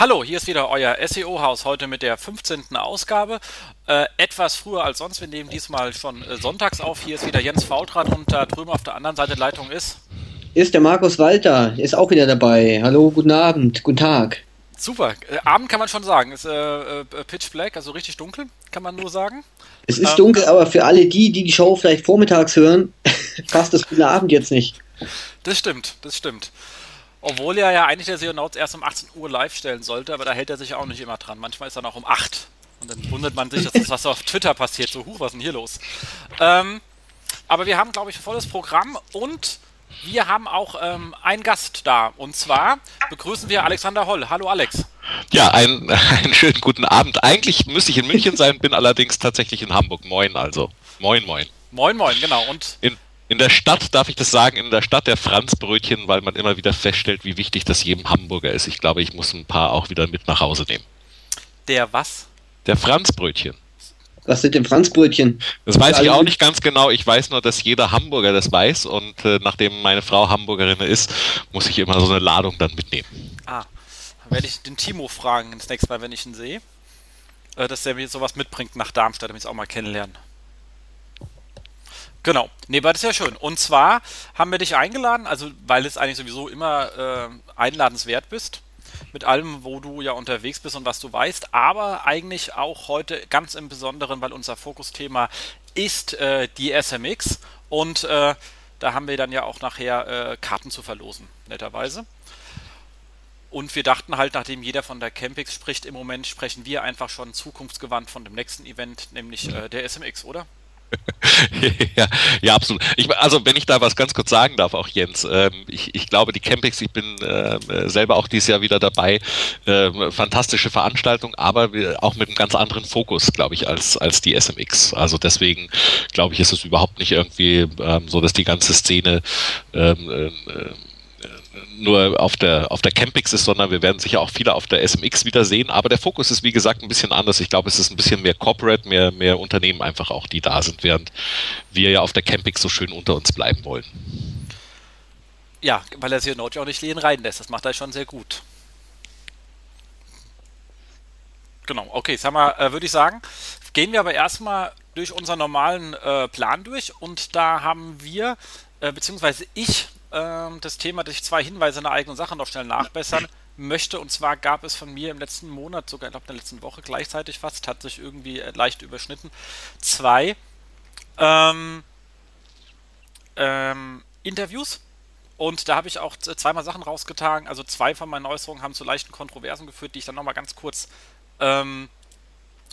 Hallo, hier ist wieder euer SEO-Haus, heute mit der 15. Ausgabe. Äh, etwas früher als sonst, wir nehmen diesmal schon äh, sonntags auf. Hier ist wieder Jens Faultrat und da drüben auf der anderen Seite der Leitung ist. Ist der Markus Walter, ist auch wieder dabei. Hallo, guten Abend, guten Tag. Super, äh, Abend kann man schon sagen. Ist äh, äh, Pitch Black, also richtig dunkel, kann man nur sagen. Es ist ähm, dunkel, aber für alle die, die die Show vielleicht vormittags hören, passt das gute Abend jetzt nicht. Das stimmt, das stimmt. Obwohl er ja eigentlich der Seonauts erst um 18 Uhr live stellen sollte, aber da hält er sich auch nicht immer dran. Manchmal ist er noch um 8. Und dann wundert man sich, dass das was auf Twitter passiert. So, huch, was ist denn hier los? Ähm, aber wir haben, glaube ich, ein volles Programm und wir haben auch ähm, einen Gast da. Und zwar begrüßen wir Alexander Holl. Hallo Alex. Ja, einen, einen schönen guten Abend. Eigentlich müsste ich in München sein, bin allerdings tatsächlich in Hamburg. Moin also. Moin, moin. Moin, moin, genau. Und in, in der Stadt, darf ich das sagen, in der Stadt der Franzbrötchen, weil man immer wieder feststellt, wie wichtig das jedem Hamburger ist. Ich glaube, ich muss ein paar auch wieder mit nach Hause nehmen. Der was? Der Franzbrötchen. Was sind denn Franzbrötchen? Das weiß ich auch nicht ganz genau. Ich weiß nur, dass jeder Hamburger das weiß. Und äh, nachdem meine Frau Hamburgerin ist, muss ich immer so eine Ladung dann mitnehmen. Ah, dann werde ich den Timo fragen das nächste Mal, wenn ich ihn sehe. Äh, dass er mir sowas mitbringt nach Darmstadt, damit ich es auch mal kennenlernen. Genau. Nee, aber das ist ja schön. Und zwar haben wir dich eingeladen, also weil es eigentlich sowieso immer äh, einladenswert bist, mit allem, wo du ja unterwegs bist und was du weißt, aber eigentlich auch heute ganz im Besonderen, weil unser Fokusthema ist äh, die SMX und äh, da haben wir dann ja auch nachher äh, Karten zu verlosen, netterweise. Und wir dachten halt, nachdem jeder von der Campix spricht, im Moment sprechen wir einfach schon zukunftsgewandt von dem nächsten Event, nämlich äh, der SMX, oder? ja, ja, absolut. Ich, also, wenn ich da was ganz kurz sagen darf, auch Jens, ähm, ich, ich glaube, die Campings, ich bin äh, selber auch dieses Jahr wieder dabei, äh, fantastische Veranstaltung, aber auch mit einem ganz anderen Fokus, glaube ich, als, als die SMX. Also deswegen, glaube ich, ist es überhaupt nicht irgendwie ähm, so, dass die ganze Szene ähm, äh, nur auf der, auf der Campix ist, sondern wir werden sicher auch viele auf der SMX wiedersehen. Aber der Fokus ist, wie gesagt, ein bisschen anders. Ich glaube, es ist ein bisschen mehr Corporate, mehr, mehr Unternehmen einfach auch, die da sind, während wir ja auf der Campix so schön unter uns bleiben wollen. Ja, weil er sich Node auch nicht lehen reinlässt. Das macht er schon sehr gut. Genau, okay, sag mal, äh, würde ich sagen, gehen wir aber erstmal durch unseren normalen äh, Plan durch und da haben wir, äh, beziehungsweise ich ähm, das Thema, dass ich zwei Hinweise in der eigenen Sache noch schnell nachbessern möchte. Und zwar gab es von mir im letzten Monat, sogar ich glaube in der letzten Woche gleichzeitig fast, hat sich irgendwie äh, leicht überschnitten, zwei ähm, ähm, Interviews. Und da habe ich auch zweimal Sachen rausgetan. Also zwei von meinen Äußerungen haben zu leichten Kontroversen geführt, die ich dann nochmal ganz kurz ähm,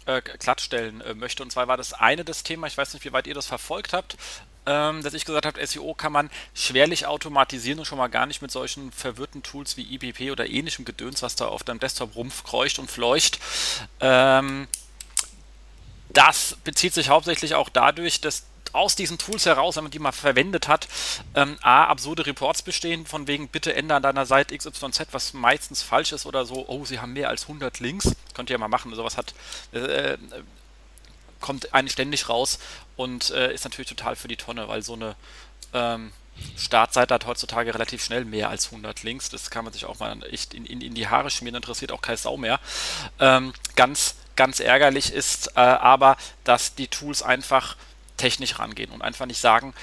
äh, glattstellen äh, möchte. Und zwar war das eine das Thema, ich weiß nicht, wie weit ihr das verfolgt habt, dass ich gesagt habe, SEO kann man schwerlich automatisieren und schon mal gar nicht mit solchen verwirrten Tools wie IPP oder ähnlichem Gedöns, was da auf deinem Desktop rumkreucht und fleucht. Ähm, das bezieht sich hauptsächlich auch dadurch, dass aus diesen Tools heraus, wenn man die mal verwendet hat, ähm, A, absurde Reports bestehen, von wegen, bitte ändern deiner Seite XYZ, was meistens falsch ist oder so, oh, sie haben mehr als 100 Links, könnt ihr ja mal machen, sowas hat, äh, kommt eigentlich ständig raus und äh, ist natürlich total für die Tonne, weil so eine ähm, Startseite hat heutzutage relativ schnell mehr als 100 Links. Das kann man sich auch mal echt in, in, in die Haare schmieren, interessiert auch kein Sau mehr. Ähm, ganz, ganz ärgerlich ist äh, aber, dass die Tools einfach technisch rangehen und einfach nicht sagen,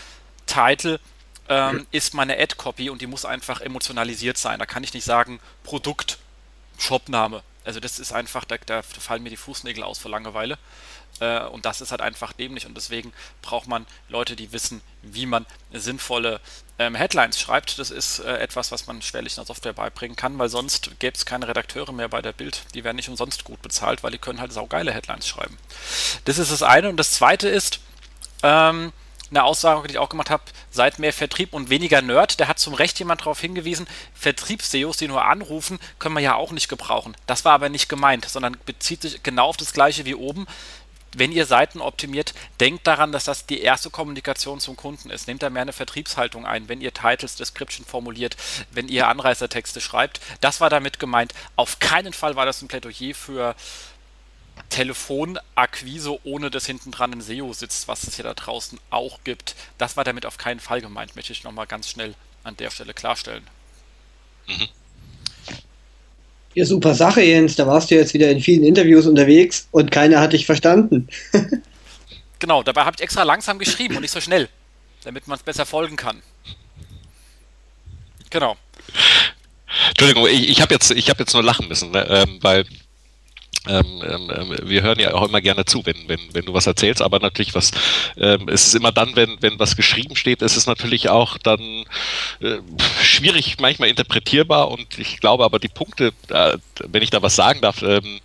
Title ähm, ist meine Ad-Copy und die muss einfach emotionalisiert sein. Da kann ich nicht sagen, Produkt, Shopname. Also das ist einfach, da, da fallen mir die Fußnägel aus vor Langeweile. Äh, und das ist halt einfach dämlich und deswegen braucht man Leute, die wissen, wie man sinnvolle ähm, Headlines schreibt. Das ist äh, etwas, was man schwerlich in der Software beibringen kann, weil sonst gäbe es keine Redakteure mehr bei der Bild. Die werden nicht umsonst gut bezahlt, weil die können halt saugeile Headlines schreiben. Das ist das eine. Und das zweite ist, ähm, eine Aussage, die ich auch gemacht habe, seid mehr Vertrieb und weniger Nerd. Da hat zum Recht jemand darauf hingewiesen, Vertriebs-SEOs, die nur anrufen, können wir ja auch nicht gebrauchen. Das war aber nicht gemeint, sondern bezieht sich genau auf das gleiche wie oben wenn ihr Seiten optimiert, denkt daran, dass das die erste Kommunikation zum Kunden ist. Nehmt da mehr eine Vertriebshaltung ein, wenn ihr Titles, Description formuliert, wenn ihr Anreißertexte schreibt. Das war damit gemeint. Auf keinen Fall war das ein Plädoyer für Telefonakquise, ohne dass hinten dran ein SEO sitzt, was es ja da draußen auch gibt. Das war damit auf keinen Fall gemeint, möchte ich nochmal ganz schnell an der Stelle klarstellen. Mhm. Ja, super Sache, Jens. Da warst du jetzt wieder in vielen Interviews unterwegs und keiner hat dich verstanden. genau, dabei habe ich extra langsam geschrieben und nicht so schnell, damit man es besser folgen kann. Genau. Entschuldigung, ich, ich habe jetzt, hab jetzt nur lachen müssen, ne? ähm, weil ähm, ähm, wir hören ja auch immer gerne zu, wenn, wenn, wenn du was erzählst, aber natürlich was, ähm, es ist immer dann, wenn, wenn was geschrieben steht, ist es natürlich auch dann äh, schwierig, manchmal interpretierbar und ich glaube aber die Punkte, äh, wenn ich da was sagen darf, ähm,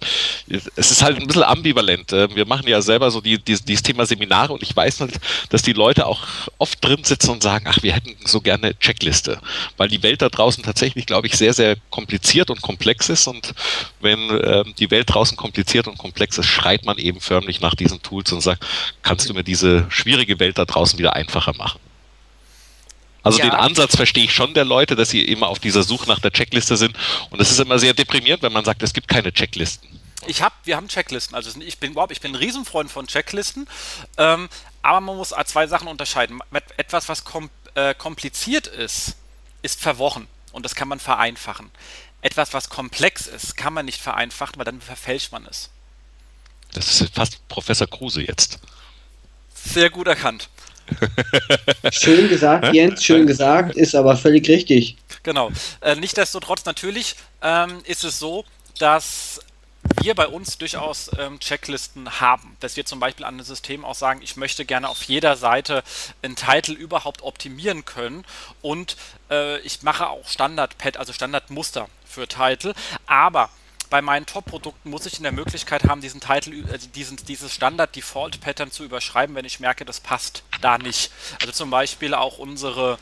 es ist halt ein bisschen ambivalent. Äh, wir machen ja selber so die, die, dieses Thema Seminare und ich weiß halt, dass die Leute auch oft drin sitzen und sagen, ach, wir hätten so gerne Checkliste, weil die Welt da draußen tatsächlich, glaube ich, sehr, sehr kompliziert und komplex ist und wenn ähm, die Welt draußen draußen kompliziert und komplex ist, schreit man eben förmlich nach diesen Tools und sagt, kannst du mir diese schwierige Welt da draußen wieder einfacher machen? Also ja. den Ansatz verstehe ich schon der Leute, dass sie immer auf dieser Suche nach der Checkliste sind. Und es ist immer sehr deprimierend, wenn man sagt, es gibt keine Checklisten. Ich habe, wir haben Checklisten. Also ich bin überhaupt, ich bin ein Riesenfreund von Checklisten. Ähm, aber man muss zwei Sachen unterscheiden. Etwas, was kom äh, kompliziert ist, ist verworren und das kann man vereinfachen etwas, was komplex ist, kann man nicht vereinfachen, weil dann verfälscht man es. Das ist fast Professor Kruse jetzt. Sehr gut erkannt. schön gesagt, Jens, schön gesagt, ist aber völlig richtig. Genau. Äh, Nichtsdestotrotz natürlich ähm, ist es so, dass wir bei uns durchaus ähm, Checklisten haben, dass wir zum Beispiel an das System auch sagen, ich möchte gerne auf jeder Seite einen Titel überhaupt optimieren können und äh, ich mache auch Standard-Pad, also Standardmuster für Title, aber bei meinen Top-Produkten muss ich in der Möglichkeit haben, diesen Titel, äh, diesen, dieses Standard-Default-Pattern zu überschreiben, wenn ich merke, das passt da nicht. Also zum Beispiel auch unsere,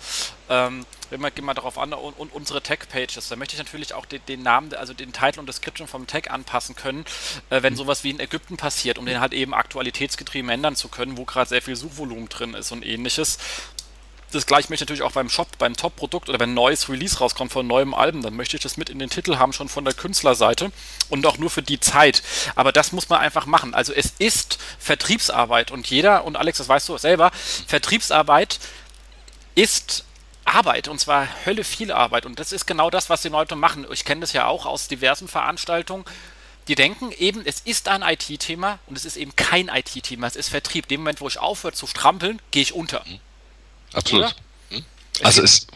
ähm, wenn man, gehen wir darauf an, und, und unsere Tag-Pages. Da möchte ich natürlich auch den, den, Namen, also den Titel und Description vom Tag anpassen können, äh, wenn sowas wie in Ägypten passiert, um den halt eben aktualitätsgetrieben ändern zu können, wo gerade sehr viel Suchvolumen drin ist und ähnliches das gleiche möchte ich natürlich auch beim Shop, beim Top-Produkt oder wenn ein neues Release rauskommt von neuem Alben, dann möchte ich das mit in den Titel haben, schon von der Künstlerseite und auch nur für die Zeit. Aber das muss man einfach machen. Also es ist Vertriebsarbeit und jeder, und Alex, das weißt du selber, Vertriebsarbeit ist Arbeit und zwar Hölle viel Arbeit und das ist genau das, was die Leute machen. Ich kenne das ja auch aus diversen Veranstaltungen. Die denken eben, es ist ein IT-Thema und es ist eben kein IT-Thema, es ist Vertrieb. Dem Moment, wo ich aufhöre zu strampeln, gehe ich unter. Mhm. Absolut. Hm? Also es,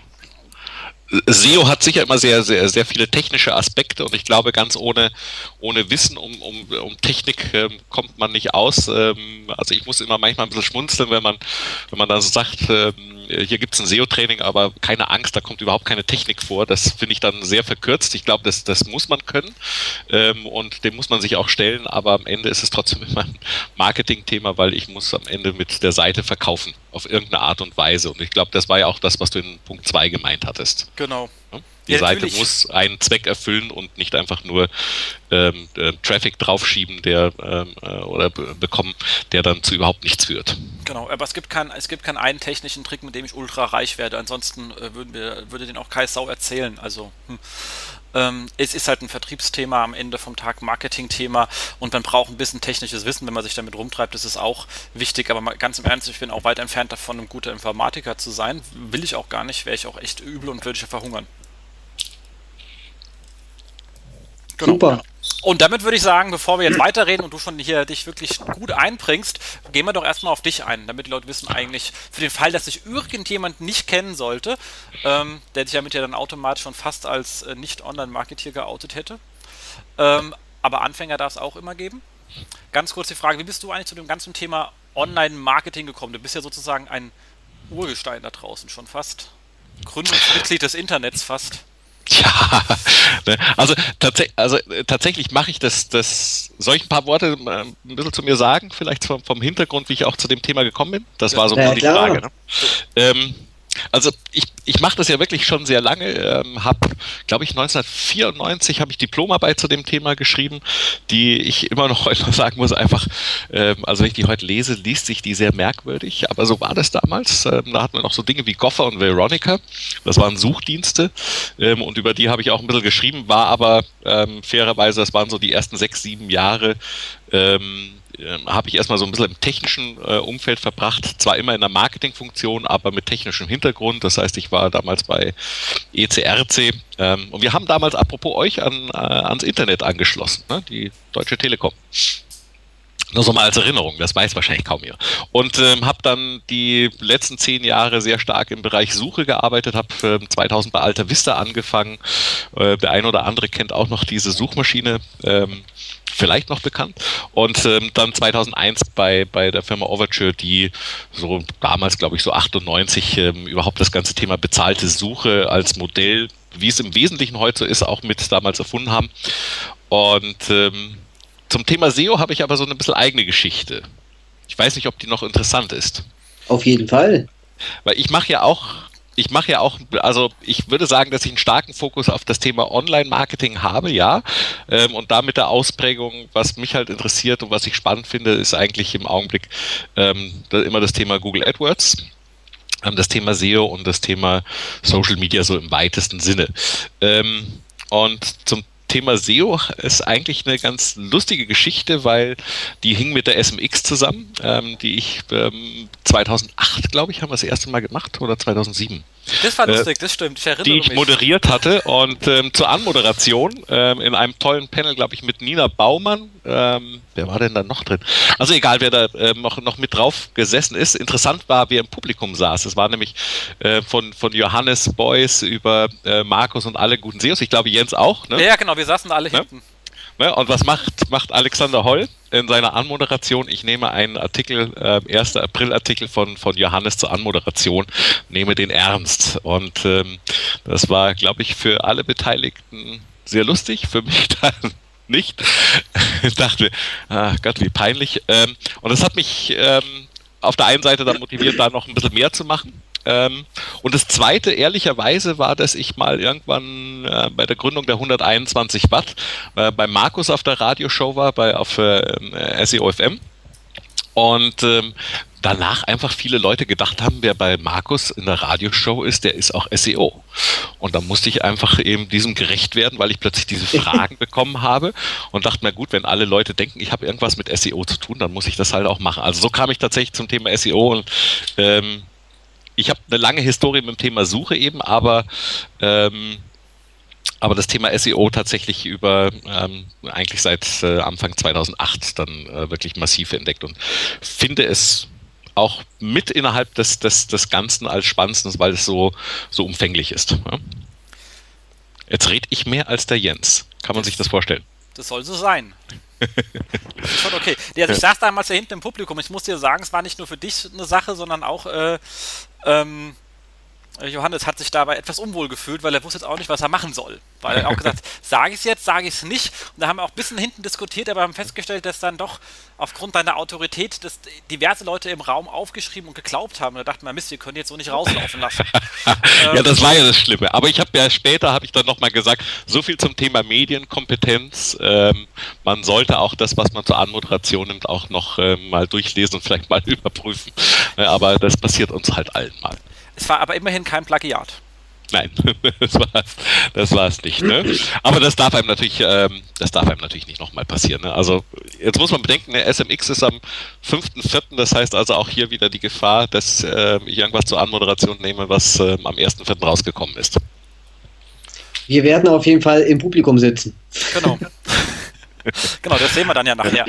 SEO hat sicher immer sehr, sehr, sehr viele technische Aspekte und ich glaube, ganz ohne, ohne Wissen um, um, um Technik ähm, kommt man nicht aus. Ähm, also ich muss immer manchmal ein bisschen schmunzeln, wenn man, wenn man dann so sagt, ähm, hier gibt es ein SEO-Training, aber keine Angst, da kommt überhaupt keine Technik vor. Das finde ich dann sehr verkürzt. Ich glaube, das, das muss man können ähm, und dem muss man sich auch stellen, aber am Ende ist es trotzdem immer ein Marketing-Thema, weil ich muss am Ende mit der Seite verkaufen auf irgendeine Art und Weise. Und ich glaube, das war ja auch das, was du in Punkt 2 gemeint hattest. Genau. Die ja, Seite muss einen Zweck erfüllen und nicht einfach nur ähm, äh, Traffic draufschieben, der ähm, äh, oder bekommen, der dann zu überhaupt nichts führt. Genau, aber es gibt, kein, es gibt keinen einen technischen Trick, mit dem ich ultra reich werde. Ansonsten äh, würden wir, würde den auch Kai Sau erzählen. Also hm. Ähm, es ist halt ein Vertriebsthema am Ende vom Tag, Marketingthema und man braucht ein bisschen technisches Wissen, wenn man sich damit rumtreibt. Das ist auch wichtig, aber mal ganz im Ernst, ich bin auch weit entfernt davon, ein guter Informatiker zu sein. Will ich auch gar nicht, wäre ich auch echt übel und würde ich verhungern. Genau. Super. Und damit würde ich sagen, bevor wir jetzt weiterreden und du schon hier dich wirklich gut einbringst, gehen wir doch erstmal auf dich ein, damit die Leute wissen eigentlich, für den Fall, dass sich irgendjemand nicht kennen sollte, ähm, der dich damit ja dann automatisch schon fast als äh, Nicht-Online-Marketeer geoutet hätte. Ähm, aber Anfänger darf es auch immer geben. Ganz kurz die Frage, wie bist du eigentlich zu dem ganzen Thema Online-Marketing gekommen? Du bist ja sozusagen ein Urgestein da draußen schon fast. Gründungsmitglied des Internets fast. Ja, ne, also, tats also tatsächlich mache ich das, das. Soll ich ein paar Worte äh, ein bisschen zu mir sagen? Vielleicht vom, vom Hintergrund, wie ich auch zu dem Thema gekommen bin? Das war so ja, die Frage. Ne? Ähm, also ich, ich mache das ja wirklich schon sehr lange. Ähm, habe, glaube ich, 1994 habe ich Diplomarbeit zu dem Thema geschrieben, die ich immer noch heute sagen muss, einfach, ähm, also wenn ich die heute lese, liest sich die sehr merkwürdig, aber so war das damals. Ähm, da hatten wir noch so Dinge wie Goffer und Veronica. Das waren Suchdienste ähm, und über die habe ich auch ein bisschen geschrieben, war aber ähm, fairerweise, das waren so die ersten sechs, sieben Jahre ähm, äh, habe ich erstmal so ein bisschen im technischen äh, Umfeld verbracht, zwar immer in der Marketingfunktion, aber mit technischem Hintergrund. Das heißt, ich war damals bei ECRC ähm, und wir haben damals, apropos euch, an, äh, ans Internet angeschlossen, ne? die Deutsche Telekom. Nur so mal als Erinnerung, das weiß wahrscheinlich kaum ihr. Und ähm, habe dann die letzten zehn Jahre sehr stark im Bereich Suche gearbeitet, habe äh, 2000 bei Alta Vista angefangen. Äh, der ein oder andere kennt auch noch diese Suchmaschine. Ähm, vielleicht noch bekannt. Und ähm, dann 2001 bei, bei der Firma Overture, die so damals, glaube ich, so 98 ähm, überhaupt das ganze Thema bezahlte Suche als Modell, wie es im Wesentlichen heute so ist, auch mit damals erfunden haben. Und ähm, zum Thema SEO habe ich aber so eine bisschen eigene Geschichte. Ich weiß nicht, ob die noch interessant ist. Auf jeden Fall. Weil ich mache ja auch ich mache ja auch, also ich würde sagen, dass ich einen starken Fokus auf das Thema Online-Marketing habe, ja. Ähm, und da mit der Ausprägung, was mich halt interessiert und was ich spannend finde, ist eigentlich im Augenblick ähm, immer das Thema Google AdWords ähm, das Thema SEO und das Thema Social Media so im weitesten Sinne. Ähm, und zum Thema SEO ist eigentlich eine ganz lustige Geschichte, weil die hing mit der SMX zusammen, ähm, die ich 2008, glaube ich, haben wir das erste Mal gemacht oder 2007. Das war lustig, äh, das stimmt. Ich erinnere die ich mich. moderiert hatte und ähm, zur Anmoderation ähm, in einem tollen Panel, glaube ich, mit Nina Baumann. Ähm, wer war denn da noch drin? Also egal, wer da äh, noch, noch mit drauf gesessen ist. Interessant war, wer im Publikum saß. Es war nämlich äh, von, von Johannes Beuys über äh, Markus und alle guten SEOs. Ich glaube, Jens auch. Ne? Ja, genau, wir saßen alle hinten. Ne? Und was macht, macht Alexander Holl in seiner Anmoderation? Ich nehme einen Artikel, äh, 1. April-Artikel von, von Johannes zur Anmoderation, nehme den ernst. Und ähm, das war, glaube ich, für alle Beteiligten sehr lustig, für mich dann nicht. ich dachte, ah Gott, wie peinlich. Ähm, und das hat mich ähm, auf der einen Seite dann motiviert, da noch ein bisschen mehr zu machen. Ähm, und das zweite, ehrlicherweise, war, dass ich mal irgendwann äh, bei der Gründung der 121 Watt äh, bei Markus auf der Radioshow war, bei auf äh, SEO FM. Und ähm, danach einfach viele Leute gedacht haben, wer bei Markus in der Radioshow ist, der ist auch SEO. Und dann musste ich einfach eben diesem gerecht werden, weil ich plötzlich diese Fragen bekommen habe und dachte mir, gut, wenn alle Leute denken, ich habe irgendwas mit SEO zu tun, dann muss ich das halt auch machen. Also so kam ich tatsächlich zum Thema SEO und ähm, ich habe eine lange Historie mit dem Thema Suche eben, aber ähm, aber das Thema SEO tatsächlich über ähm, eigentlich seit äh, Anfang 2008 dann äh, wirklich massiv entdeckt und finde es auch mit innerhalb des, des, des Ganzen als spannendstes, weil es so, so umfänglich ist. Ja? Jetzt rede ich mehr als der Jens. Kann man das, sich das vorstellen? Das soll so sein. schon okay. Also ich saß damals ja hinten im Publikum. Ich muss dir sagen, es war nicht nur für dich eine Sache, sondern auch äh, ähm, Johannes hat sich dabei etwas unwohl gefühlt, weil er wusste jetzt auch nicht, was er machen soll. Weil er auch gesagt, sage ich es jetzt, sage ich es nicht. Und da haben wir auch ein bisschen hinten diskutiert, aber haben festgestellt, dass dann doch aufgrund deiner Autorität dass diverse Leute im Raum aufgeschrieben und geglaubt haben. Und da dachten wir, Mist, wir können jetzt so nicht rauslaufen lassen. ja, das war ja das Schlimme. Aber ich habe ja später, habe ich dann nochmal gesagt, so viel zum Thema Medienkompetenz. Ähm, man sollte auch das, was man zur Anmoderation nimmt, auch noch ähm, mal durchlesen und vielleicht mal überprüfen. aber das passiert uns halt allen mal. Es war aber immerhin kein Plagiat. Nein, das war das war es nicht. Ne? Aber das darf einem natürlich, ähm, das darf einem natürlich nicht nochmal passieren. Ne? Also jetzt muss man bedenken, der SMX ist am 5.4., das heißt also auch hier wieder die Gefahr, dass äh, ich irgendwas zur Anmoderation nehme, was äh, am 1.4. rausgekommen ist. Wir werden auf jeden Fall im Publikum sitzen. Genau. genau, das sehen wir dann ja nachher.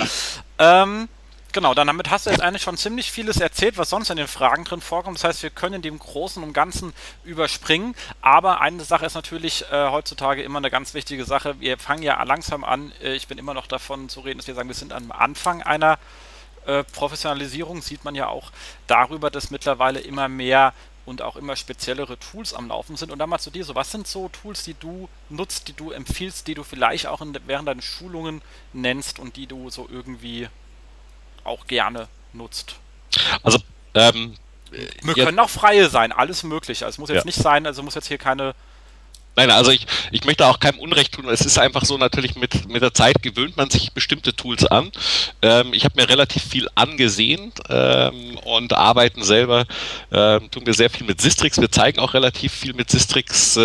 Ähm, Genau, dann damit hast du jetzt eigentlich schon ziemlich vieles erzählt, was sonst in den Fragen drin vorkommt. Das heißt, wir können dem Großen und Ganzen überspringen. Aber eine Sache ist natürlich äh, heutzutage immer eine ganz wichtige Sache. Wir fangen ja langsam an. Äh, ich bin immer noch davon zu reden, dass wir sagen, wir sind am Anfang einer äh, Professionalisierung. Sieht man ja auch darüber, dass mittlerweile immer mehr und auch immer speziellere Tools am Laufen sind. Und dann mal zu dir so, was sind so Tools, die du nutzt, die du empfiehlst, die du vielleicht auch in, während deinen Schulungen nennst und die du so irgendwie auch gerne nutzt. Also, ähm, wir können auch freie sein, alles möglich. Also es muss jetzt ja. nicht sein, also muss jetzt hier keine. Nein, also ich, ich möchte auch keinem Unrecht tun. Es ist einfach so, natürlich mit, mit der Zeit gewöhnt man sich bestimmte Tools an. Ähm, ich habe mir relativ viel angesehen ähm, und arbeiten selber, ähm, tun wir sehr viel mit Sistrix. Wir zeigen auch relativ viel mit Sistrix.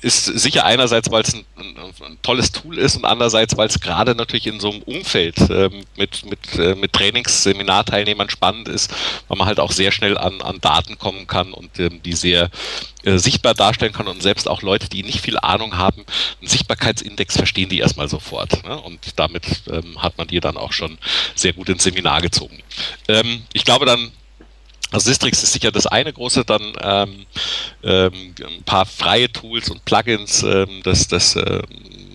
Ist sicher einerseits, weil es ein, ein, ein, tolles Tool ist und andererseits, weil es gerade natürlich in so einem Umfeld ähm, mit, mit, äh, mit Trainingsseminarteilnehmern spannend ist, weil man halt auch sehr schnell an, an Daten kommen kann und ähm, die sehr äh, sichtbar darstellen kann und selbst auch Leute, die nicht viel Ahnung haben, einen Sichtbarkeitsindex verstehen die erstmal sofort. Ne? Und damit ähm, hat man die dann auch schon sehr gut ins Seminar gezogen. Ähm, ich glaube dann, also Sistrix ist sicher das eine große, dann ähm, ähm, ein paar freie Tools und Plugins, ähm, das, das, ähm,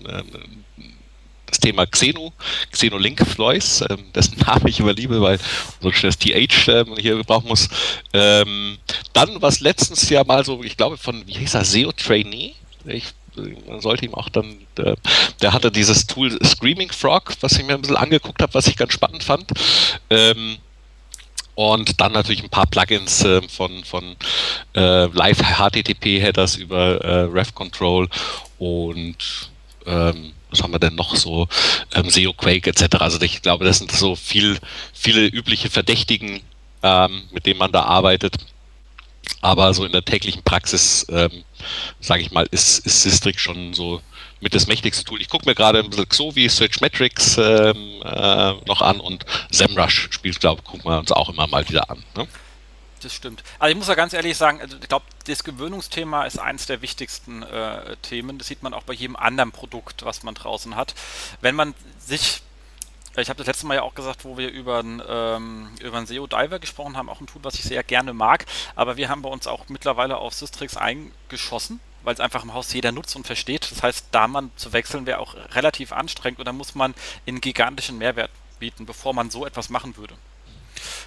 ähm das Thema Xeno, Xeno Link Floys, ähm, dessen Namen ich immer liebe, weil so das TH ähm, hier gebrauchen muss. Dann, was letztens ja mal so, ich glaube von, wie hieß er, SEO Trainee, ich man sollte ihm auch dann, der, der, hatte dieses Tool Screaming Frog, was ich mir ein bisschen angeguckt habe, was ich ganz spannend fand. Ähm, und dann natürlich ein paar Plugins äh, von, von äh, Live HTTP Headers über äh, Ref Control und ähm, was haben wir denn noch so ähm, SEO Quake etc. Also ich glaube, das sind so viel, viele übliche Verdächtigen, ähm, mit denen man da arbeitet. Aber so in der täglichen Praxis, ähm, sage ich mal, ist, ist Sistrix schon so mit das mächtigste Tool. Ich gucke mir gerade ein bisschen Xovi, Searchmetrics ähm, äh, noch an und SEMrush spielt, glaube ich, gucken wir uns auch immer mal wieder an. Ne? Das stimmt. Also ich muss ja ganz ehrlich sagen, also ich glaube, das Gewöhnungsthema ist eines der wichtigsten äh, Themen. Das sieht man auch bei jedem anderen Produkt, was man draußen hat. Wenn man sich ich habe das letzte Mal ja auch gesagt, wo wir über einen, ähm, über einen SEO Diver gesprochen haben, auch ein Tool, was ich sehr gerne mag. Aber wir haben bei uns auch mittlerweile auf Systrix eingeschossen weil es einfach im Haus jeder nutzt und versteht. Das heißt, da man zu wechseln wäre auch relativ anstrengend und da muss man einen gigantischen Mehrwert bieten, bevor man so etwas machen würde.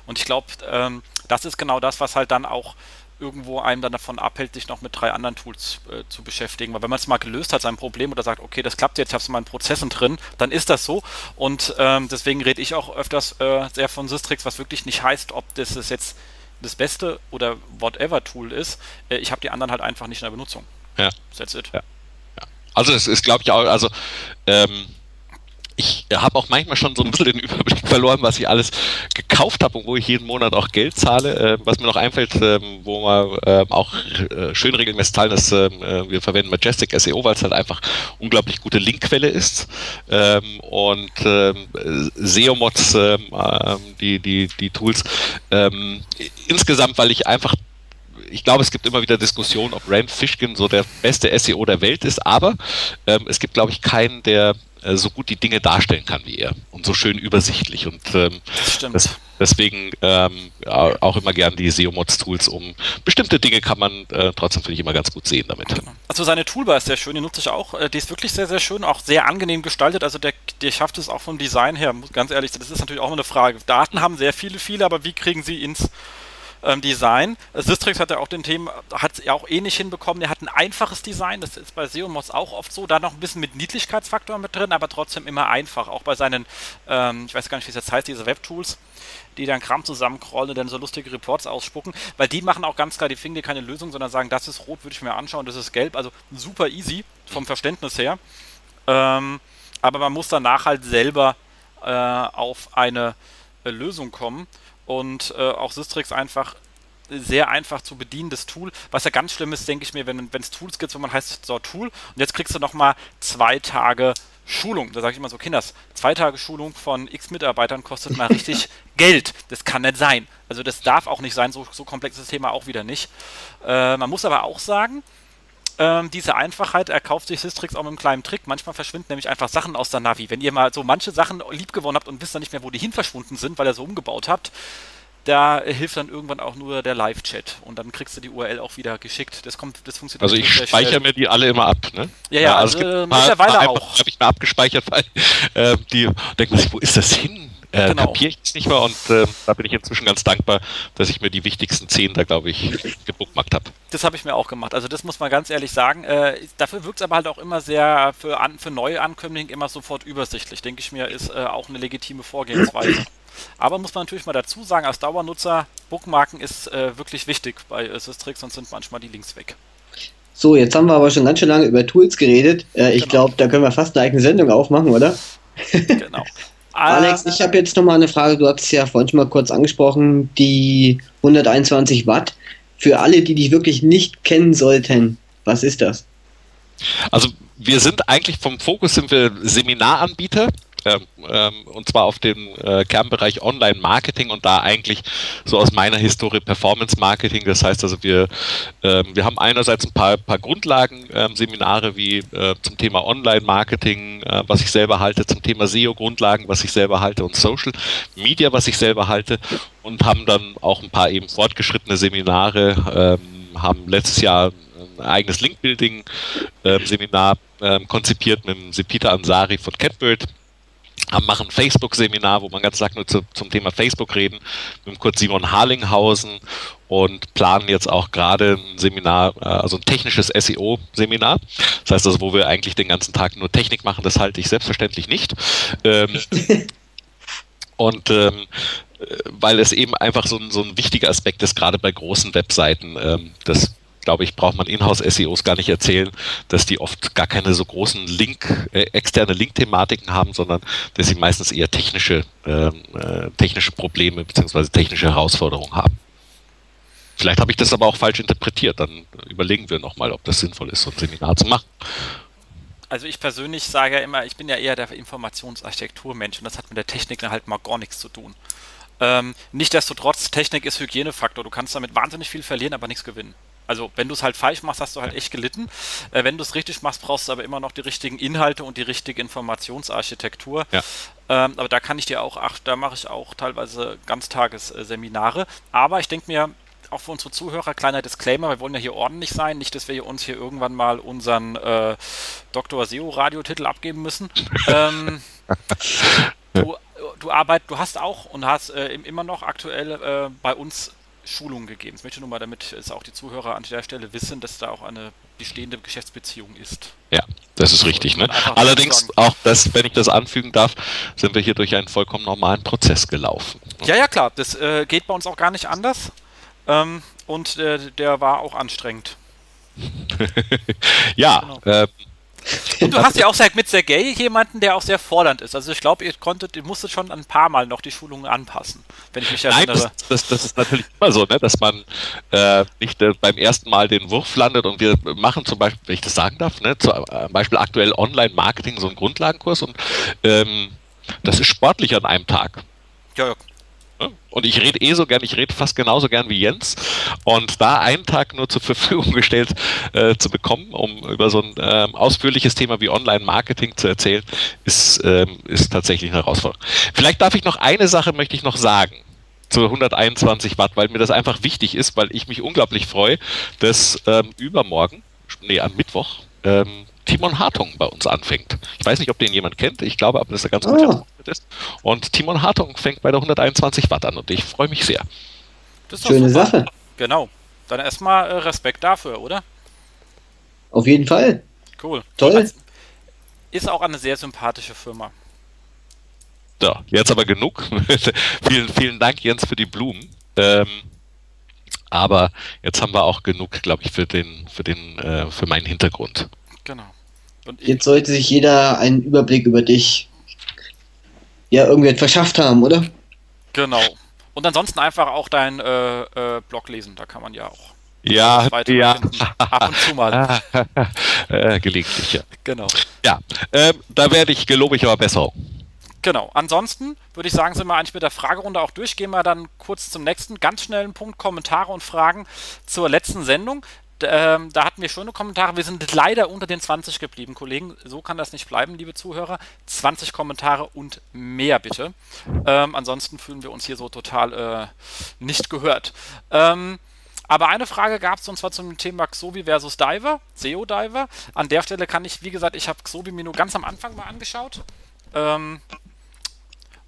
Und ich glaube, ähm, das ist genau das, was halt dann auch irgendwo einem dann davon abhält, sich noch mit drei anderen Tools äh, zu beschäftigen. Weil wenn man es mal gelöst hat, sein Problem, oder sagt, okay, das klappt jetzt, ich habe es in Prozessen drin, dann ist das so. Und ähm, deswegen rede ich auch öfters äh, sehr von Systrix, was wirklich nicht heißt, ob das jetzt das beste oder whatever Tool ist. Äh, ich habe die anderen halt einfach nicht in der Benutzung. Ja. That's it. Ja. ja. Also es ist, glaube ich, auch, also ähm, ich habe auch manchmal schon so ein bisschen den Überblick verloren, was ich alles gekauft habe und wo ich jeden Monat auch Geld zahle. Äh, was mir noch einfällt, äh, wo wir äh, auch äh, schön regelmäßig teilen, ist, ähm, äh, wir verwenden Majestic SEO, weil es halt einfach unglaublich gute Linkquelle ist. Ähm, und ähm, SEO-Mods, ähm, ähm, die, die, die Tools. Ähm, insgesamt, weil ich einfach ich glaube, es gibt immer wieder Diskussionen, ob Rand Fishkin so der beste SEO der Welt ist, aber ähm, es gibt, glaube ich, keinen, der äh, so gut die Dinge darstellen kann wie er und so schön übersichtlich und ähm, das, deswegen ähm, auch immer gern die SEO-Mods-Tools, um bestimmte Dinge kann man äh, trotzdem, finde ich, immer ganz gut sehen damit. Genau. Also seine Toolbar ist sehr schön, die nutze ich auch. Äh, die ist wirklich sehr, sehr schön, auch sehr angenehm gestaltet. Also der, der schafft es auch vom Design her, ganz ehrlich, das ist natürlich auch eine Frage. Daten haben sehr viele, viele, aber wie kriegen sie ins ähm, Design. Sistrix hat ja auch den Themen, hat es ja auch ähnlich hinbekommen. Der hat ein einfaches Design, das ist bei SEO-Mods auch oft so. Da noch ein bisschen mit Niedlichkeitsfaktor mit drin, aber trotzdem immer einfach. Auch bei seinen, ähm, ich weiß gar nicht, wie es jetzt heißt, diese Webtools die dann Kram zusammenkrollen und dann so lustige Reports ausspucken, weil die machen auch ganz klar, die finden dir keine Lösung, sondern sagen, das ist rot, würde ich mir anschauen, das ist gelb, also super easy vom Verständnis her. Ähm, aber man muss danach halt selber äh, auf eine äh, Lösung kommen und äh, auch Systrix einfach sehr einfach zu bedienendes Tool. Was ja ganz schlimm ist, denke ich mir, wenn es Tools gibt, wo man heißt, so Tool und jetzt kriegst du nochmal zwei Tage Schulung. Da sage ich immer so, Kinders, zwei Tage Schulung von x Mitarbeitern kostet mal richtig Geld. Das kann nicht sein. Also das darf auch nicht sein, so, so komplex ist das Thema auch wieder nicht. Äh, man muss aber auch sagen, ähm, diese Einfachheit erkauft sich Systrix auch mit einem kleinen Trick. Manchmal verschwinden nämlich einfach Sachen aus der Navi. Wenn ihr mal so manche Sachen liebgewonnen habt und wisst dann nicht mehr, wo die hin verschwunden sind, weil ihr so umgebaut habt, da hilft dann irgendwann auch nur der Live-Chat und dann kriegst du die URL auch wieder geschickt. Das kommt, das funktioniert. Also ich speichere mir die alle immer ab, ne? Ja, ja, also, also mittlerweile auch. Habe ich mir abgespeichert, weil äh, die denken sich, wo ist das hin? Äh, genau. kapiere ich es nicht mehr und äh, da bin ich inzwischen ganz dankbar, dass ich mir die wichtigsten zehn da, glaube ich, gebookmarkt habe. Das habe ich mir auch gemacht. Also das muss man ganz ehrlich sagen. Äh, dafür wirkt es aber halt auch immer sehr für, an, für neue Ankömmlinge immer sofort übersichtlich. Denke ich mir, ist äh, auch eine legitime Vorgehensweise. aber muss man natürlich mal dazu sagen, als Dauernutzer, Bookmarken ist äh, wirklich wichtig bei äh, Systrix, sonst sind manchmal die Links weg. So, jetzt haben wir aber schon ganz schön lange über Tools geredet. Äh, ich genau. glaube, da können wir fast eine eigene Sendung aufmachen, oder? Genau. Alex, ich habe jetzt nochmal eine Frage. Du hast es ja vorhin schon mal kurz angesprochen, die 121 Watt. Für alle, die dich wirklich nicht kennen sollten, was ist das? Also wir sind eigentlich vom Fokus sind wir Seminaranbieter und zwar auf den äh, Kernbereich Online-Marketing und da eigentlich so aus meiner Historie Performance-Marketing. Das heißt also, wir, ähm, wir haben einerseits ein paar, paar Grundlagen-Seminare ähm, wie äh, zum Thema Online-Marketing, äh, was ich selber halte, zum Thema SEO-Grundlagen, was ich selber halte und Social Media, was ich selber halte und haben dann auch ein paar eben fortgeschrittene Seminare, ähm, haben letztes Jahr ein eigenes Link-Building-Seminar konzipiert mit dem Sepita Ansari von Catbird machen Facebook-Seminar, wo man ganz Tag nur zu, zum Thema Facebook reden, mit dem Kurt Simon Harlinghausen und planen jetzt auch gerade ein Seminar, äh, also ein technisches SEO-Seminar. Das heißt also, wo wir eigentlich den ganzen Tag nur Technik machen, das halte ich selbstverständlich nicht. Ähm, und ähm, weil es eben einfach so ein, so ein wichtiger Aspekt ist, gerade bei großen Webseiten, ähm, das glaube ich, braucht man Inhouse-SEOs gar nicht erzählen, dass die oft gar keine so großen Link, äh, externe Link-Thematiken haben, sondern dass sie meistens eher technische, ähm, äh, technische Probleme bzw. technische Herausforderungen haben. Vielleicht habe ich das aber auch falsch interpretiert. Dann überlegen wir nochmal, ob das sinnvoll ist, so ein Seminar zu machen. Also ich persönlich sage ja immer, ich bin ja eher der Informationsarchitekturmensch und das hat mit der Technik dann halt mal gar nichts zu tun. Ähm, Nichtsdestotrotz, Technik ist Hygienefaktor. Du kannst damit wahnsinnig viel verlieren, aber nichts gewinnen. Also wenn du es halt falsch machst, hast du halt echt gelitten. Äh, wenn du es richtig machst, brauchst du aber immer noch die richtigen Inhalte und die richtige Informationsarchitektur. Ja. Ähm, aber da kann ich dir auch, ach, da mache ich auch teilweise Ganztagesseminare. Aber ich denke mir, auch für unsere Zuhörer, kleiner Disclaimer, wir wollen ja hier ordentlich sein, nicht, dass wir uns hier irgendwann mal unseren äh, Dr. SEO Radiotitel abgeben müssen. ähm, du, du arbeitest, du hast auch und hast äh, immer noch aktuell äh, bei uns Schulungen gegeben. Ich möchte nur mal, damit es auch die Zuhörer an der Stelle wissen, dass da auch eine bestehende Geschäftsbeziehung ist. Ja, das ist richtig. Ne? Allerdings, auch das, wenn ich das anfügen darf, sind wir hier durch einen vollkommen normalen Prozess gelaufen. Ja, ja, klar. Das äh, geht bei uns auch gar nicht anders. Ähm, und äh, der war auch anstrengend. ja, genau. äh, und du hast ja auch mit Sergei jemanden, der auch sehr fordernd ist. Also ich glaube, ihr konntet, ihr musstet schon ein paar Mal noch die Schulungen anpassen, wenn ich mich erinnere. Nein, das, das, das ist natürlich immer so, ne, dass man äh, nicht äh, beim ersten Mal den Wurf landet und wir machen zum Beispiel, wenn ich das sagen darf, ne, zum äh, Beispiel aktuell Online-Marketing, so einen Grundlagenkurs und ähm, das ist sportlich an einem Tag. Ja, ja. Und ich rede eh so gern, ich rede fast genauso gern wie Jens. Und da einen Tag nur zur Verfügung gestellt äh, zu bekommen, um über so ein ähm, ausführliches Thema wie Online-Marketing zu erzählen, ist, ähm, ist tatsächlich eine Herausforderung. Vielleicht darf ich noch eine Sache möchte ich noch sagen zu 121 Watt, weil mir das einfach wichtig ist, weil ich mich unglaublich freue, dass ähm, übermorgen, nee, am Mittwoch, ähm, Timon Hartung bei uns anfängt. Ich weiß nicht, ob den jemand kennt. Ich glaube aber, dass er ganz gut ah. ist. Und Timon Hartung fängt bei der 121 Watt an und ich freue mich sehr. Schöne super. Sache. Genau. Dann erstmal äh, Respekt dafür, oder? Auf jeden Fall. Cool. Toll. Ist auch eine sehr sympathische Firma. So, jetzt aber genug. vielen, vielen Dank, Jens, für die Blumen. Ähm, aber jetzt haben wir auch genug, glaube ich, für den, für den, äh, für meinen Hintergrund. Genau. Jetzt sollte sich jeder einen Überblick über dich ja irgendwie verschafft haben, oder? Genau. Und ansonsten einfach auch dein äh, äh, Blog lesen, da kann man ja auch. Ja, ja. Ab und zu mal. äh, gelegentlich, ja. Genau. Ja, ähm, da werde ich, gelobe ich aber Besserung. Genau. Ansonsten würde ich sagen, sind wir eigentlich mit der Fragerunde auch durch. Gehen wir dann kurz zum nächsten ganz schnellen Punkt: Kommentare und Fragen zur letzten Sendung ähm, da hatten wir schöne Kommentare. Wir sind leider unter den 20 geblieben, Kollegen. So kann das nicht bleiben, liebe Zuhörer. 20 Kommentare und mehr bitte. Ähm, ansonsten fühlen wir uns hier so total äh, nicht gehört. Ähm, aber eine Frage gab es und zwar zum Thema Xovi versus Diver, SEO Diver. An der Stelle kann ich, wie gesagt, ich habe Xovi mir nur ganz am Anfang mal angeschaut. Ähm,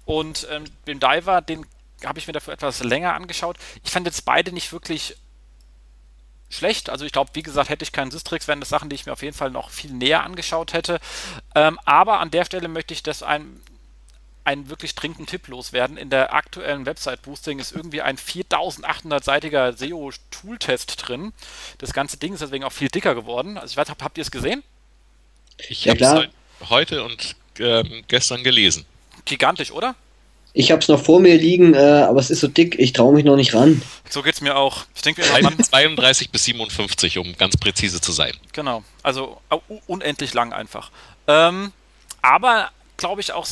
und ähm, den Diver, den habe ich mir dafür etwas länger angeschaut. Ich fand jetzt beide nicht wirklich schlecht. Also ich glaube, wie gesagt, hätte ich keinen Systrix, wären das Sachen, die ich mir auf jeden Fall noch viel näher angeschaut hätte. Ähm, aber an der Stelle möchte ich das ein einen wirklich dringenden Tipp loswerden. In der aktuellen Website-Boosting ist irgendwie ein 4800-seitiger SEO-Tooltest drin. Das ganze Ding ist deswegen auch viel dicker geworden. Also ich weiß, habt ihr es gesehen? Ich habe es heute und ähm, gestern gelesen. Gigantisch, oder? Ich habe es noch vor mir liegen, äh, aber es ist so dick, ich traue mich noch nicht ran. So geht es mir auch. Ich denke mir 32 bis 57, um ganz präzise zu sein. Genau, also unendlich lang einfach. Ähm, aber glaube ich auch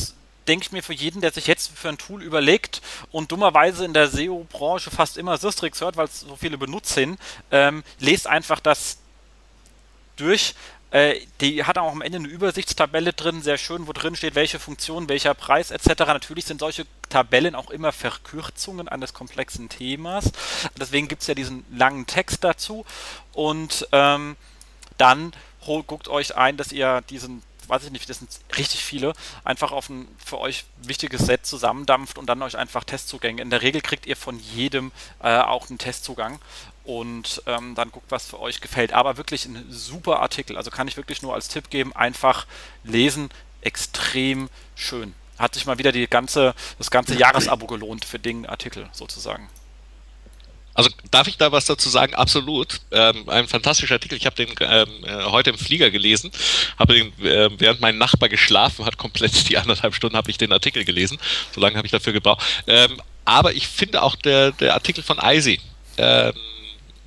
denke ich mir für jeden, der sich jetzt für ein Tool überlegt und dummerweise in der SEO-Branche fast immer Systrix hört, weil es so viele benutzen, ähm, lest einfach das durch. Äh, die hat auch am Ende eine Übersichtstabelle drin, sehr schön, wo drin steht, welche Funktion, welcher Preis etc. Natürlich sind solche Tabellen auch immer Verkürzungen eines komplexen Themas. Deswegen gibt es ja diesen langen Text dazu. Und ähm, dann guckt euch ein, dass ihr diesen weiß ich nicht, das sind richtig viele, einfach auf ein für euch wichtiges Set zusammendampft und dann euch einfach Testzugänge. In der Regel kriegt ihr von jedem äh, auch einen Testzugang und ähm, dann guckt, was für euch gefällt. Aber wirklich ein super Artikel. Also kann ich wirklich nur als Tipp geben, einfach lesen, extrem schön. Hat sich mal wieder die ganze, das ganze Jahresabo gelohnt für den Artikel sozusagen. Also darf ich da was dazu sagen? Absolut. Ähm, ein fantastischer Artikel. Ich habe den ähm, äh, heute im Flieger gelesen, habe den, äh, während mein Nachbar geschlafen hat, komplett die anderthalb Stunden habe ich den Artikel gelesen. So lange habe ich dafür gebraucht. Ähm, aber ich finde auch der, der Artikel von Eisi,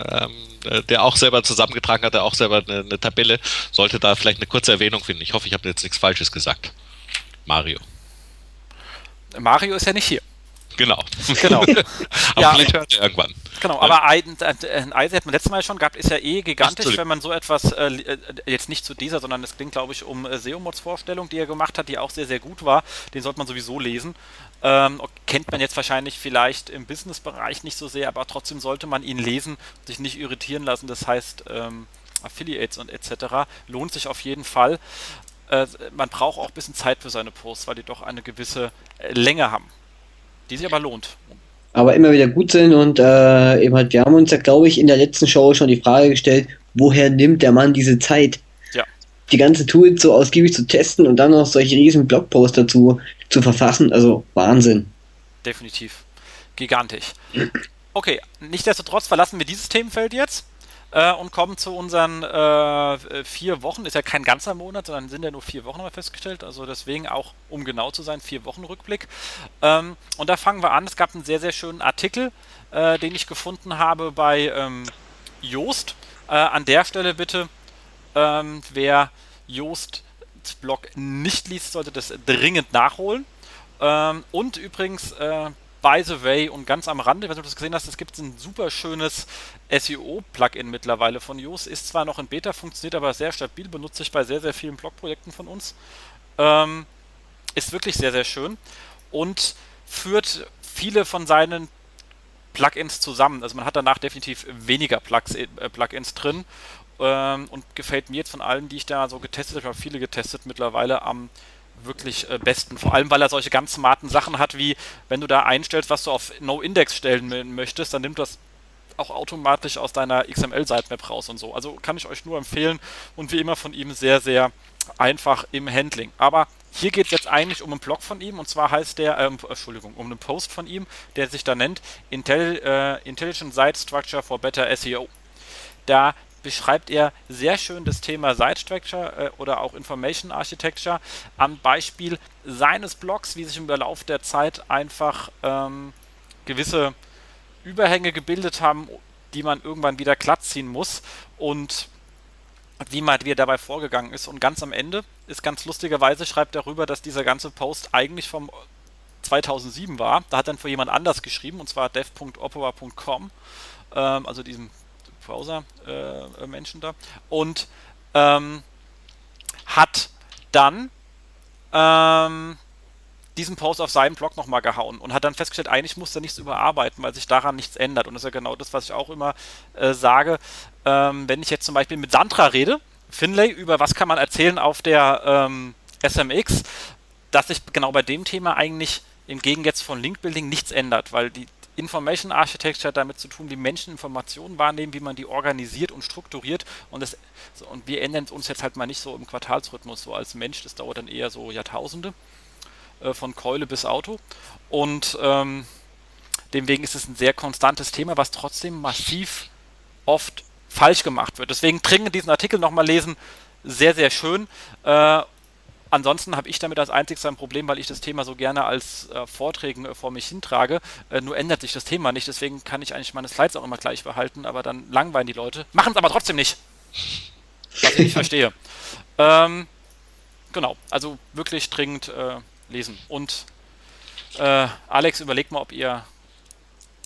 ähm, äh, der auch selber zusammengetragen hat, der auch selber eine, eine Tabelle, sollte da vielleicht eine kurze Erwähnung finden. Ich hoffe, ich habe jetzt nichts Falsches gesagt. Mario. Mario ist ja nicht hier. Genau. Genau. aber ja, vielleicht hört er irgendwann. Genau, aber ein Eise hat man letztes Mal schon gehabt, ist ja eh gigantisch, wenn man so etwas, äh, äh, jetzt nicht zu dieser, sondern es klingt, glaube ich, um äh, Seomods Vorstellung, die er gemacht hat, die auch sehr, sehr gut war. Den sollte man sowieso lesen. Ähm, kennt man jetzt wahrscheinlich vielleicht im Business-Bereich nicht so sehr, aber trotzdem sollte man ihn lesen, sich nicht irritieren lassen. Das heißt, ähm, Affiliates und etc. lohnt sich auf jeden Fall. Äh, man braucht auch ein bisschen Zeit für seine Posts, weil die doch eine gewisse äh, Länge haben die sich aber lohnt. Aber immer wieder gut sind und äh, eben halt, wir haben uns ja, glaube ich, in der letzten Show schon die Frage gestellt, woher nimmt der Mann diese Zeit? Ja. Die ganze Tools so ausgiebig zu testen und dann noch solche riesen Blogposts dazu zu verfassen, also Wahnsinn. Definitiv. Gigantisch. Okay, nichtsdestotrotz verlassen wir dieses Themenfeld jetzt äh, und kommen zu unseren äh, vier Wochen. Ist ja kein ganzer Monat, sondern sind ja nur vier Wochen, haben wir festgestellt. Also deswegen auch, um genau zu sein, vier Wochen Rückblick. Ähm, und da fangen wir an. Es gab einen sehr, sehr schönen Artikel, äh, den ich gefunden habe bei ähm, Joost. Äh, an der Stelle bitte, ähm, wer Joost Blog nicht liest, sollte das dringend nachholen. Ähm, und übrigens, äh, by the way, und ganz am Rande, ob du das gesehen hast, es gibt ein super schönes SEO-Plugin mittlerweile von Yoast. Ist zwar noch in Beta, funktioniert aber sehr stabil, benutze ich bei sehr, sehr vielen Blogprojekten von uns. Ähm, ist wirklich sehr, sehr schön und führt viele von seinen Plugins zusammen. Also man hat danach definitiv weniger Plugs, äh, Plugins drin ähm, und gefällt mir jetzt von allen, die ich da so getestet habe, ich habe viele getestet mittlerweile am wirklich äh, besten. Vor allem, weil er solche ganz smarten Sachen hat, wie wenn du da einstellst, was du auf No-Index stellen möchtest, dann nimmt das auch automatisch aus deiner XML-Sitemap raus und so. Also kann ich euch nur empfehlen und wie immer von ihm sehr, sehr einfach im Handling. Aber hier geht es jetzt eigentlich um einen Blog von ihm und zwar heißt der, äh, Entschuldigung, um einen Post von ihm, der sich da nennt Intelli äh, Intelligent Site Structure for Better SEO. Da beschreibt er sehr schön das Thema Site Structure äh, oder auch Information Architecture am Beispiel seines Blogs, wie sich im Verlauf der Zeit einfach ähm, gewisse Überhänge gebildet haben, die man irgendwann wieder glatt ziehen muss und wie man wie er dabei vorgegangen ist. Und ganz am Ende ist ganz lustigerweise schreibt er darüber, dass dieser ganze Post eigentlich vom 2007 war. Da hat dann für jemand anders geschrieben, und zwar dev.opera.com, ähm, also diesem Browser-Menschen äh, da, und ähm, hat dann ähm, diesen Post auf seinem Blog nochmal gehauen und hat dann festgestellt, eigentlich muss er nichts überarbeiten, weil sich daran nichts ändert. Und das ist ja genau das, was ich auch immer äh, sage. Ähm, wenn ich jetzt zum Beispiel mit Sandra rede, Finlay, über was kann man erzählen auf der ähm, SMX, dass sich genau bei dem Thema eigentlich im Gegensatz von Linkbuilding nichts ändert, weil die Information Architecture hat damit zu tun, wie Menschen Informationen wahrnehmen, wie man die organisiert und strukturiert. Und, das, so, und wir ändern uns jetzt halt mal nicht so im Quartalsrhythmus, so als Mensch. Das dauert dann eher so Jahrtausende, äh, von Keule bis Auto. Und ähm, deswegen ist es ein sehr konstantes Thema, was trotzdem massiv oft falsch gemacht wird. Deswegen dringend diesen Artikel nochmal lesen. Sehr, sehr schön. Äh, ansonsten habe ich damit als einzigste ein Problem, weil ich das Thema so gerne als äh, Vorträgen äh, vor mich hintrage. Äh, nur ändert sich das Thema nicht, deswegen kann ich eigentlich meine Slides auch immer gleich behalten, aber dann langweilen die Leute. Machen es aber trotzdem nicht. Was ich nicht verstehe. Ähm, genau, also wirklich dringend äh, lesen. Und äh, Alex, überlegt mal, ob ihr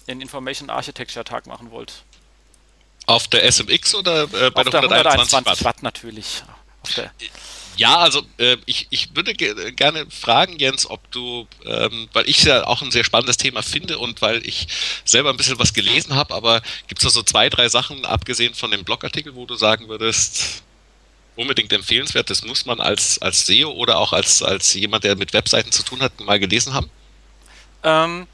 den Information Architecture Tag machen wollt. Auf der SMX oder äh, bei Auf der 121 Watt? Watt natürlich. Ja, also äh, ich, ich würde ge gerne fragen, Jens, ob du, ähm, weil ich es ja auch ein sehr spannendes Thema finde und weil ich selber ein bisschen was gelesen habe, aber gibt es da so zwei, drei Sachen, abgesehen von dem Blogartikel, wo du sagen würdest, unbedingt empfehlenswert, das muss man als, als SEO oder auch als, als jemand, der mit Webseiten zu tun hat, mal gelesen haben? Ähm,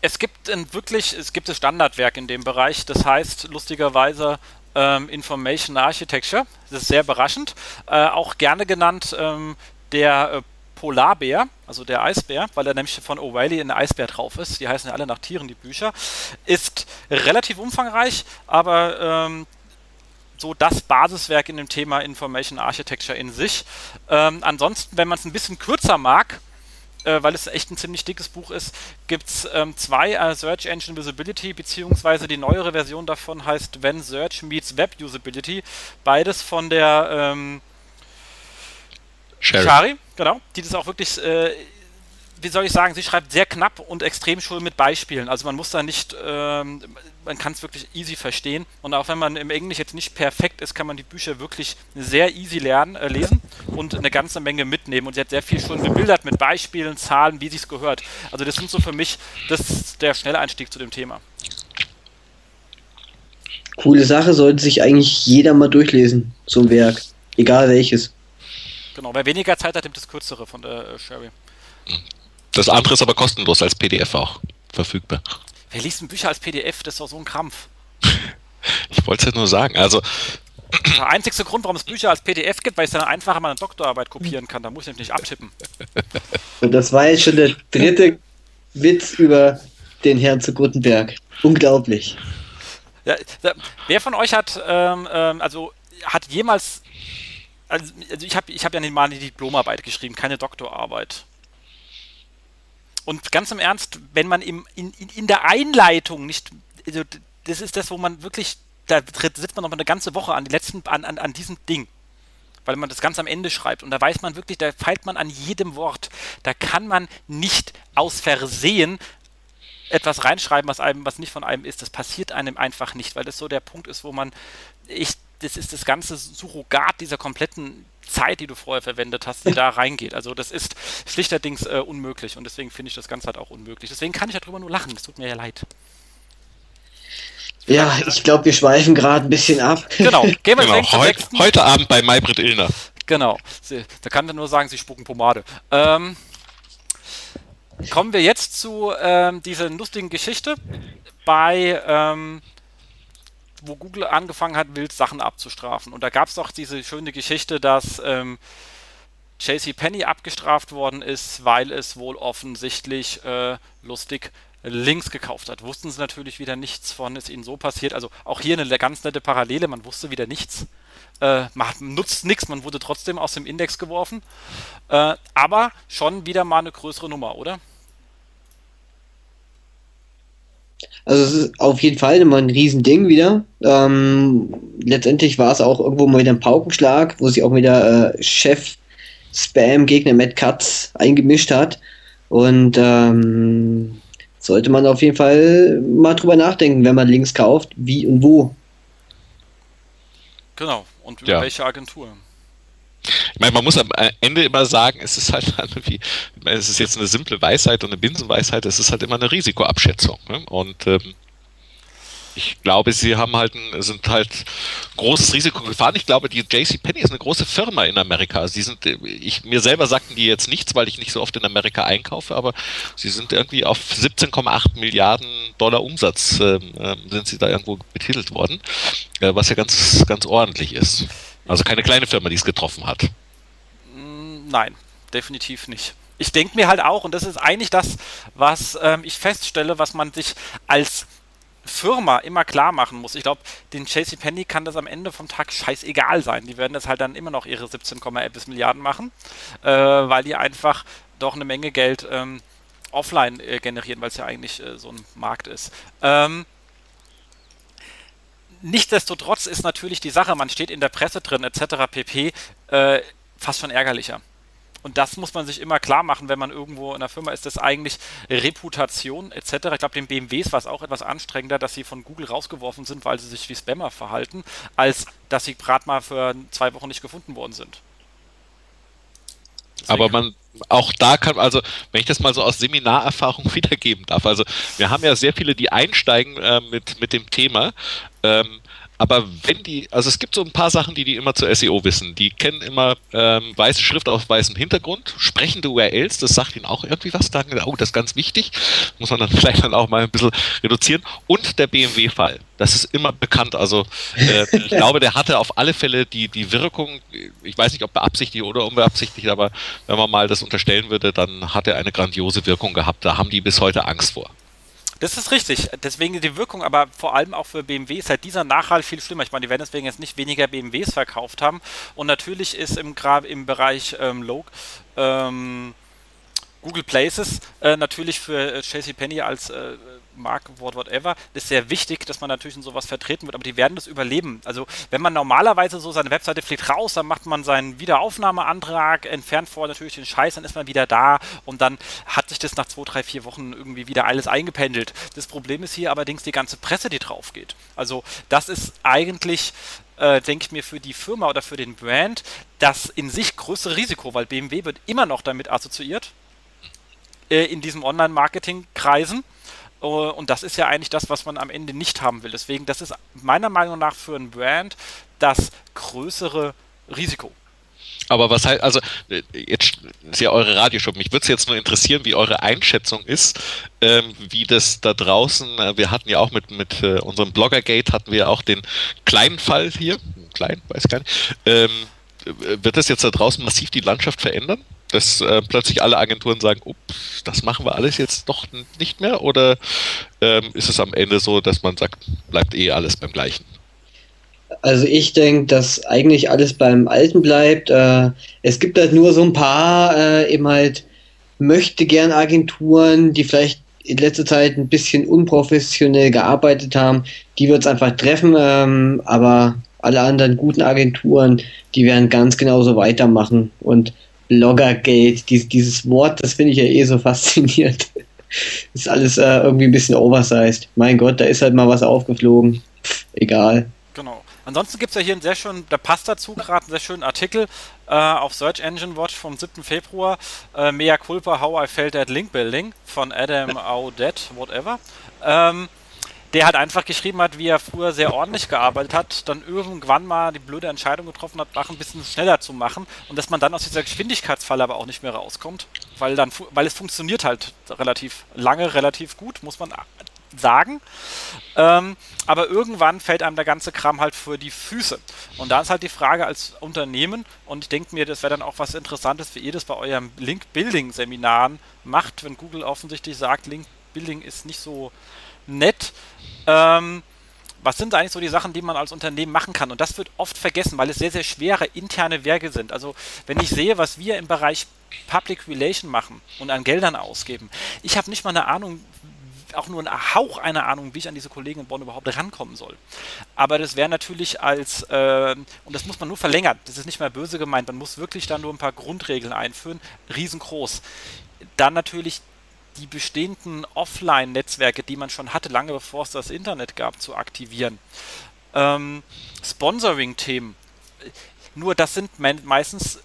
es gibt ein wirklich, es gibt das Standardwerk in dem Bereich, das heißt lustigerweise ähm, Information Architecture. Das ist sehr überraschend. Äh, auch gerne genannt ähm, der äh, Polarbär, also der Eisbär, weil er nämlich von O'Reilly ein Eisbär drauf ist. Die heißen ja alle nach Tieren, die Bücher. Ist relativ umfangreich, aber ähm, so das Basiswerk in dem Thema Information Architecture in sich. Ähm, ansonsten, wenn man es ein bisschen kürzer mag, äh, weil es echt ein ziemlich dickes Buch ist, gibt es ähm, zwei äh, Search Engine Visibility, beziehungsweise die neuere Version davon heißt When Search Meets Web Usability. Beides von der ähm, Shari, genau, die das auch wirklich äh, wie soll ich sagen, sie schreibt sehr knapp und extrem schön mit Beispielen. Also man muss da nicht, ähm, man kann es wirklich easy verstehen. Und auch wenn man im Englisch jetzt nicht perfekt ist, kann man die Bücher wirklich sehr easy lernen, äh, lesen und eine ganze Menge mitnehmen. Und sie hat sehr viel schon bebildert mit Beispielen, Zahlen, wie sie es gehört. Also das sind so für mich das der Schnelleinstieg zu dem Thema. Coole Sache, sollte sich eigentlich jeder mal durchlesen, so ein Werk. Egal welches. Genau, wer weniger Zeit hat, nimmt das kürzere von der äh, Sherry. Das andere ist aber kostenlos als PDF auch verfügbar. Wer liest denn Bücher als PDF? Das ist doch so ein Krampf. ich wollte es ja nur sagen. Also. Der einzigste Grund, warum es Bücher als PDF gibt, weil ich dann einfacher meine Doktorarbeit kopieren kann. Da muss ich nicht abtippen. Und das war jetzt schon der dritte Witz über den Herrn zu Gutenberg. Unglaublich. Ja, wer von euch hat, ähm, ähm, also hat jemals, also, also ich habe ich hab ja mal eine Diplomarbeit geschrieben, keine Doktorarbeit. Und ganz im Ernst, wenn man im, in, in der Einleitung nicht, also das ist das, wo man wirklich, da sitzt man noch eine ganze Woche an, die letzten, an, an, an diesem Ding weil man das ganz am Ende schreibt. Und da weiß man wirklich, da feilt man an jedem Wort. Da kann man nicht aus Versehen etwas reinschreiben, was einem, was nicht von einem ist. Das passiert einem einfach nicht, weil das so der Punkt ist, wo man, ich, das ist das ganze Surrogat dieser kompletten Zeit, die du vorher verwendet hast, die da reingeht. Also das ist schlichterdings äh, unmöglich und deswegen finde ich das Ganze halt auch unmöglich. Deswegen kann ich darüber nur lachen. Es tut mir ja leid. Ja, ich glaube, wir schweifen gerade ein bisschen ab. Genau, gehen wir genau. Heu Heute Abend bei Maybrit Illner. Genau, sie, da kann man nur sagen, sie spucken Pomade. Ähm, kommen wir jetzt zu ähm, dieser lustigen Geschichte bei ähm, wo Google angefangen hat, wild Sachen abzustrafen. Und da gab es doch diese schöne Geschichte, dass ähm, JC Penny abgestraft worden ist, weil es wohl offensichtlich äh, lustig Links gekauft hat. Wussten sie natürlich wieder nichts von, ist ihnen so passiert. Also auch hier eine ganz nette Parallele, man wusste wieder nichts. Äh, macht, nutzt nichts, man wurde trotzdem aus dem Index geworfen. Äh, aber schon wieder mal eine größere Nummer, oder? Also es ist auf jeden Fall immer ein Riesending wieder. Ähm, letztendlich war es auch irgendwo mal wieder ein Paukenschlag, wo sich auch wieder äh, Chef Spam Gegner Matt Katz eingemischt hat. Und ähm, sollte man auf jeden Fall mal drüber nachdenken, wenn man Links kauft, wie und wo. Genau, und über ja. welche Agentur. Ich meine, man muss am Ende immer sagen, es ist halt irgendwie, es ist jetzt eine simple Weisheit und eine Binsenweisheit, es ist halt immer eine Risikoabschätzung. Ne? Und ähm, ich glaube, sie haben halt ein, sind halt großes Risiko gefahren. Ich glaube, die JC Penney ist eine große Firma in Amerika. Sie sind, ich, mir selber sagten die jetzt nichts, weil ich nicht so oft in Amerika einkaufe, aber sie sind irgendwie auf 17,8 Milliarden Dollar Umsatz ähm, sind sie da irgendwo betitelt worden, äh, was ja ganz, ganz ordentlich ist. Also keine kleine Firma, die es getroffen hat. Mm, nein, definitiv nicht. Ich denke mir halt auch, und das ist eigentlich das, was ähm, ich feststelle, was man sich als Firma immer klar machen muss. Ich glaube, den Penny kann das am Ende vom Tag scheißegal sein. Die werden das halt dann immer noch ihre 17, etwas Milliarden machen, äh, weil die einfach doch eine Menge Geld ähm, offline äh, generieren, weil es ja eigentlich äh, so ein Markt ist. Ähm, Nichtsdestotrotz ist natürlich die Sache, man steht in der Presse drin etc. pp. Äh, fast schon ärgerlicher. Und das muss man sich immer klar machen, wenn man irgendwo in der Firma ist, das eigentlich Reputation etc. Ich glaube, den BMWs war es auch etwas anstrengender, dass sie von Google rausgeworfen sind, weil sie sich wie Spammer verhalten, als dass sie gerade mal für zwei Wochen nicht gefunden worden sind. Deswegen. Aber man, auch da kann, also wenn ich das mal so aus Seminarerfahrung wiedergeben darf, also wir haben ja sehr viele, die einsteigen äh, mit, mit dem Thema. Ähm, aber wenn die, also es gibt so ein paar Sachen, die die immer zur SEO wissen. Die kennen immer ähm, weiße Schrift auf weißem Hintergrund, sprechende URLs, das sagt ihnen auch irgendwie was. Da, oh, das ist ganz wichtig. Muss man dann vielleicht dann auch mal ein bisschen reduzieren. Und der BMW-Fall. Das ist immer bekannt. Also äh, ich glaube, der hatte auf alle Fälle die, die Wirkung, ich weiß nicht, ob beabsichtigt oder unbeabsichtigt, aber wenn man mal das unterstellen würde, dann hat er eine grandiose Wirkung gehabt. Da haben die bis heute Angst vor. Das ist richtig. Deswegen die Wirkung, aber vor allem auch für BMW ist halt dieser Nachhall viel schlimmer. Ich meine, die werden deswegen jetzt nicht weniger BMWs verkauft haben. Und natürlich ist im, im Bereich ähm, Log ähm, Google Places äh, natürlich für äh, Penny als äh, Markenwort, whatever, ist sehr wichtig, dass man natürlich in sowas vertreten wird, aber die werden das überleben. Also wenn man normalerweise so seine Webseite fliegt raus, dann macht man seinen Wiederaufnahmeantrag, entfernt vorher natürlich den Scheiß, dann ist man wieder da und dann hat sich das nach zwei, drei, vier Wochen irgendwie wieder alles eingependelt. Das Problem ist hier allerdings die ganze Presse, die drauf geht. Also das ist eigentlich äh, denke ich mir, für die Firma oder für den Brand das in sich größere Risiko, weil BMW wird immer noch damit assoziiert äh, in diesem Online-Marketing-Kreisen. Äh, und das ist ja eigentlich das, was man am Ende nicht haben will. Deswegen, das ist meiner Meinung nach für ein Brand das größere Risiko. Aber was heißt, also jetzt ist ja eure Radioshow. Mich würde es jetzt nur interessieren, wie eure Einschätzung ist, ähm, wie das da draußen, äh, wir hatten ja auch mit, mit äh, unserem Bloggergate hatten wir auch den kleinen Fall hier, klein, weiß gar nicht, ähm, wird das jetzt da draußen massiv die Landschaft verändern? Dass äh, plötzlich alle Agenturen sagen, ups, das machen wir alles jetzt doch nicht mehr? Oder ähm, ist es am Ende so, dass man sagt, bleibt eh alles beim Gleichen? Also ich denke, dass eigentlich alles beim Alten bleibt. Äh, es gibt halt nur so ein paar äh, eben halt möchte gern Agenturen, die vielleicht in letzter Zeit ein bisschen unprofessionell gearbeitet haben. Die wird es einfach treffen, ähm, aber alle anderen guten Agenturen, die werden ganz genauso weitermachen und Bloggergate, dies, dieses Wort, das finde ich ja eh so faszinierend. ist alles äh, irgendwie ein bisschen oversized. Mein Gott, da ist halt mal was aufgeflogen. Egal. Genau. Ansonsten gibt es ja hier einen sehr schönen, da passt dazu gerade einen sehr schönen Artikel äh, auf Search Engine Watch vom 7. Februar. Äh, Mea culpa, how I failed at link building von Adam Audet, whatever. Ähm, der halt einfach geschrieben hat, wie er früher sehr ordentlich gearbeitet hat, dann irgendwann mal die blöde Entscheidung getroffen hat, Sachen ein bisschen schneller zu machen und dass man dann aus dieser Geschwindigkeitsfalle aber auch nicht mehr rauskommt, weil dann, weil es funktioniert halt relativ lange, relativ gut, muss man sagen. Ähm, aber irgendwann fällt einem der ganze Kram halt für die Füße. Und da ist halt die Frage als Unternehmen, und ich denke mir, das wäre dann auch was Interessantes, wie ihr das bei eurem Link-Building-Seminaren macht, wenn Google offensichtlich sagt, Link-Building ist nicht so nett. Ähm, was sind eigentlich so die Sachen, die man als Unternehmen machen kann? Und das wird oft vergessen, weil es sehr, sehr schwere interne Werke sind. Also wenn ich sehe, was wir im Bereich Public Relation machen und an Geldern ausgeben, ich habe nicht mal eine Ahnung, auch nur einen Hauch einer Ahnung, wie ich an diese Kollegen in Bonn überhaupt rankommen soll. Aber das wäre natürlich als, äh, und das muss man nur verlängern, das ist nicht mehr böse gemeint, man muss wirklich da nur ein paar Grundregeln einführen, riesengroß. Dann natürlich die bestehenden Offline-Netzwerke, die man schon hatte, lange bevor es das Internet gab, zu aktivieren. Ähm, Sponsoring-Themen. Nur das sind meistens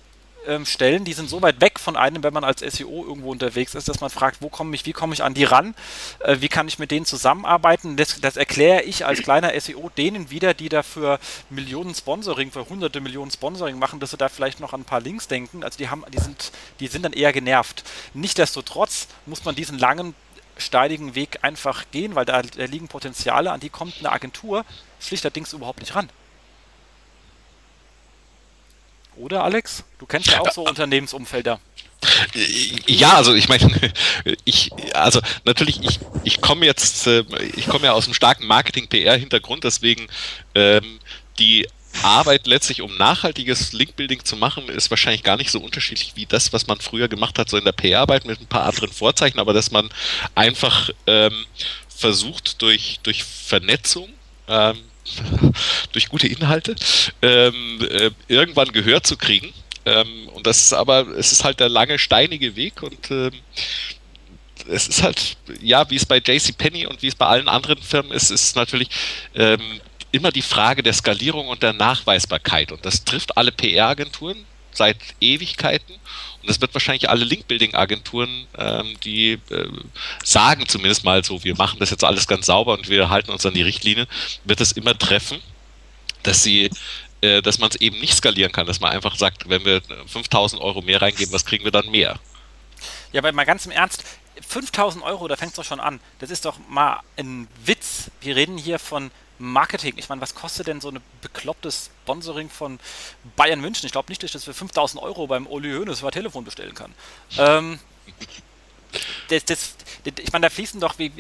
ähm, Stellen, die sind so weit weg von einem, wenn man als SEO irgendwo unterwegs ist, dass man fragt, wo komme ich, wie komme ich an die ran, äh, wie kann ich mit denen zusammenarbeiten. Das, das erkläre ich als kleiner SEO denen wieder, die dafür Millionen Sponsoring, für hunderte Millionen Sponsoring machen, dass sie da vielleicht noch an ein paar Links denken. Also die haben, die sind, die sind dann eher genervt. Nichtsdestotrotz muss man diesen langen steinigen Weg einfach gehen, weil da, da liegen Potenziale, an die kommt eine Agentur schlichterdings überhaupt nicht ran. Oder Alex? Du kennst ja auch so Unternehmensumfelder. Ja, also ich meine, ich, also natürlich, ich, ich komme jetzt, äh, ich komme ja aus einem starken Marketing-PR-Hintergrund, deswegen ähm, die Arbeit letztlich, um nachhaltiges Linkbuilding zu machen, ist wahrscheinlich gar nicht so unterschiedlich wie das, was man früher gemacht hat, so in der PR-Arbeit mit ein paar anderen Vorzeichen, aber dass man einfach ähm, versucht, durch, durch Vernetzung, ähm, durch gute Inhalte, ähm, äh, irgendwann Gehör zu kriegen. Ähm, und das ist aber, es ist halt der lange, steinige Weg und ähm, es ist halt, ja, wie es bei JCPenney und wie es bei allen anderen Firmen ist, ist natürlich ähm, immer die Frage der Skalierung und der Nachweisbarkeit. Und das trifft alle PR-Agenturen seit Ewigkeiten. Und das wird wahrscheinlich alle Link-Building-Agenturen, ähm, die äh, sagen zumindest mal so, wir machen das jetzt alles ganz sauber und wir halten uns an die Richtlinie, wird es immer treffen, dass sie äh, dass man es eben nicht skalieren kann, dass man einfach sagt, wenn wir 5000 Euro mehr reingeben, was kriegen wir dann mehr? Ja, aber mal ganz im Ernst, 5000 Euro, da fängt es doch schon an. Das ist doch mal ein Witz. Wir reden hier von Marketing. Ich meine, was kostet denn so ein beklopptes Sponsoring von Bayern München? Ich glaube nicht, dass ich das für 5000 Euro beim Uli Hoeneß über Telefon bestellen kann. Ähm, das, das, ich meine, da fließen doch wie.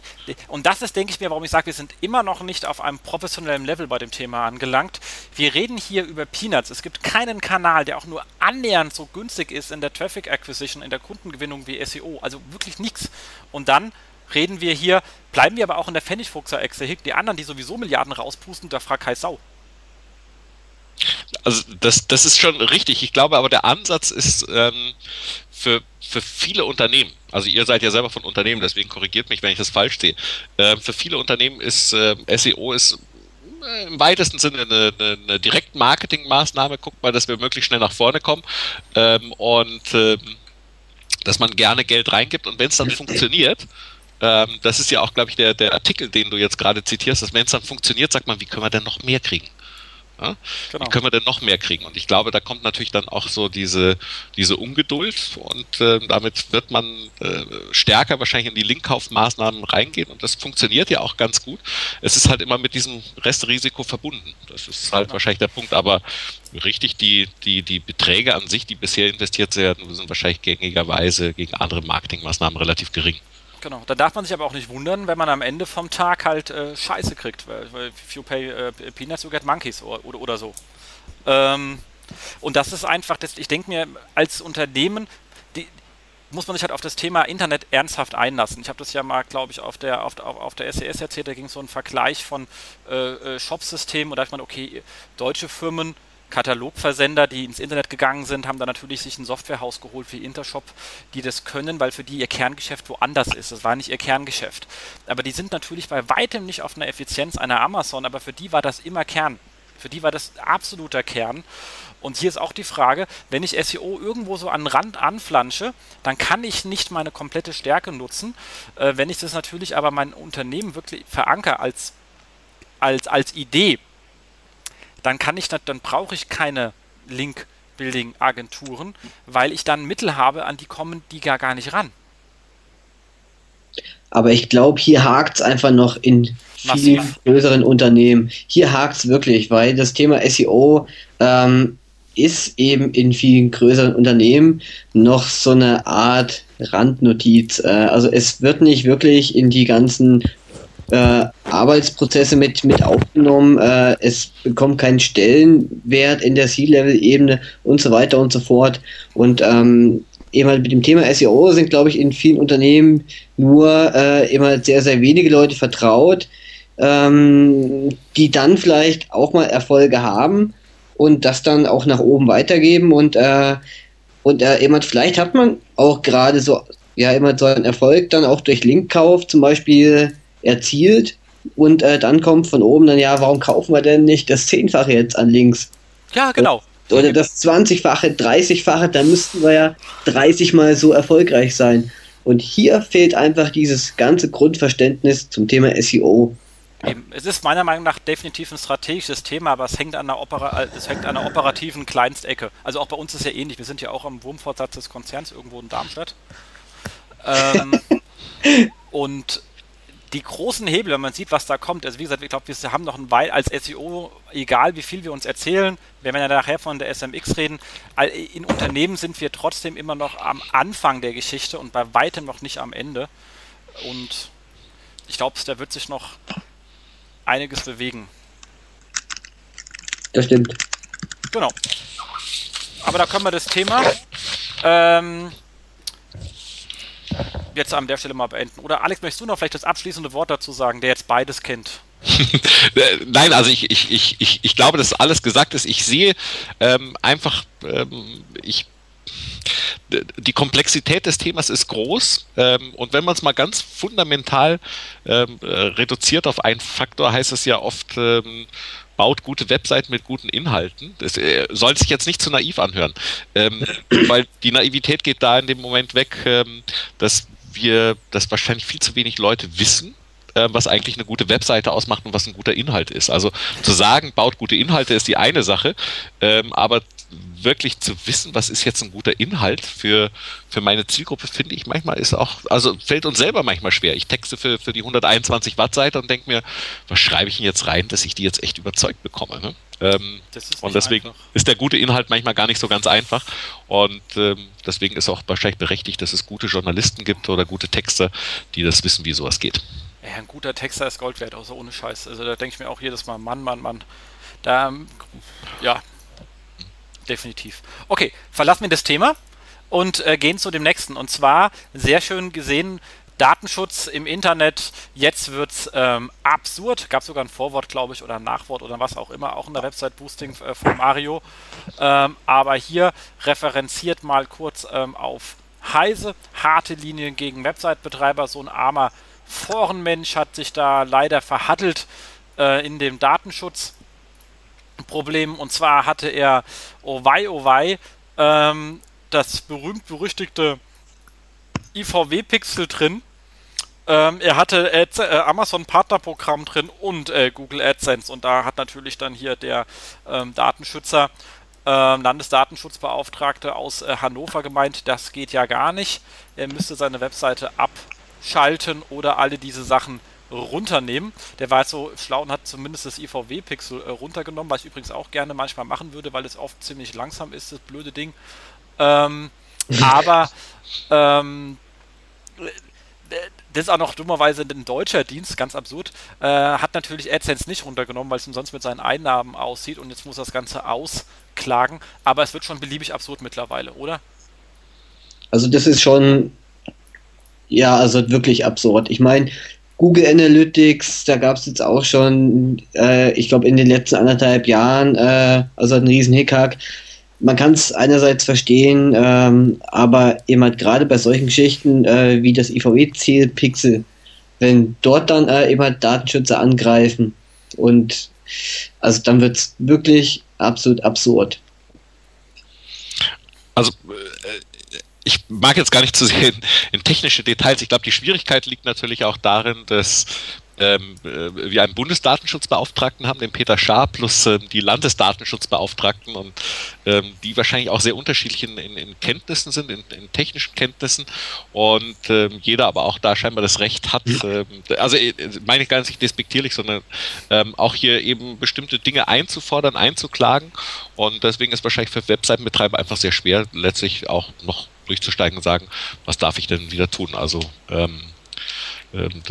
Und das ist, denke ich mir, warum ich sage, wir sind immer noch nicht auf einem professionellen Level bei dem Thema angelangt. Wir reden hier über Peanuts. Es gibt keinen Kanal, der auch nur annähernd so günstig ist in der Traffic Acquisition, in der Kundengewinnung wie SEO. Also wirklich nichts. Und dann reden wir hier, bleiben wir aber auch in der Pfennigfuchser-Echse. Die anderen, die sowieso Milliarden rauspusten, da fragt Kai Sau. Also das, das ist schon richtig. Ich glaube aber, der Ansatz ist ähm, für, für viele Unternehmen, also ihr seid ja selber von Unternehmen, deswegen korrigiert mich, wenn ich das falsch sehe. Äh, für viele Unternehmen ist äh, SEO ist im weitesten Sinne eine, eine, eine Direktmarketing-Maßnahme. Guckt mal, dass wir möglichst schnell nach vorne kommen ähm, und ähm, dass man gerne Geld reingibt und wenn es dann funktioniert, ähm, das ist ja auch, glaube ich, der, der Artikel, den du jetzt gerade zitierst, dass wenn es dann funktioniert, sagt man, wie können wir denn noch mehr kriegen? Ja? Genau. Wie können wir denn noch mehr kriegen? Und ich glaube, da kommt natürlich dann auch so diese, diese Ungeduld und äh, damit wird man äh, stärker wahrscheinlich in die Linkkaufmaßnahmen reingehen und das funktioniert ja auch ganz gut. Es ist halt immer mit diesem Restrisiko verbunden. Das ist halt genau. wahrscheinlich der Punkt, aber richtig, die, die, die Beträge an sich, die bisher investiert werden, sind wahrscheinlich gängigerweise gegen andere Marketingmaßnahmen relativ gering. Genau, da darf man sich aber auch nicht wundern, wenn man am Ende vom Tag halt äh, Scheiße kriegt, weil, if you pay äh, peanuts, you get monkeys oder, oder, oder so. Ähm, und das ist einfach, das, ich denke mir, als Unternehmen die, muss man sich halt auf das Thema Internet ernsthaft einlassen. Ich habe das ja mal, glaube ich, auf der, auf, auf der SES e erzählt, da ging so ein Vergleich von äh, äh Shop-Systemen und da dachte man, okay, deutsche Firmen Katalogversender, die ins Internet gegangen sind, haben dann natürlich sich ein Softwarehaus geholt wie Intershop, die das können, weil für die ihr Kerngeschäft woanders ist. Das war nicht ihr Kerngeschäft. Aber die sind natürlich bei weitem nicht auf einer Effizienz einer Amazon, aber für die war das immer Kern. Für die war das absoluter Kern. Und hier ist auch die Frage, wenn ich SEO irgendwo so an Rand anflansche, dann kann ich nicht meine komplette Stärke nutzen. Äh, wenn ich das natürlich aber mein Unternehmen wirklich verankere als, als, als Idee, dann kann ich, dann brauche ich keine Link-Building-Agenturen, weil ich dann Mittel habe, an die kommen die gar, gar nicht ran. Aber ich glaube, hier hakt es einfach noch in vielen Massiv. größeren Unternehmen. Hier hakt es wirklich, weil das Thema SEO ähm, ist eben in vielen größeren Unternehmen noch so eine Art Randnotiz. Äh, also es wird nicht wirklich in die ganzen äh, Arbeitsprozesse mit, mit aufgenommen, äh, es bekommt keinen Stellenwert in der C-Level-Ebene und so weiter und so fort. Und ähm, eben mit dem Thema SEO sind, glaube ich, in vielen Unternehmen nur äh, immer sehr, sehr wenige Leute vertraut, ähm, die dann vielleicht auch mal Erfolge haben und das dann auch nach oben weitergeben und äh, und äh, eben vielleicht hat man auch gerade so ja immer so einen Erfolg dann auch durch Linkkauf zum Beispiel erzielt und äh, dann kommt von oben dann, ja, warum kaufen wir denn nicht das Zehnfache jetzt an links? Ja, genau. Oder das 20-fache, 30-fache, da müssten wir ja 30 mal so erfolgreich sein. Und hier fehlt einfach dieses ganze Grundverständnis zum Thema SEO. Eben. Es ist meiner Meinung nach definitiv ein strategisches Thema, aber es hängt an der, Opera es hängt an der operativen Kleinstecke. Also auch bei uns ist es ja ähnlich. Wir sind ja auch am Wurmfortsatz des Konzerns irgendwo in Darmstadt. Ähm, und die großen Hebel, wenn man sieht, was da kommt, also wie gesagt, ich glaube, wir haben noch ein Weil als SEO, egal wie viel wir uns erzählen, wenn wir ja nachher von der SMX reden, in Unternehmen sind wir trotzdem immer noch am Anfang der Geschichte und bei weitem noch nicht am Ende. Und ich glaube, da wird sich noch einiges bewegen. Das stimmt. Genau. Aber da können wir das Thema ähm, jetzt an der Stelle mal beenden. Oder Alex, möchtest du noch vielleicht das abschließende Wort dazu sagen, der jetzt beides kennt? Nein, also ich, ich, ich, ich, ich glaube, dass alles gesagt ist. Ich sehe ähm, einfach, ähm, ich die Komplexität des Themas ist groß ähm, und wenn man es mal ganz fundamental ähm, äh, reduziert auf einen Faktor, heißt es ja oft, ähm, baut gute Webseiten mit guten Inhalten. Das äh, soll sich jetzt nicht zu naiv anhören, ähm, weil die Naivität geht da in dem Moment weg, ähm, dass wir, dass wahrscheinlich viel zu wenig Leute wissen, äh, was eigentlich eine gute Webseite ausmacht und was ein guter Inhalt ist. Also zu sagen, baut gute Inhalte ist die eine Sache, ähm, aber wirklich zu wissen, was ist jetzt ein guter Inhalt für, für meine Zielgruppe, finde ich manchmal ist auch, also fällt uns selber manchmal schwer. Ich texte für, für die 121 Watt Seite und denke mir, was schreibe ich denn jetzt rein, dass ich die jetzt echt überzeugt bekomme. Ne? Ähm, und deswegen einfach. ist der gute Inhalt manchmal gar nicht so ganz einfach. Und ähm, deswegen ist auch wahrscheinlich berechtigt, dass es gute Journalisten gibt oder gute Texter, die das wissen, wie sowas geht. Ja, ein guter Texter ist Gold wert, außer ohne Scheiß. Also da denke ich mir auch jedes Mal, Mann, Mann, Mann. Da, ja, definitiv. Okay, verlassen wir das Thema und äh, gehen zu dem nächsten. Und zwar, sehr schön gesehen, Datenschutz im Internet. Jetzt wird es ähm, absurd. Gab sogar ein Vorwort, glaube ich, oder ein Nachwort oder was auch immer, auch in der Website-Boosting äh, von Mario. Ähm, aber hier referenziert mal kurz ähm, auf Heise, harte Linien gegen Website-Betreiber. So ein armer Forenmensch hat sich da leider verhattelt äh, in dem Datenschutzproblem. Und zwar hatte er, oh wei, oh wei, ähm, das berühmt-berüchtigte IVW-Pixel drin. Ähm, er hatte Ad äh, Amazon Partnerprogramm drin und äh, Google AdSense und da hat natürlich dann hier der ähm, Datenschützer, äh, Landesdatenschutzbeauftragte aus äh, Hannover gemeint, das geht ja gar nicht. Er müsste seine Webseite ab schalten oder alle diese Sachen runternehmen. Der war jetzt so schlau und hat zumindest das IVW-Pixel äh, runtergenommen, was ich übrigens auch gerne manchmal machen würde, weil es oft ziemlich langsam ist, das blöde Ding. Ähm, aber ähm, das ist auch noch dummerweise ein deutscher Dienst, ganz absurd, äh, hat natürlich AdSense nicht runtergenommen, weil es ihm sonst mit seinen Einnahmen aussieht und jetzt muss das Ganze ausklagen. Aber es wird schon beliebig absurd mittlerweile, oder? Also das ist schon ja, also wirklich absurd. Ich meine, Google Analytics, da gab es jetzt auch schon, äh, ich glaube, in den letzten anderthalb Jahren, äh, also ein riesen Hickhack. Man kann es einerseits verstehen, ähm, aber eben halt gerade bei solchen Geschichten äh, wie das IVE-Ziel Pixel, wenn dort dann äh, eben halt Datenschützer angreifen und also dann wird es wirklich absolut absurd. Also äh, ich mag jetzt gar nicht zu sehen in technische Details. Ich glaube, die Schwierigkeit liegt natürlich auch darin, dass ähm, äh, wir einen Bundesdatenschutzbeauftragten haben, den Peter Schaar, plus ähm, die Landesdatenschutzbeauftragten. Und ähm, die wahrscheinlich auch sehr unterschiedlich in, in, in Kenntnissen sind, in, in, technischen Kenntnissen. Und ähm, jeder aber auch da scheinbar das Recht hat, ähm, also äh, meine ich gar nicht despektierlich, sondern ähm, auch hier eben bestimmte Dinge einzufordern, einzuklagen. Und deswegen ist wahrscheinlich für Webseitenbetreiber einfach sehr schwer, letztlich auch noch durchzusteigen und sagen, was darf ich denn wieder tun? Also ähm, ähm,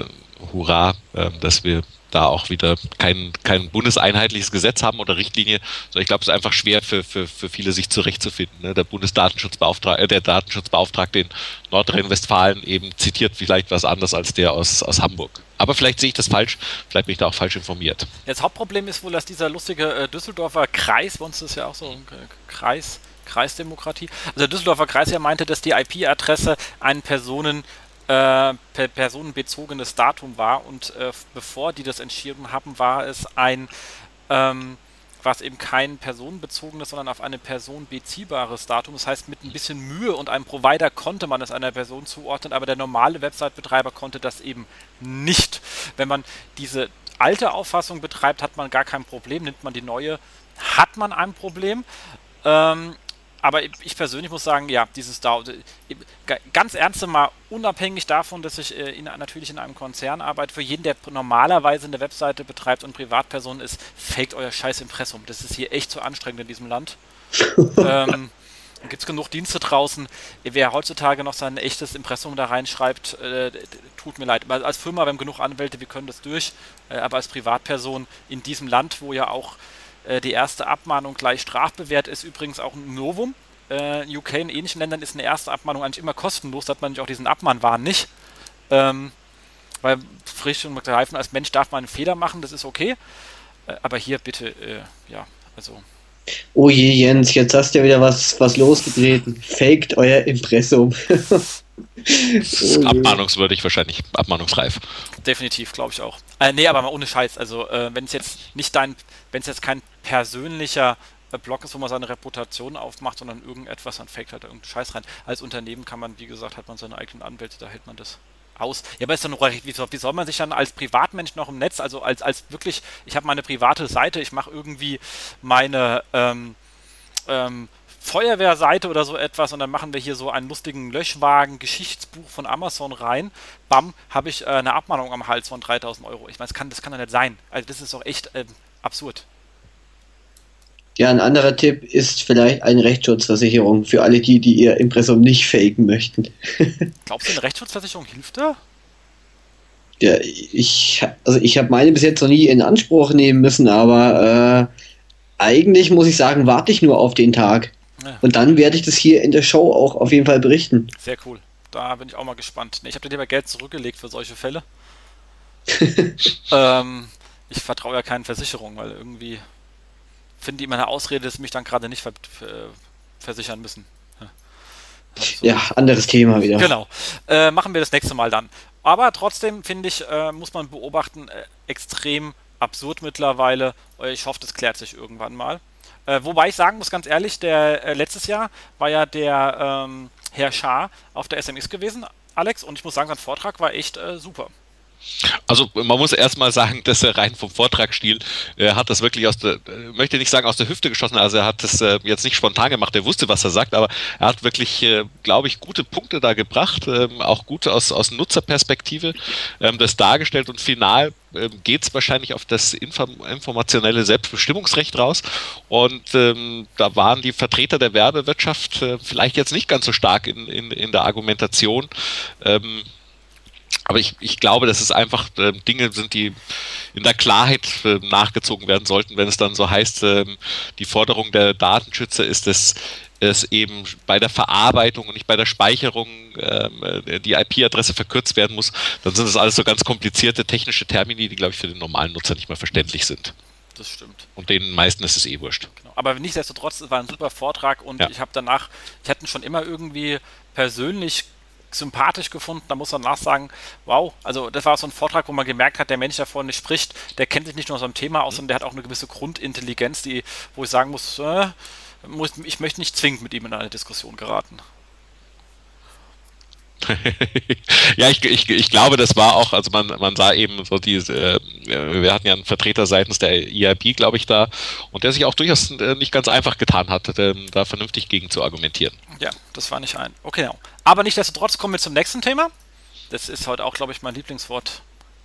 hurra, ähm, dass wir da auch wieder kein, kein bundeseinheitliches Gesetz haben oder Richtlinie, sondern ich glaube, es ist einfach schwer für, für, für viele, sich zurechtzufinden. Ne? Der Bundesdatenschutzbeauftragte, äh, der Datenschutzbeauftragte in Nordrhein-Westfalen eben zitiert vielleicht was anderes als der aus, aus Hamburg. Aber vielleicht sehe ich das falsch, vielleicht bin ich da auch falsch informiert. Das Hauptproblem ist wohl, dass dieser lustige äh, Düsseldorfer Kreis, bei uns ist ja auch so ein Kreis, Kreisdemokratie. Also der Düsseldorfer Kreis ja meinte, dass die IP-Adresse ein Personen äh, personenbezogenes Datum war und äh, bevor die das entschieden haben, war es ein ähm, war es eben kein personenbezogenes, sondern auf eine Person beziehbares Datum. Das heißt, mit ein bisschen Mühe und einem Provider konnte man es einer Person zuordnen, aber der normale Website-Betreiber konnte das eben nicht. Wenn man diese alte Auffassung betreibt, hat man gar kein Problem. Nimmt man die neue, hat man ein Problem. Ähm, aber ich persönlich muss sagen, ja, dieses DAO, ganz ernst mal, unabhängig davon, dass ich in, natürlich in einem Konzern arbeite, für jeden, der normalerweise eine Webseite betreibt und Privatperson ist, faked euer scheiß Impressum. Das ist hier echt zu anstrengend in diesem Land. ähm, gibt es genug Dienste draußen. Wer heutzutage noch sein echtes Impressum da reinschreibt, äh, tut mir leid. Als Firma, wir haben genug Anwälte, wir können das durch. Äh, aber als Privatperson in diesem Land, wo ja auch äh, die erste Abmahnung gleich strafbewehrt ist, übrigens auch ein Novum. Äh, UK in ähnlichen Ländern ist eine erste Abmahnung eigentlich immer kostenlos, da hat man nämlich auch diesen Abmahnwahn nicht. Ähm, weil frisch und begreifen, als Mensch darf man einen Fehler machen, das ist okay. Äh, aber hier bitte, äh, ja, also Oh je, Jens, jetzt hast du ja wieder was, was losgetreten. Faked euer Impressum. oh abmahnungswürdig wahrscheinlich, abmahnungsreif. Definitiv, glaube ich auch. Äh, nee, aber mal ohne Scheiß. Also, äh, wenn es jetzt nicht dein, wenn es jetzt kein persönlicher äh, Blog ist, wo man seine Reputation aufmacht, sondern irgendetwas, dann faked halt irgendeinen Scheiß rein. Als Unternehmen kann man, wie gesagt, hat man seine eigenen Anwälte, da hält man das aus. Ja, aber ist dann wie, wie soll man sich dann als Privatmensch noch im Netz, also als, als wirklich, ich habe meine private Seite, ich mache irgendwie meine ähm, ähm, Feuerwehrseite oder so etwas und dann machen wir hier so einen lustigen Löschwagen, Geschichtsbuch von Amazon rein. Bam, habe ich äh, eine Abmahnung am Hals von 3000 Euro. Ich meine, das kann, das kann doch nicht sein. Also das ist doch echt äh, absurd. Ja, ein anderer Tipp ist vielleicht eine Rechtsschutzversicherung für alle die, die ihr Impressum nicht faken möchten. Glaubst du, eine Rechtsschutzversicherung hilft da? Ja, ich, also ich habe meine bis jetzt noch nie in Anspruch nehmen müssen, aber äh, eigentlich muss ich sagen, warte ich nur auf den Tag. Ja. Und dann werde ich das hier in der Show auch auf jeden Fall berichten. Sehr cool. Da bin ich auch mal gespannt. Ich habe dir lieber Geld zurückgelegt für solche Fälle. ähm, ich vertraue ja keinen Versicherungen, weil irgendwie finde die immer eine Ausrede, dass sie mich dann gerade nicht ver versichern müssen. Also, ja, anderes Thema wieder. Genau. Äh, machen wir das nächste Mal dann. Aber trotzdem finde ich, äh, muss man beobachten, äh, extrem absurd mittlerweile. Ich hoffe, das klärt sich irgendwann mal. Äh, wobei ich sagen muss, ganz ehrlich, der äh, letztes Jahr war ja der ähm, Herr Schaar auf der SMX gewesen, Alex, und ich muss sagen, sein Vortrag war echt äh, super. Also man muss erstmal sagen, dass er rein vom Vortragsstil er hat das wirklich aus der, möchte nicht sagen aus der Hüfte geschossen, also er hat das äh, jetzt nicht spontan gemacht, er wusste, was er sagt, aber er hat wirklich, äh, glaube ich, gute Punkte da gebracht, ähm, auch gute aus, aus Nutzerperspektive ähm, das dargestellt und final ähm, geht es wahrscheinlich auf das informationelle Selbstbestimmungsrecht raus. Und ähm, da waren die Vertreter der Werbewirtschaft äh, vielleicht jetzt nicht ganz so stark in, in, in der Argumentation. Ähm, aber ich, ich glaube, dass es einfach äh, Dinge sind, die in der Klarheit äh, nachgezogen werden sollten, wenn es dann so heißt, äh, die Forderung der Datenschützer ist, dass es eben bei der Verarbeitung und nicht bei der Speicherung ähm, die IP-Adresse verkürzt werden muss, dann sind das alles so ganz komplizierte technische Termini, die, glaube ich, für den normalen Nutzer nicht mehr verständlich sind. Das stimmt. Und den meisten ist es eh wurscht. Genau. Aber nichtsdestotrotz, es war ein super Vortrag und ja. ich habe danach, ich hatte schon immer irgendwie persönlich sympathisch gefunden. Da muss man nachsagen, wow, also das war so ein Vortrag, wo man gemerkt hat, der Mensch, der vorne spricht, der kennt sich nicht nur so ein Thema aus, sondern der hat auch eine gewisse Grundintelligenz, die, wo ich sagen muss, äh, muss ich möchte nicht zwingend mit ihm in eine Diskussion geraten. ja, ich, ich, ich glaube, das war auch, also man, man sah eben so diese, äh, wir hatten ja einen Vertreter seitens der IRB, glaube ich, da, und der sich auch durchaus äh, nicht ganz einfach getan hat, ähm, da vernünftig gegen zu argumentieren. Ja, das war nicht ein. Okay, genau. Aber nichtsdestotrotz kommen wir zum nächsten Thema. Das ist heute auch, glaube ich, mein Lieblingswort.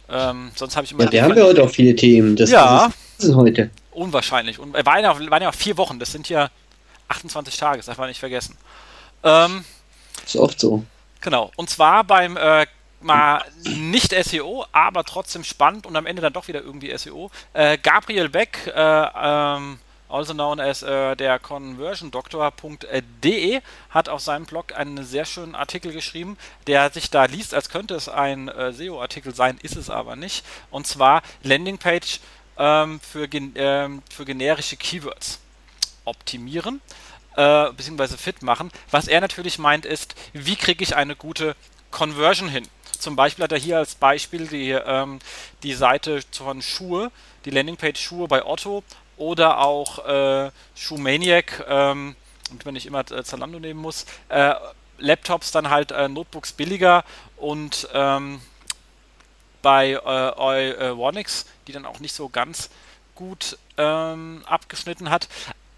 Ähm, sonst habe ich immer. Ja, wir haben ja heute auch viele Themen. Das, ja. Ist heute. Unwahrscheinlich. Und, äh, waren, ja, waren ja vier Wochen. Das sind ja 28 Tage. Das darf man nicht vergessen. Ähm, ist oft so. Genau. Und zwar beim äh, mal nicht SEO, aber trotzdem spannend und am Ende dann doch wieder irgendwie SEO. Äh, Gabriel Beck, äh, ähm, also known as äh, der conversiondoktor.de, hat auf seinem Blog einen sehr schönen Artikel geschrieben, der sich da liest, als könnte es ein äh, SEO-Artikel sein, ist es aber nicht. Und zwar Landingpage ähm, für, gen ähm, für generische Keywords optimieren äh, beziehungsweise fit machen. Was er natürlich meint ist, wie kriege ich eine gute Conversion hin? Zum Beispiel hat er hier als Beispiel die, ähm, die Seite von Schuhe, die Landingpage Schuhe bei Otto oder auch äh, Schuhmaniac, ähm, wenn ich immer äh, Zalando nehmen muss, äh, Laptops dann halt äh, Notebooks billiger und ähm, bei äh, Euronics, die dann auch nicht so ganz gut ähm, abgeschnitten hat.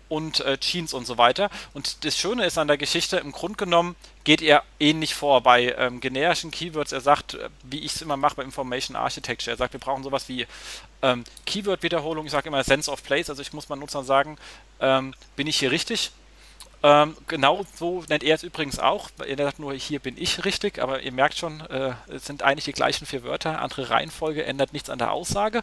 Und äh, Jeans und so weiter. Und das Schöne ist an der Geschichte, im Grunde genommen geht er ähnlich vor bei ähm, generischen Keywords. Er sagt, äh, wie ich es immer mache bei Information Architecture, er sagt, wir brauchen sowas wie ähm, Keyword-Wiederholung, ich sage immer Sense of Place, also ich muss meinen Nutzern sagen, ähm, bin ich hier richtig? Ähm, genau so nennt er es übrigens auch. Er sagt nur, hier bin ich richtig, aber ihr merkt schon, äh, es sind eigentlich die gleichen vier Wörter. Andere Reihenfolge ändert nichts an der Aussage.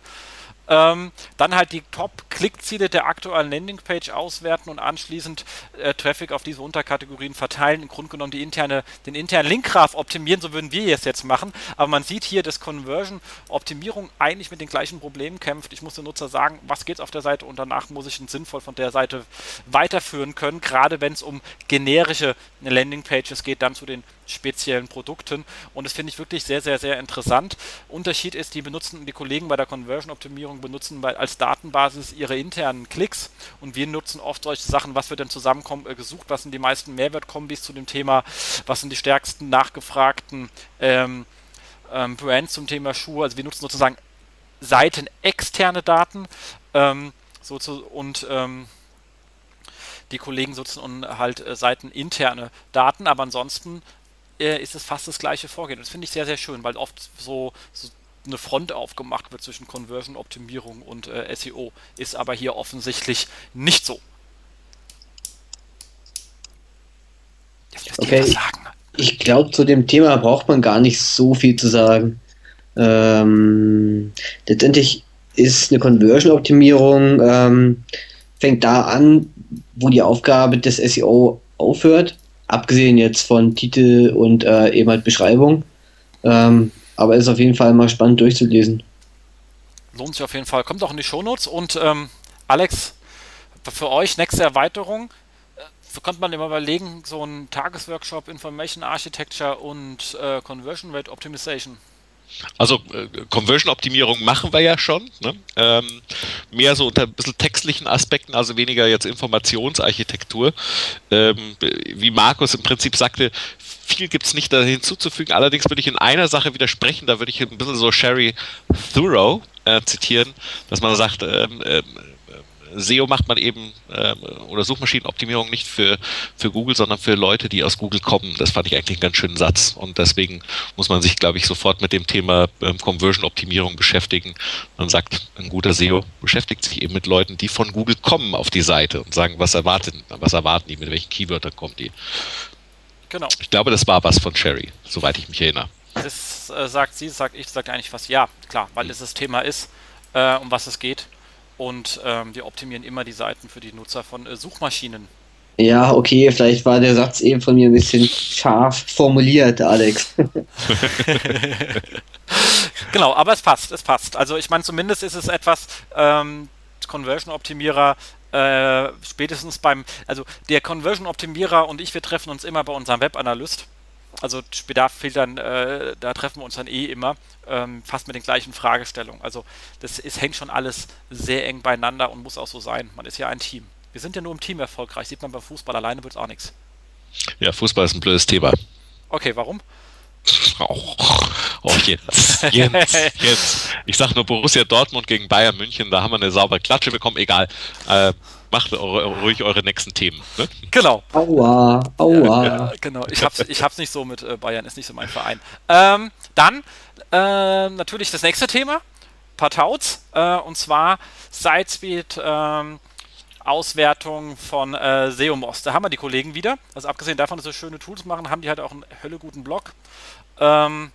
Ähm, dann halt die Top-Klickziele der aktuellen Landingpage auswerten und anschließend äh, Traffic auf diese Unterkategorien verteilen. Im Grunde genommen die interne, den internen Linkgraph optimieren, so würden wir es jetzt machen. Aber man sieht hier, dass Conversion-Optimierung eigentlich mit den gleichen Problemen kämpft. Ich muss dem Nutzer sagen, was geht auf der Seite und danach muss ich ihn sinnvoll von der Seite weiterführen können, gerade wenn es um generische Landingpages geht, dann zu den speziellen Produkten. Und das finde ich wirklich sehr, sehr, sehr interessant. Unterschied ist, die benutzen, die Kollegen bei der Conversion-Optimierung benutzen bei, als Datenbasis ihre internen Klicks und wir nutzen oft solche Sachen, was wird denn zusammen äh, gesucht, was sind die meisten Mehrwertkombis zu dem Thema, was sind die stärksten nachgefragten ähm, ähm, Brands zum Thema Schuhe. Also wir nutzen sozusagen seitenexterne Daten ähm, so zu, und ähm, die Kollegen nutzen halt äh, seiteninterne Daten, aber ansonsten äh, ist es fast das gleiche Vorgehen. Das finde ich sehr, sehr schön, weil oft so, so eine Front aufgemacht wird zwischen Conversion-Optimierung und äh, SEO. Ist aber hier offensichtlich nicht so. okay. Ich glaube, zu dem Thema braucht man gar nicht so viel zu sagen. Ähm, letztendlich ist eine Conversion-Optimierung, ähm, fängt da an, wo die Aufgabe des SEO aufhört abgesehen jetzt von Titel und äh, eben halt Beschreibung. Ähm, aber ist auf jeden Fall mal spannend durchzulesen. Lohnt sich auf jeden Fall. Kommt auch in die Shownotes und ähm, Alex, für euch nächste Erweiterung. So äh, könnte man immer überlegen, so ein Tagesworkshop Information Architecture und äh, Conversion Rate Optimization. Also äh, Conversion-Optimierung machen wir ja schon. Ne? Ähm, mehr so unter ein bisschen textlichen Aspekten, also weniger jetzt Informationsarchitektur. Ähm, wie Markus im Prinzip sagte, viel gibt es nicht da hinzuzufügen. Allerdings würde ich in einer Sache widersprechen, da würde ich ein bisschen so Sherry Thoreau äh, zitieren, dass man sagt, ähm, ähm SEO macht man eben äh, oder Suchmaschinenoptimierung nicht für, für Google, sondern für Leute, die aus Google kommen. Das fand ich eigentlich einen ganz schönen Satz. Und deswegen muss man sich, glaube ich, sofort mit dem Thema ähm, Conversion-Optimierung beschäftigen. Man sagt, ein guter SEO beschäftigt sich eben mit Leuten, die von Google kommen auf die Seite und sagen, was erwarten, was erwarten die, mit welchen Keywörtern kommen die. Genau. Ich glaube, das war was von Sherry, soweit ich mich erinnere. Das äh, sagt sie, sagt ich, sagt eigentlich fast ja, klar, weil es das Thema ist, äh, um was es geht. Und ähm, wir optimieren immer die Seiten für die Nutzer von äh, Suchmaschinen. Ja, okay, vielleicht war der Satz eben von mir ein bisschen scharf formuliert, Alex. genau, aber es passt, es passt. Also ich meine, zumindest ist es etwas, ähm, Conversion-Optimierer äh, spätestens beim, also der Conversion-Optimierer und ich, wir treffen uns immer bei unserem Web-Analyst also Bedarffiltern, äh, da treffen wir uns dann eh immer, ähm, fast mit den gleichen Fragestellungen. Also das ist, hängt schon alles sehr eng beieinander und muss auch so sein. Man ist ja ein Team. Wir sind ja nur im Team erfolgreich, sieht man beim Fußball, alleine wird es auch nichts. Ja, Fußball ist ein blödes Thema. Okay, warum? Oh, oh jetzt, jetzt, jetzt. Ich sag nur Borussia Dortmund gegen Bayern München, da haben wir eine saubere Klatsche bekommen, egal. Äh, macht eure, ruhig eure nächsten Themen. Ne? Genau. Aua, aua. Ja, genau, ich hab's, ich hab's nicht so mit äh, Bayern, ist nicht so mein Verein. Ähm, dann äh, natürlich das nächste Thema, Partouts, äh, und zwar Sidespeed ähm, Auswertung von äh, Seomos. Da haben wir die Kollegen wieder. Also abgesehen davon, dass sie schöne Tools machen, haben die halt auch einen hölle guten Blog. Ähm,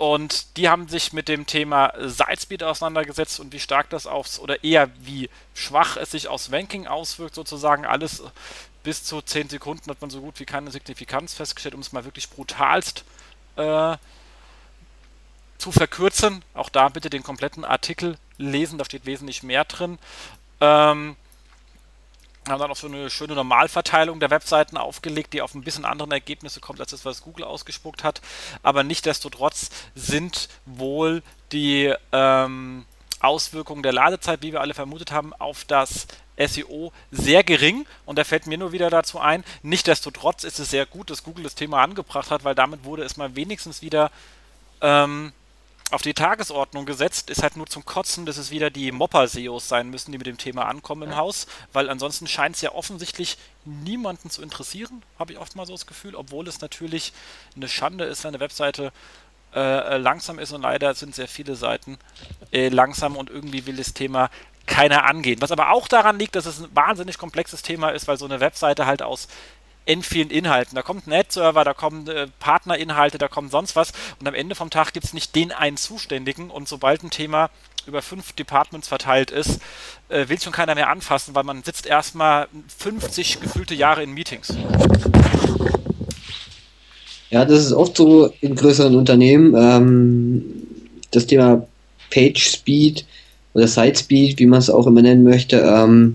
und die haben sich mit dem Thema Sidespeed auseinandergesetzt und wie stark das aufs, oder eher wie schwach es sich aufs Ranking auswirkt, sozusagen. Alles bis zu 10 Sekunden hat man so gut wie keine Signifikanz festgestellt, um es mal wirklich brutalst äh, zu verkürzen. Auch da bitte den kompletten Artikel lesen, da steht wesentlich mehr drin. Ähm, haben dann auch so eine schöne Normalverteilung der Webseiten aufgelegt, die auf ein bisschen anderen Ergebnisse kommt, als das, was Google ausgespuckt hat. Aber nichtdestotrotz sind wohl die ähm, Auswirkungen der Ladezeit, wie wir alle vermutet haben, auf das SEO sehr gering. Und da fällt mir nur wieder dazu ein, nichtdestotrotz ist es sehr gut, dass Google das Thema angebracht hat, weil damit wurde es mal wenigstens wieder ähm, auf die Tagesordnung gesetzt, ist halt nur zum Kotzen, dass es wieder die Mopper-SEOs sein müssen, die mit dem Thema ankommen im Haus, weil ansonsten scheint es ja offensichtlich niemanden zu interessieren, habe ich oft mal so das Gefühl, obwohl es natürlich eine Schande ist, wenn eine Webseite äh, langsam ist. Und leider sind sehr viele Seiten äh, langsam und irgendwie will das Thema keiner angehen. Was aber auch daran liegt, dass es ein wahnsinnig komplexes Thema ist, weil so eine Webseite halt aus in vielen Inhalten. Da kommt ein Ad-Server, da kommen äh, Partnerinhalte, da kommt sonst was. Und am Ende vom Tag gibt es nicht den einen Zuständigen. Und sobald ein Thema über fünf Departments verteilt ist, äh, will schon keiner mehr anfassen, weil man sitzt erstmal 50 gefühlte Jahre in Meetings. Ja, das ist oft so in größeren Unternehmen. Ähm, das Thema Page Speed oder Site Speed, wie man es auch immer nennen möchte, ähm,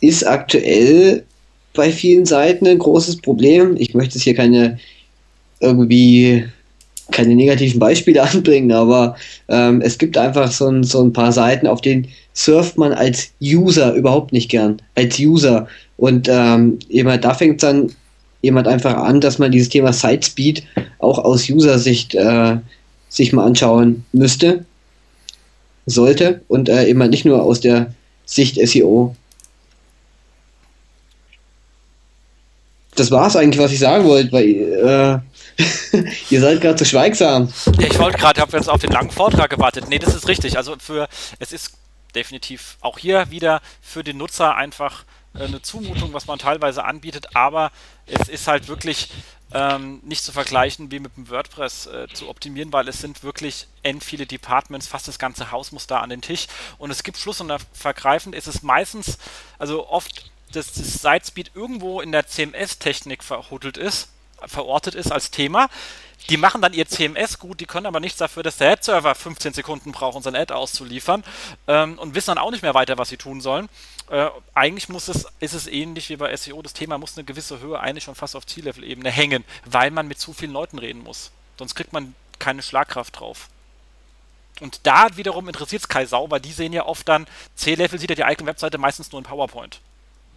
ist aktuell bei vielen Seiten ein großes Problem. Ich möchte es hier keine irgendwie keine negativen Beispiele anbringen, aber ähm, es gibt einfach so ein, so ein paar Seiten, auf denen surft man als User überhaupt nicht gern. Als User. Und ähm, jemand, da fängt dann jemand einfach an, dass man dieses Thema Site Speed auch aus User-Sicht äh, sich mal anschauen müsste, sollte und äh, eben nicht nur aus der Sicht SEO. Das war es eigentlich, was ich sagen wollte, weil äh, ihr seid gerade zu schweigsam. Ja, ich wollte gerade, habe jetzt auf den langen Vortrag gewartet. Nee, das ist richtig. Also für es ist definitiv auch hier wieder für den Nutzer einfach äh, eine Zumutung, was man teilweise anbietet, aber es ist halt wirklich ähm, nicht zu vergleichen wie mit dem WordPress äh, zu optimieren, weil es sind wirklich end viele Departments, fast das ganze Haus muss da an den Tisch und es gibt Schluss und vergreifend ist es meistens, also oft dass das Sitespeed irgendwo in der CMS-Technik verhuddelt ist, verortet ist als Thema. Die machen dann ihr CMS gut, die können aber nichts dafür, dass der Ad-Server 15 Sekunden braucht, um sein Ad auszuliefern ähm, und wissen dann auch nicht mehr weiter, was sie tun sollen. Äh, eigentlich muss es, ist es ähnlich wie bei SEO, das Thema muss eine gewisse Höhe eigentlich schon fast auf Ziellevel-Ebene hängen, weil man mit zu vielen Leuten reden muss. Sonst kriegt man keine Schlagkraft drauf. Und da wiederum interessiert es Kai Sau, weil die sehen ja oft dann, C-Level sieht ja die eigene Webseite meistens nur in PowerPoint.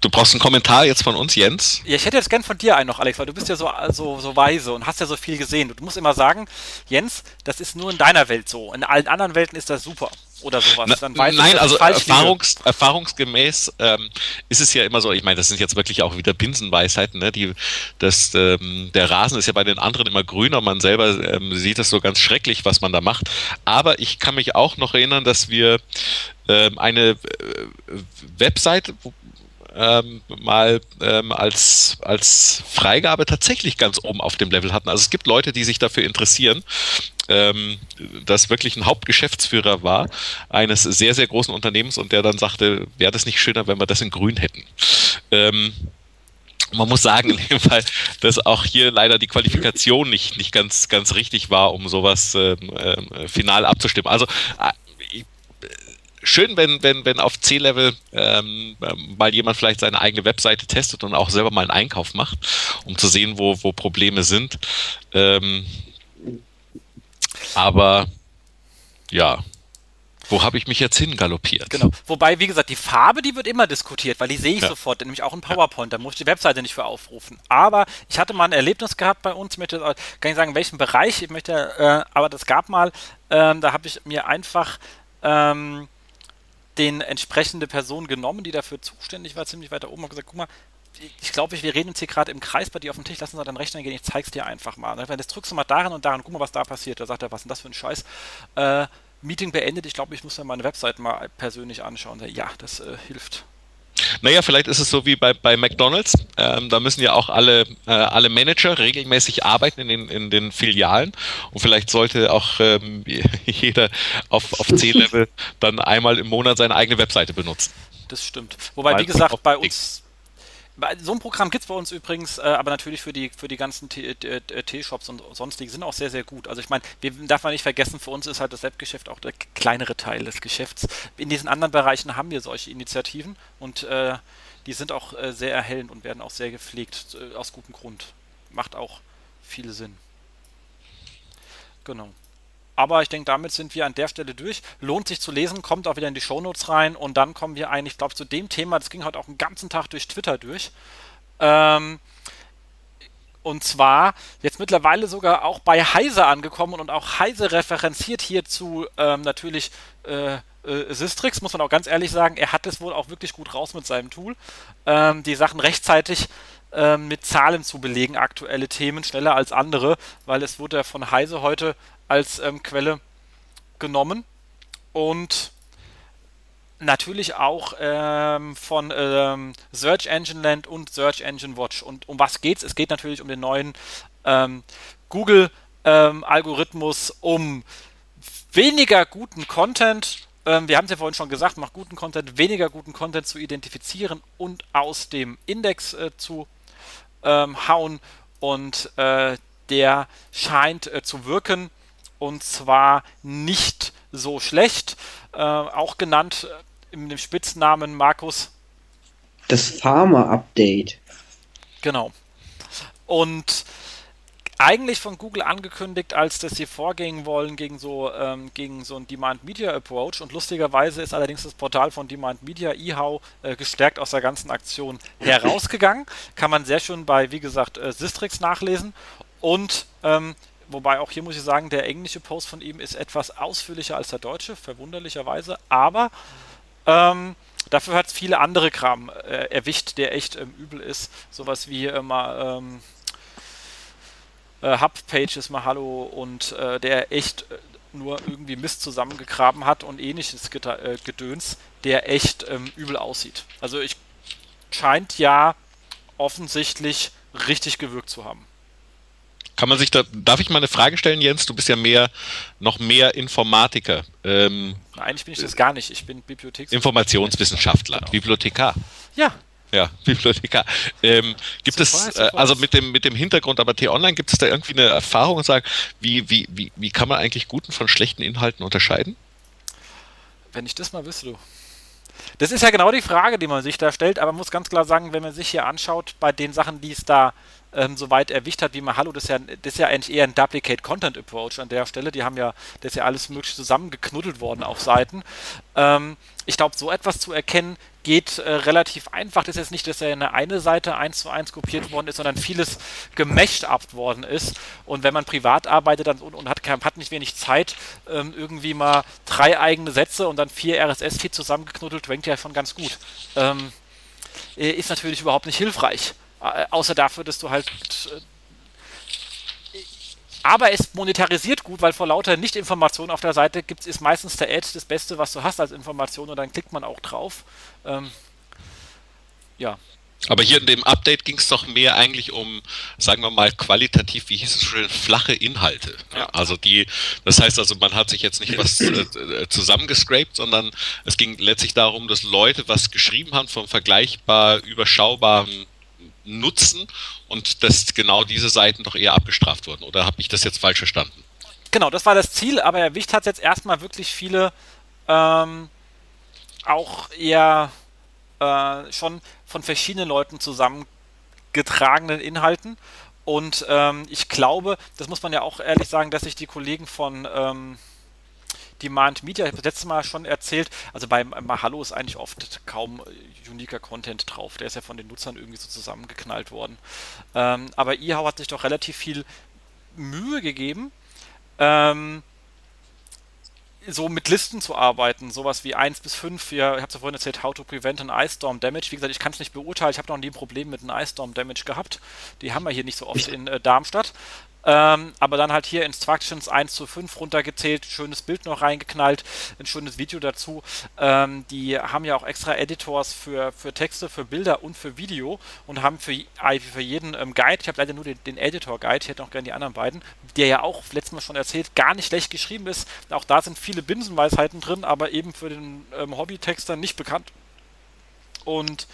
Du brauchst einen Kommentar jetzt von uns, Jens? Ja, ich hätte jetzt gern von dir einen noch, Alex, weil du bist ja so, so, so weise und hast ja so viel gesehen. Du musst immer sagen, Jens, das ist nur in deiner Welt so. In allen anderen Welten ist das super oder sowas. Dann weiß Nein, ich, also erfahrungs, erfahrungsgemäß ähm, ist es ja immer so, ich meine, das sind jetzt wirklich auch wieder Binsenweisheiten, ne? Die, das, ähm, der Rasen ist ja bei den anderen immer grüner, man selber ähm, sieht das so ganz schrecklich, was man da macht. Aber ich kann mich auch noch erinnern, dass wir ähm, eine äh, Webseite, ähm, mal ähm, als, als Freigabe tatsächlich ganz oben auf dem Level hatten. Also es gibt Leute, die sich dafür interessieren, ähm, das wirklich ein Hauptgeschäftsführer war eines sehr, sehr großen Unternehmens und der dann sagte, wäre das nicht schöner, wenn wir das in grün hätten. Ähm, man muss sagen in dem dass auch hier leider die Qualifikation nicht, nicht ganz, ganz richtig war, um sowas ähm, äh, final abzustimmen. Also äh, schön, wenn, wenn, wenn auf C-Level ähm, mal jemand vielleicht seine eigene Webseite testet und auch selber mal einen Einkauf macht, um zu sehen, wo, wo Probleme sind. Ähm, aber ja, wo habe ich mich jetzt hingaloppiert? Genau. Wobei, wie gesagt, die Farbe, die wird immer diskutiert, weil die sehe ich ja. sofort, nämlich auch in PowerPoint, da muss ich die Webseite nicht für aufrufen. Aber ich hatte mal ein Erlebnis gehabt bei uns, ich möchte gar nicht sagen, in welchem Bereich, ich möchte, äh, aber das gab mal, ähm, da habe ich mir einfach ähm, den entsprechende Person genommen, die dafür zuständig war, ziemlich weiter oben, und gesagt, guck mal, ich glaube, wir reden uns hier gerade im Kreis bei dir auf dem Tisch, lass uns deinen Rechner gehen, ich zeig's dir einfach mal. Und dann drückst du mal daran und daran, guck mal, was da passiert. Da sagt er, was ist denn das für ein Scheiß? Äh, Meeting beendet, ich glaube, ich muss mir meine Website mal persönlich anschauen. Ja, das äh, hilft. Naja, vielleicht ist es so wie bei, bei McDonalds. Ähm, da müssen ja auch alle, äh, alle Manager regelmäßig arbeiten in den, in den Filialen. Und vielleicht sollte auch ähm, jeder auf, auf C-Level dann einmal im Monat seine eigene Webseite benutzen. Das stimmt. Wobei, Weil wie gesagt, bei uns so ein Programm gibt es bei uns übrigens, äh, aber natürlich für die, für die ganzen T-Shops und sonstige sind auch sehr, sehr gut. Also ich meine, wir darf man nicht vergessen, für uns ist halt das Webgeschäft auch der kleinere Teil des Geschäfts. In diesen anderen Bereichen haben wir solche Initiativen und äh, die sind auch äh, sehr erhellend und werden auch sehr gepflegt, äh, aus gutem Grund. Macht auch viel Sinn. Genau. Aber ich denke, damit sind wir an der Stelle durch. Lohnt sich zu lesen, kommt auch wieder in die Shownotes rein und dann kommen wir eigentlich, ich glaube, zu dem Thema, das ging heute auch einen ganzen Tag durch Twitter durch. Ähm, und zwar jetzt mittlerweile sogar auch bei Heise angekommen und auch Heise referenziert hierzu ähm, natürlich äh, äh, Sistrix, muss man auch ganz ehrlich sagen. Er hat es wohl auch wirklich gut raus mit seinem Tool, ähm, die Sachen rechtzeitig ähm, mit Zahlen zu belegen, aktuelle Themen, schneller als andere, weil es wurde ja von Heise heute als ähm, Quelle genommen. Und natürlich auch ähm, von ähm, Search Engine Land und Search Engine Watch. Und um was geht's? Es geht natürlich um den neuen ähm, Google-Algorithmus, um weniger guten Content. Ähm, wir haben es ja vorhin schon gesagt, macht guten Content, weniger guten Content zu identifizieren und aus dem Index äh, zu ähm, hauen. Und äh, der scheint äh, zu wirken. Und zwar nicht so schlecht. Äh, auch genannt äh, mit dem Spitznamen Markus. Das Pharma-Update. Genau. Und eigentlich von Google angekündigt, als dass sie vorgehen wollen gegen so, ähm, gegen so einen Demand Media Approach. Und lustigerweise ist allerdings das Portal von Demand Media, eHow, äh, gestärkt aus der ganzen Aktion herausgegangen. Kann man sehr schön bei, wie gesagt, äh, Sistrix nachlesen. Und ähm, wobei auch hier muss ich sagen, der englische Post von ihm ist etwas ausführlicher als der deutsche, verwunderlicherweise. Aber ähm, dafür hat es viele andere Kram äh, erwischt, der echt ähm, übel ist. Sowas wie immer ähm, äh, Hub-Pages mal Hallo und äh, der echt äh, nur irgendwie Mist zusammengegraben hat und ähnliches äh, Gedöns, der echt ähm, übel aussieht. Also ich scheint ja offensichtlich richtig gewirkt zu haben. Kann man sich da, darf ich mal eine Frage stellen, Jens? Du bist ja mehr, noch mehr Informatiker. Ähm, Eigentlich bin ich das gar nicht. Ich bin Bibliotheks... Informationswissenschaftler, genau. Bibliothekar. Ja. Ja, Bibliothekar. Ähm, gibt es, äh, also mit dem, mit dem Hintergrund, aber T-Online, gibt es da irgendwie eine Erfahrung und sagen, wie, wie, wie, wie kann man eigentlich guten von schlechten Inhalten unterscheiden? Wenn ich das mal wüsste, du. Das ist ja genau die Frage, die man sich da stellt, aber man muss ganz klar sagen, wenn man sich hier anschaut, bei den Sachen, die es da ähm, so weit erwischt hat, wie man Hallo, das ist ja, das ist ja eigentlich eher ein Duplicate Content Approach an der Stelle. Die haben ja, das ist ja alles möglich zusammengeknuddelt worden auf Seiten. Ähm, ich glaube, so etwas zu erkennen geht äh, relativ einfach. Das ist jetzt nicht, dass er eine eine Seite eins zu eins kopiert worden ist, sondern vieles gemescht up worden ist. Und wenn man privat arbeitet dann, und, und hat, hat nicht wenig Zeit, ähm, irgendwie mal drei eigene Sätze und dann vier RSS-Feed zusammengeknuddelt, rankt ja schon ganz gut. Ähm, äh, ist natürlich überhaupt nicht hilfreich. Äh, außer dafür, dass du halt. Äh, aber es monetarisiert gut, weil vor lauter Nicht-Informationen auf der Seite gibt ist meistens der Ad das Beste, was du hast als Information und dann klickt man auch drauf. Ähm, ja. Aber hier in dem Update ging es doch mehr eigentlich um, sagen wir mal, qualitativ, wie hieß es schon, flache Inhalte. Ja. Also die, das heißt also, man hat sich jetzt nicht was äh, zusammengescrapt, sondern es ging letztlich darum, dass Leute was geschrieben haben vom vergleichbar überschaubaren nutzen und dass genau diese Seiten doch eher abgestraft wurden. Oder habe ich das jetzt falsch verstanden? Genau, das war das Ziel, aber erwischt hat jetzt erstmal wirklich viele ähm, auch eher äh, schon von verschiedenen Leuten zusammengetragenen Inhalten. Und ähm, ich glaube, das muss man ja auch ehrlich sagen, dass sich die Kollegen von ähm, Demand Media, ich habe das letzte Mal schon erzählt, also bei Mahalo ist eigentlich oft kaum äh, uniker Content drauf. Der ist ja von den Nutzern irgendwie so zusammengeknallt worden. Ähm, aber Ihau hat sich doch relativ viel Mühe gegeben, ähm, so mit Listen zu arbeiten, sowas wie 1 bis 5. Ja, ich habe es ja vorhin erzählt, How to Prevent an Ice Storm Damage. Wie gesagt, ich kann es nicht beurteilen, ich habe noch nie ein Problem mit einem Ice Storm Damage gehabt. Die haben wir hier nicht so oft in äh, Darmstadt. Ähm, aber dann halt hier Instructions 1 zu 5 runtergezählt, schönes Bild noch reingeknallt, ein schönes Video dazu. Ähm, die haben ja auch extra Editors für, für Texte, für Bilder und für Video und haben für, für jeden ähm, Guide, ich habe leider nur den, den Editor-Guide, ich hätte noch gerne die anderen beiden, der ja auch letztes Mal schon erzählt, gar nicht schlecht geschrieben ist. Auch da sind viele Binsenweisheiten drin, aber eben für den ähm, Hobbytexter nicht bekannt. Und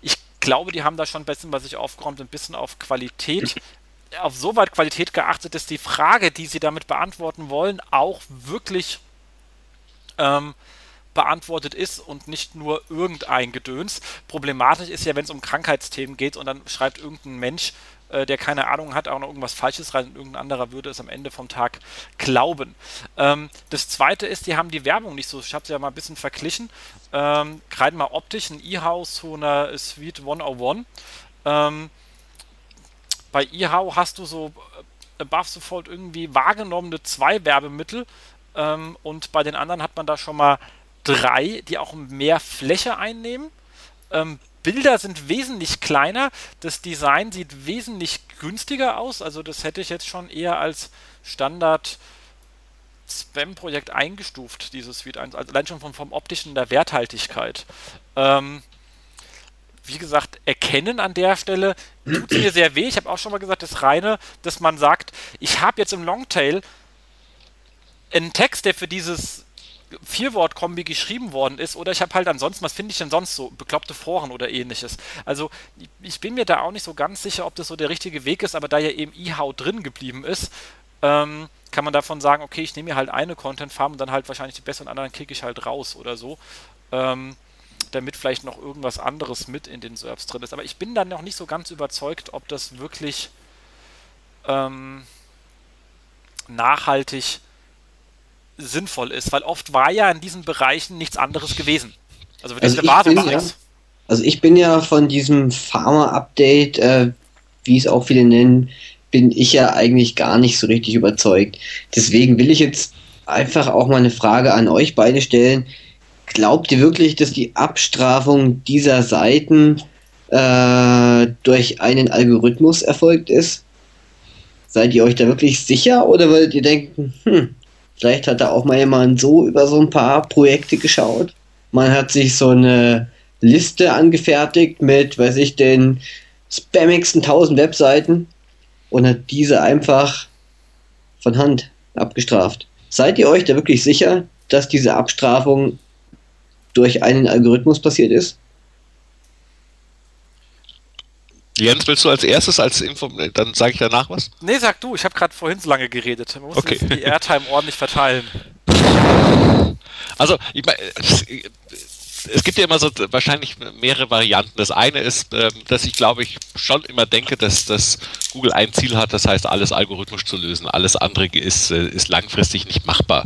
ich glaube, die haben da schon ein bisschen bei sich aufgeräumt, ein bisschen auf Qualität auf so weit Qualität geachtet, dass die Frage, die sie damit beantworten wollen, auch wirklich ähm, beantwortet ist und nicht nur irgendein Gedöns. Problematisch ist ja, wenn es um Krankheitsthemen geht und dann schreibt irgendein Mensch äh, der keine Ahnung hat, auch noch irgendwas Falsches rein und irgendein anderer würde es am Ende vom Tag glauben. Ähm, das zweite ist, die haben die Werbung nicht so, ich habe sie ja mal ein bisschen verglichen, ähm, gerade mal optisch, ein E-House zu einer Suite 101. Ähm, bei eHow hast du so äh, above sofort irgendwie wahrgenommene zwei Werbemittel ähm, und bei den anderen hat man da schon mal drei, die auch mehr Fläche einnehmen. Ähm, Bilder sind wesentlich kleiner, das Design sieht wesentlich günstiger aus, also das hätte ich jetzt schon eher als Standard Spam-Projekt eingestuft, dieses Suite 1, also allein schon vom, vom optischen der Werthaltigkeit. Ähm, wie gesagt, erkennen an der Stelle tut mir sehr weh. Ich habe auch schon mal gesagt, das reine, dass man sagt, ich habe jetzt im Longtail einen Text, der für dieses Vier-Wort-Kombi geschrieben worden ist, oder ich habe halt ansonsten, was finde ich denn sonst so, bekloppte Foren oder ähnliches. Also ich bin mir da auch nicht so ganz sicher, ob das so der richtige Weg ist, aber da ja eben eHow drin geblieben ist, ähm, kann man davon sagen, okay, ich nehme mir halt eine Content-Farm und dann halt wahrscheinlich die besseren anderen kicke ich halt raus oder so. Ähm, damit vielleicht noch irgendwas anderes mit in den Serbs drin ist. Aber ich bin dann noch nicht so ganz überzeugt, ob das wirklich ähm, nachhaltig sinnvoll ist, weil oft war ja in diesen Bereichen nichts anderes gewesen. Also, also ich Basis bin, ja, also ich bin ja von diesem Pharma-Update, äh, wie es auch viele nennen, bin ich ja eigentlich gar nicht so richtig überzeugt. Deswegen will ich jetzt einfach auch mal eine Frage an euch beide stellen. Glaubt ihr wirklich, dass die Abstrafung dieser Seiten äh, durch einen Algorithmus erfolgt ist? Seid ihr euch da wirklich sicher oder würdet ihr denken, hm, Vielleicht hat da auch mal jemand so über so ein paar Projekte geschaut. Man hat sich so eine Liste angefertigt mit, weiß ich, den spammigsten 1000 Webseiten und hat diese einfach von Hand abgestraft. Seid ihr euch da wirklich sicher, dass diese Abstrafung durch einen Algorithmus passiert ist? Jens, willst du als erstes als Info, dann sage ich danach was? Nee, sag du, ich habe gerade vorhin so lange geredet. Man muss okay. die Airtime ordentlich verteilen. Also, ich meine, es gibt ja immer so wahrscheinlich mehrere Varianten. Das eine ist, ähm, dass ich glaube ich schon immer denke, dass, dass Google ein Ziel hat, das heißt, alles algorithmisch zu lösen. Alles andere ist, äh, ist langfristig nicht machbar.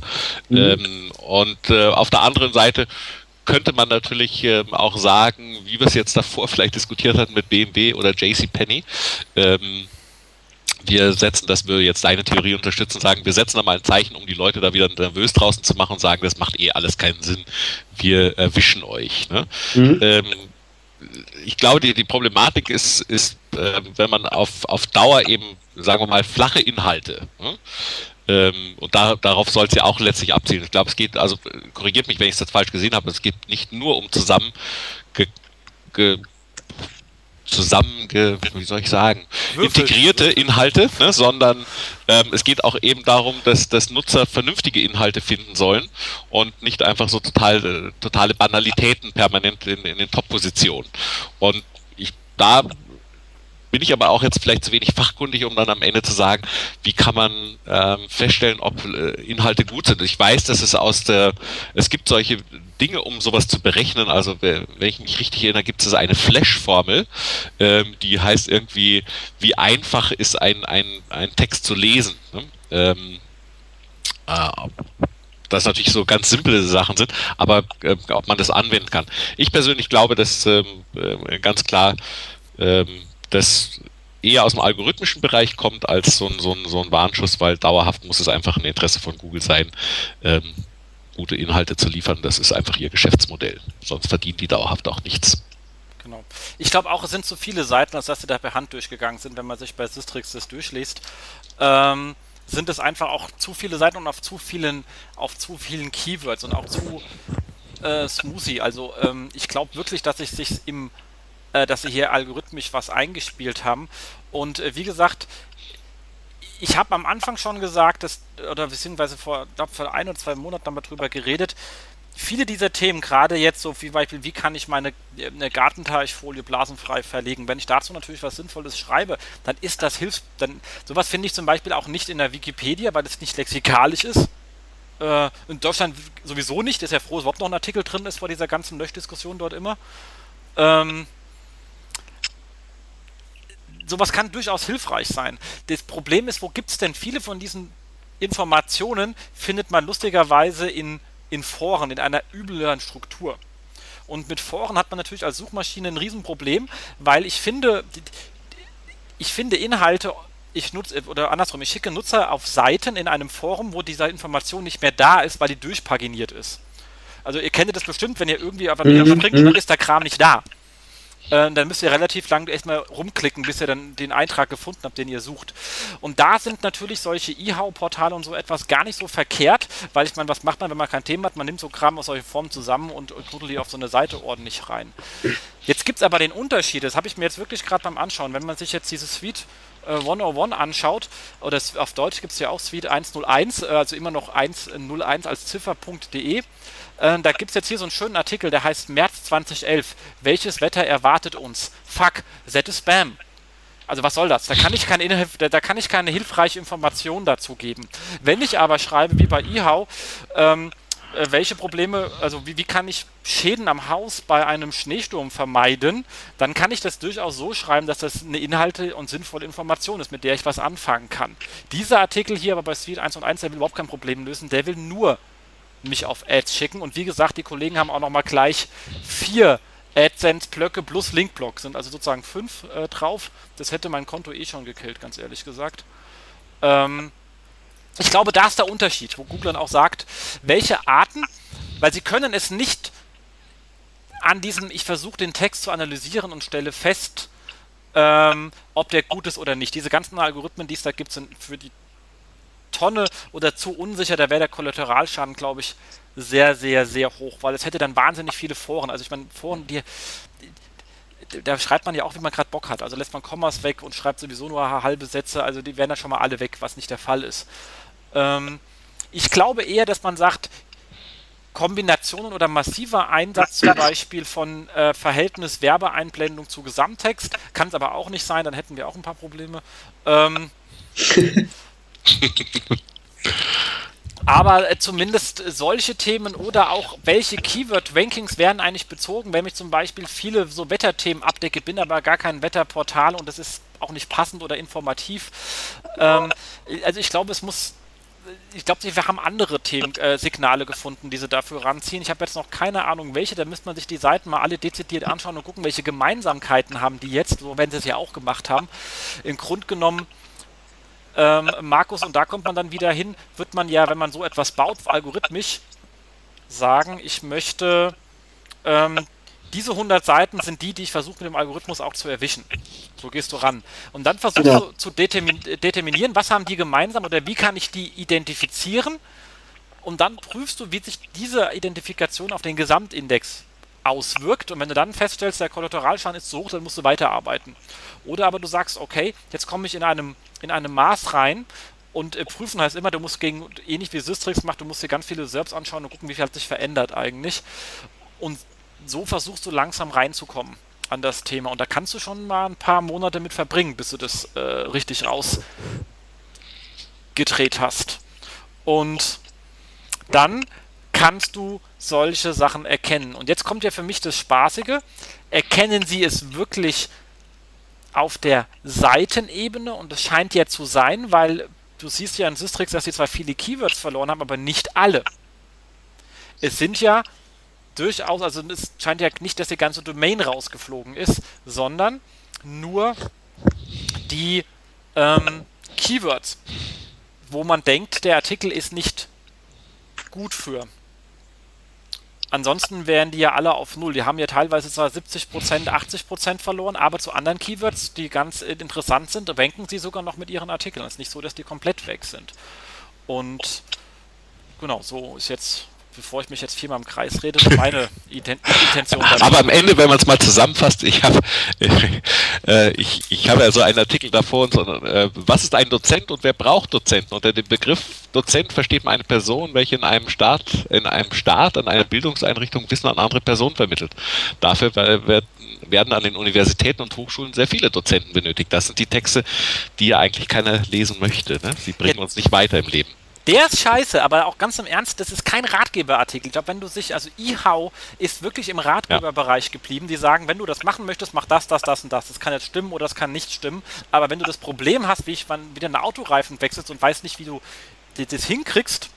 Mhm. Ähm, und äh, auf der anderen Seite könnte man natürlich ähm, auch sagen, wie wir es jetzt davor vielleicht diskutiert hatten mit BMW oder JCPenney. Ähm, wir setzen, dass wir jetzt deine Theorie unterstützen, sagen, wir setzen da mal ein Zeichen, um die Leute da wieder nervös draußen zu machen und sagen, das macht eh alles keinen Sinn. Wir erwischen euch. Ne? Mhm. Ähm, ich glaube, die, die Problematik ist, ist äh, wenn man auf, auf Dauer eben, sagen wir mal, flache Inhalte, ne? Ähm, und da, darauf soll es ja auch letztlich abzielen. Ich glaube, es geht, also korrigiert mich, wenn ich das falsch gesehen habe, es geht nicht nur um zusammen ge, ge, zusammen, wie soll ich sagen, integrierte Inhalte, ne, sondern ähm, es geht auch eben darum, dass, dass Nutzer vernünftige Inhalte finden sollen und nicht einfach so total, äh, totale Banalitäten permanent in, in den Top-Positionen. Und ich, da bin ich aber auch jetzt vielleicht zu wenig fachkundig, um dann am Ende zu sagen, wie kann man ähm, feststellen, ob äh, Inhalte gut sind. Ich weiß, dass es aus der, es gibt solche Dinge, um sowas zu berechnen. Also wenn ich mich richtig erinnere, gibt es eine Flash-Formel, ähm, die heißt irgendwie, wie einfach ist ein, ein, ein Text zu lesen. Ne? Ähm, äh, das natürlich so ganz simple Sachen sind, aber äh, ob man das anwenden kann. Ich persönlich glaube, dass ähm, äh, ganz klar ähm, das eher aus dem algorithmischen Bereich kommt als so ein, so ein, so ein Warnschuss, weil dauerhaft muss es einfach ein Interesse von Google sein, ähm, gute Inhalte zu liefern. Das ist einfach ihr Geschäftsmodell. Sonst verdienen die dauerhaft auch nichts. Genau. Ich glaube auch, es sind zu viele Seiten, als dass sie da per Hand durchgegangen sind, wenn man sich bei Systrix das durchliest. Ähm, sind es einfach auch zu viele Seiten und auf zu vielen, auf zu vielen Keywords und auch zu äh, smoothie. Also ähm, ich glaube wirklich, dass ich sich im äh, dass sie hier algorithmisch was eingespielt haben. Und äh, wie gesagt, ich habe am Anfang schon gesagt, dass, oder beziehungsweise vor, glaub, vor ein oder zwei Monaten haben wir darüber geredet, viele dieser Themen, gerade jetzt so wie Beispiel, wie kann ich meine eine Gartenteichfolie blasenfrei verlegen, wenn ich dazu natürlich was Sinnvolles schreibe, dann ist das hilfs, dann sowas finde ich zum Beispiel auch nicht in der Wikipedia, weil es nicht lexikalisch ist. Äh, in Deutschland sowieso nicht, ist ja froh, dass überhaupt noch ein Artikel drin ist vor dieser ganzen Löschdiskussion dort immer. Ähm, sowas kann durchaus hilfreich sein. Das Problem ist, wo gibt es denn viele von diesen Informationen, findet man lustigerweise in, in Foren, in einer übleren Struktur. Und mit Foren hat man natürlich als Suchmaschine ein Riesenproblem, weil ich finde, ich finde Inhalte, ich nutze, oder andersrum, ich schicke Nutzer auf Seiten in einem Forum, wo diese Information nicht mehr da ist, weil die durchpaginiert ist. Also ihr kennt das bestimmt, wenn ihr irgendwie auf einem mhm. springt und dann ist der Kram nicht da. Äh, dann müsst ihr relativ lang erstmal rumklicken, bis ihr dann den Eintrag gefunden habt, den ihr sucht. Und da sind natürlich solche eHow-Portale und so etwas gar nicht so verkehrt, weil ich meine, was macht man, wenn man kein Thema hat? Man nimmt so Kram aus solchen Formen zusammen und knuddelt die auf so eine Seite ordentlich rein. Jetzt gibt es aber den Unterschied, das habe ich mir jetzt wirklich gerade beim Anschauen, wenn man sich jetzt diese Suite 101 äh, anschaut, oder auf Deutsch gibt es ja auch Suite 101, äh, also immer noch 101 als Ziffer.de. Äh, da gibt es jetzt hier so einen schönen Artikel, der heißt März 2011. Welches Wetter erwartet uns? Fuck, that is Spam. Also was soll das? Da kann ich keine, da kann ich keine hilfreiche Information dazu geben. Wenn ich aber schreibe, wie bei eHow, ähm, äh, welche Probleme, also wie, wie kann ich Schäden am Haus bei einem Schneesturm vermeiden, dann kann ich das durchaus so schreiben, dass das eine Inhalte und sinnvolle Information ist, mit der ich was anfangen kann. Dieser Artikel hier aber bei Suite 1 und 1, der will überhaupt kein Problem lösen, der will nur mich auf Ads schicken. Und wie gesagt, die Kollegen haben auch nochmal gleich vier AdSense-Blöcke plus Linkblock. Sind also sozusagen fünf äh, drauf. Das hätte mein Konto eh schon gekillt, ganz ehrlich gesagt. Ähm, ich glaube, da ist der Unterschied, wo Google dann auch sagt, welche Arten, weil sie können es nicht an diesem, ich versuche den Text zu analysieren und stelle fest, ähm, ob der gut ist oder nicht. Diese ganzen Algorithmen, die es da gibt, sind für die Tonne oder zu unsicher, da wäre der Kollateralschaden, glaube ich, sehr, sehr, sehr hoch, weil es hätte dann wahnsinnig viele Foren. Also ich meine, Foren, die, die da schreibt man ja auch, wie man gerade Bock hat. Also lässt man Kommas weg und schreibt sowieso nur halbe Sätze. Also die werden dann schon mal alle weg, was nicht der Fall ist. Ähm, ich glaube eher, dass man sagt, Kombinationen oder massiver Einsatz zum Beispiel von äh, Verhältnis Werbeeinblendung zu Gesamttext, kann es aber auch nicht sein, dann hätten wir auch ein paar Probleme. Ähm, Aber äh, zumindest solche Themen oder auch welche Keyword-Rankings werden eigentlich bezogen, wenn ich zum Beispiel viele so Wetterthemen abdecke, bin aber gar kein Wetterportal und das ist auch nicht passend oder informativ. Ähm, also ich glaube, es muss ich glaube, wir haben andere Themen, äh, Signale gefunden, die sie dafür ranziehen. Ich habe jetzt noch keine Ahnung, welche. Da müsste man sich die Seiten mal alle dezidiert anschauen und gucken, welche Gemeinsamkeiten haben die jetzt, so wenn sie es ja auch gemacht haben. Im Grunde genommen ähm, Markus, und da kommt man dann wieder hin, wird man ja, wenn man so etwas baut, algorithmisch sagen, ich möchte, ähm, diese 100 Seiten sind die, die ich versuche mit dem Algorithmus auch zu erwischen. So gehst du ran. Und dann versuchst ja. du zu determin determinieren, was haben die gemeinsam oder wie kann ich die identifizieren. Und dann prüfst du, wie sich diese Identifikation auf den Gesamtindex auswirkt. Und wenn du dann feststellst, der Kollateralschaden ist so hoch, dann musst du weiterarbeiten. Oder aber du sagst, okay, jetzt komme ich in einem, in einem Maß rein und äh, prüfen heißt immer, du musst gegen, ähnlich wie Systrix macht, du musst dir ganz viele selbst anschauen und gucken, wie viel hat sich verändert eigentlich. Und so versuchst du langsam reinzukommen an das Thema. Und da kannst du schon mal ein paar Monate mit verbringen, bis du das äh, richtig rausgedreht hast. Und dann kannst du solche Sachen erkennen. Und jetzt kommt ja für mich das Spaßige. Erkennen Sie es wirklich auf der Seitenebene? Und es scheint ja zu sein, weil du siehst ja in Systrix, dass sie zwar viele Keywords verloren haben, aber nicht alle. Es sind ja durchaus, also es scheint ja nicht, dass die ganze Domain rausgeflogen ist, sondern nur die ähm, Keywords, wo man denkt, der Artikel ist nicht gut für. Ansonsten wären die ja alle auf Null. Die haben ja teilweise zwar 70%, 80% verloren, aber zu anderen Keywords, die ganz interessant sind, ranken sie sogar noch mit ihren Artikeln. Es ist nicht so, dass die komplett weg sind. Und genau, so ist jetzt bevor ich mich jetzt viermal im Kreis rede, meine Intention. Aber am Ende, wenn man es mal zusammenfasst, ich habe äh, ich, ich habe also einen Artikel davor, sondern äh, was ist ein Dozent und wer braucht Dozenten? Unter dem Begriff Dozent versteht man eine Person, welche in einem Staat, in einem Staat, an einer Bildungseinrichtung Wissen an andere Personen vermittelt. Dafür werden an den Universitäten und Hochschulen sehr viele Dozenten benötigt. Das sind die Texte, die ja eigentlich keiner lesen möchte. Ne? Sie bringen ja. uns nicht weiter im Leben Der ist scheiße, aber auch ganz im Ernst, das ist kein Ratgeberartikel. Ich glaube, wenn du sich, also eHow ist wirklich im Ratgeberbereich ja. geblieben. Die sagen, wenn du das machen möchtest, mach das, das, das und das. Das kann jetzt stimmen oder das kann nicht stimmen. Aber wenn du das Problem hast, wie ich wann wieder eine Autoreifen wechselst und weißt nicht, wie du das hinkriegst,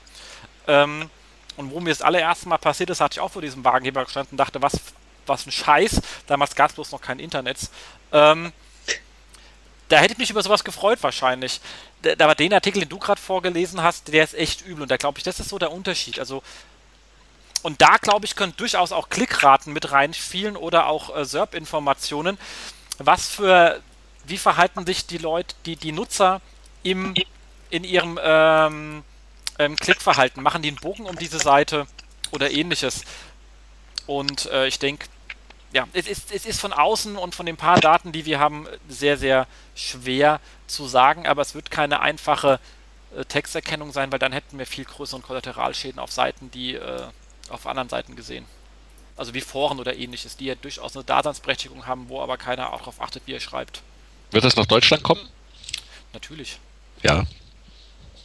ähm, und wo mir das allererste Mal passiert ist, hatte ich auch vor diesem Wagenheber gestanden und dachte, was, was ein Scheiß. Damals gab es bloß noch kein Internet. Ähm, da hätte ich mich über sowas gefreut wahrscheinlich. Aber den Artikel, den du gerade vorgelesen hast, der ist echt übel. Und da glaube ich, das ist so der Unterschied. Also, und da glaube ich, können durchaus auch Klickraten mit reinspielen oder auch äh, SERP-Informationen. Was für, wie verhalten sich die Leute, die, die Nutzer im, in ihrem ähm, ähm, Klickverhalten? Machen die einen Bogen um diese Seite oder ähnliches? Und äh, ich denke, ja, es ist, es ist von außen und von den paar Daten, die wir haben, sehr, sehr schwer zu sagen, aber es wird keine einfache äh, Texterkennung sein, weil dann hätten wir viel größeren Kollateralschäden auf Seiten, die äh, auf anderen Seiten gesehen. Also wie Foren oder ähnliches, die ja durchaus eine Daseinsberechtigung haben, wo aber keiner auch darauf achtet, wie er schreibt. Wird das nach Deutschland kommen? Natürlich. Ja.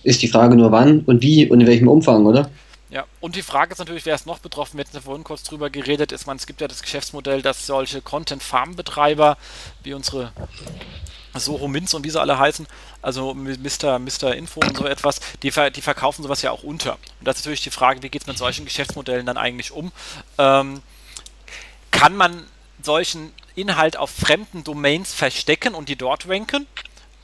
Ist die Frage nur wann und wie und in welchem Umfang, oder? Ja, und die Frage ist natürlich, wer ist noch betroffen? Wir hatten vorhin kurz drüber geredet. Ist man, es gibt ja das Geschäftsmodell, dass solche Content-Farm-Betreiber wie unsere Soho Minz und wie sie alle heißen, also Mr. Mr. Info und so etwas, die, die verkaufen sowas ja auch unter. Und das ist natürlich die Frage, wie geht es mit solchen Geschäftsmodellen dann eigentlich um? Ähm, kann man solchen Inhalt auf fremden Domains verstecken und die dort ranken?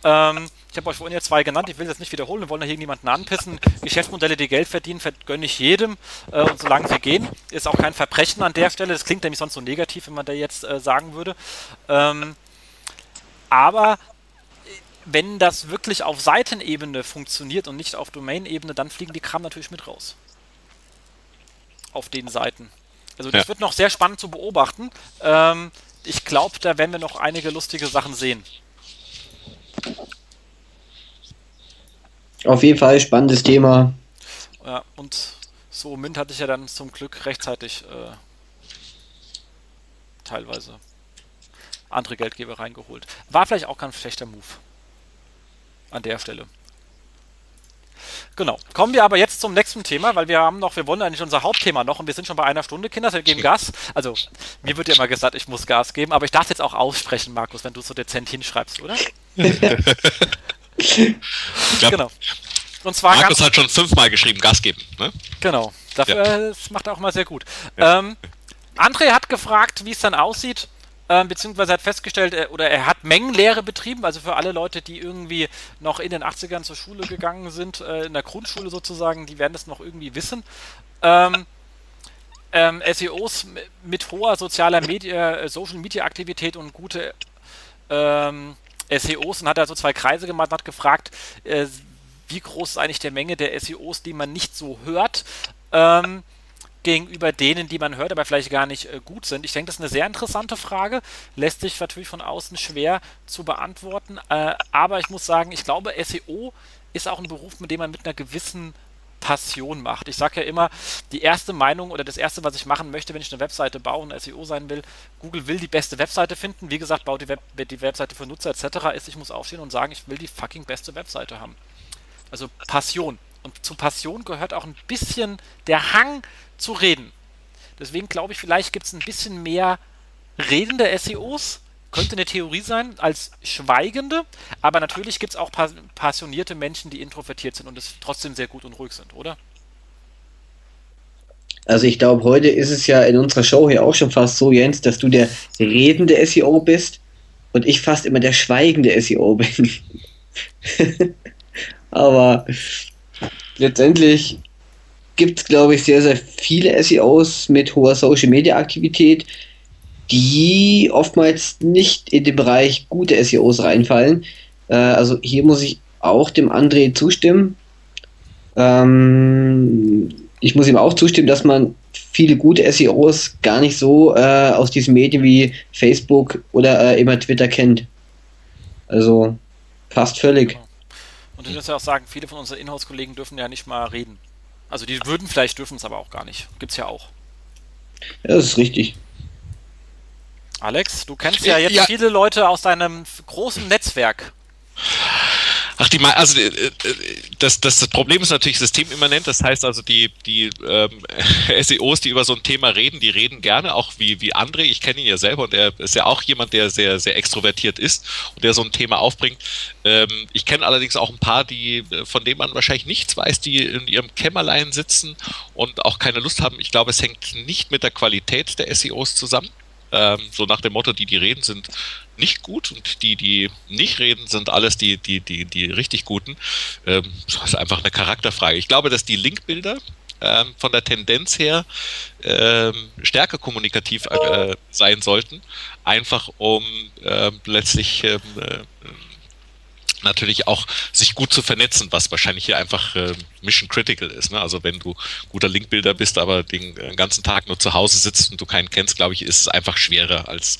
Ähm, ich habe euch vorhin ja zwei genannt, ich will das nicht wiederholen, wir wollen ja hier niemanden anpissen. Geschäftsmodelle, die Geld verdienen, gönne ich jedem äh, und solange sie gehen, ist auch kein Verbrechen an der Stelle. Das klingt nämlich sonst so negativ, wenn man da jetzt äh, sagen würde. Ähm, aber wenn das wirklich auf Seitenebene funktioniert und nicht auf Domain-Ebene, dann fliegen die Kram natürlich mit raus. Auf den Seiten. Also das ja. wird noch sehr spannend zu beobachten. Ähm, ich glaube, da werden wir noch einige lustige Sachen sehen. Auf jeden Fall spannendes Thema. Ja, und so Mint hatte ich ja dann zum Glück rechtzeitig äh, teilweise andere Geldgeber reingeholt. War vielleicht auch kein schlechter Move. An der Stelle. Genau. Kommen wir aber jetzt zum nächsten Thema, weil wir haben noch, wir wollen eigentlich unser Hauptthema noch und wir sind schon bei einer Stunde, Kinder, wir geben Gas. Also, mir wird ja immer gesagt, ich muss Gas geben, aber ich darf jetzt auch aussprechen, Markus, wenn du so dezent hinschreibst, oder? glaub, genau. Und zwar Markus hat schon fünfmal geschrieben, Gas geben. Ne? Genau. Dafür, ja. das macht er auch mal sehr gut. Ja. Ähm, André hat gefragt, wie es dann aussieht, äh, beziehungsweise hat festgestellt, äh, oder er hat Mengenlehre betrieben, also für alle Leute, die irgendwie noch in den 80ern zur Schule gegangen sind, äh, in der Grundschule sozusagen, die werden das noch irgendwie wissen. Ähm, ähm, SEOs mit hoher sozialer Media, äh, Social Media Aktivität und gute ähm, SEOs und hat da so zwei Kreise gemacht und hat gefragt, äh, wie groß ist eigentlich der Menge der SEOs, die man nicht so hört, ähm, gegenüber denen, die man hört, aber vielleicht gar nicht äh, gut sind. Ich denke, das ist eine sehr interessante Frage, lässt sich natürlich von außen schwer zu beantworten, äh, aber ich muss sagen, ich glaube, SEO ist auch ein Beruf, mit dem man mit einer gewissen Passion macht. Ich sage ja immer, die erste Meinung oder das erste, was ich machen möchte, wenn ich eine Webseite baue und SEO sein will, Google will die beste Webseite finden. Wie gesagt, baut die, Web die Webseite für Nutzer etc. ist, ich muss aufstehen und sagen, ich will die fucking beste Webseite haben. Also Passion. Und zu Passion gehört auch ein bisschen der Hang zu reden. Deswegen glaube ich, vielleicht gibt es ein bisschen mehr redende SEOs könnte eine Theorie sein, als Schweigende, aber natürlich gibt es auch passionierte Menschen, die introvertiert sind und es trotzdem sehr gut und ruhig sind, oder? Also ich glaube, heute ist es ja in unserer Show hier auch schon fast so, Jens, dass du der redende SEO bist und ich fast immer der schweigende SEO bin. aber letztendlich gibt es, glaube ich, sehr, sehr viele SEOs mit hoher Social-Media-Aktivität, die oftmals nicht in den Bereich gute SEOs reinfallen. Äh, also hier muss ich auch dem André zustimmen. Ähm, ich muss ihm auch zustimmen, dass man viele gute SEOs gar nicht so äh, aus diesen Medien wie Facebook oder äh, immer Twitter kennt. Also fast völlig. Genau. Und ich muss ja auch sagen, viele von unseren Inhouse-Kollegen dürfen ja nicht mal reden. Also die würden vielleicht, dürfen es aber auch gar nicht. Gibt's ja auch. Ja, das ist richtig. Alex, du kennst ja jetzt ja. viele Leute aus deinem großen Netzwerk. Ach, die also äh, äh, das, das, das Problem ist natürlich systemimmanent. Das heißt also, die, die ähm, SEOs, die über so ein Thema reden, die reden gerne, auch wie, wie André. Ich kenne ihn ja selber und er ist ja auch jemand, der sehr, sehr extrovertiert ist und der so ein Thema aufbringt. Ähm, ich kenne allerdings auch ein paar, die, von denen man wahrscheinlich nichts weiß, die in ihrem Kämmerlein sitzen und auch keine Lust haben. Ich glaube, es hängt nicht mit der Qualität der SEOs zusammen. Ähm, so nach dem Motto, die, die reden, sind nicht gut und die, die nicht reden, sind alles die, die, die, die richtig guten. Ähm, das ist einfach eine Charakterfrage. Ich glaube, dass die Linkbilder ähm, von der Tendenz her ähm, stärker kommunikativ äh, sein sollten, einfach um äh, letztlich ähm, äh, natürlich auch sich gut zu vernetzen, was wahrscheinlich hier einfach äh, mission critical ist. Ne? Also wenn du guter Linkbilder bist, aber den äh, ganzen Tag nur zu Hause sitzt und du keinen kennst, glaube ich, ist es einfach schwerer, als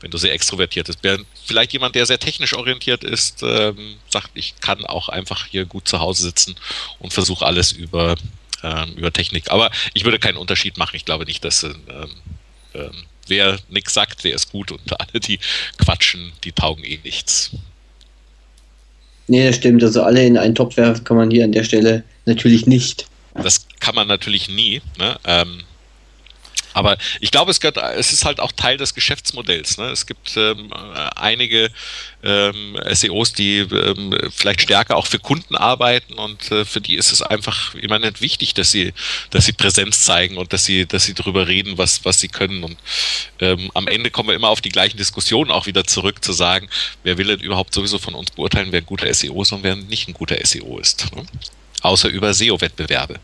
wenn du sehr extrovertiert bist. Während vielleicht jemand, der sehr technisch orientiert ist, ähm, sagt, ich kann auch einfach hier gut zu Hause sitzen und versuche alles über, ähm, über Technik. Aber ich würde keinen Unterschied machen. Ich glaube nicht, dass ähm, ähm, wer nichts sagt, der ist gut und alle, die quatschen, die taugen eh nichts. Nee, das stimmt. Also alle in einen Topf werfen kann man hier an der Stelle natürlich nicht. Das kann man natürlich nie. Ne? Ähm, aber ich glaube, es, gehört, es ist halt auch Teil des Geschäftsmodells. Ne? Es gibt ähm, einige ähm, SEOs, die ähm, vielleicht stärker auch für Kunden arbeiten und äh, für die ist es einfach immanent wichtig, dass sie, dass sie Präsenz zeigen und dass sie, dass sie darüber reden, was, was sie können. Und ähm, am Ende kommen wir immer auf die gleichen Diskussionen auch wieder zurück, zu sagen, wer will denn überhaupt sowieso von uns beurteilen, wer ein guter SEO ist und wer nicht ein guter SEO ist. Ne? Außer über SEO-Wettbewerbe.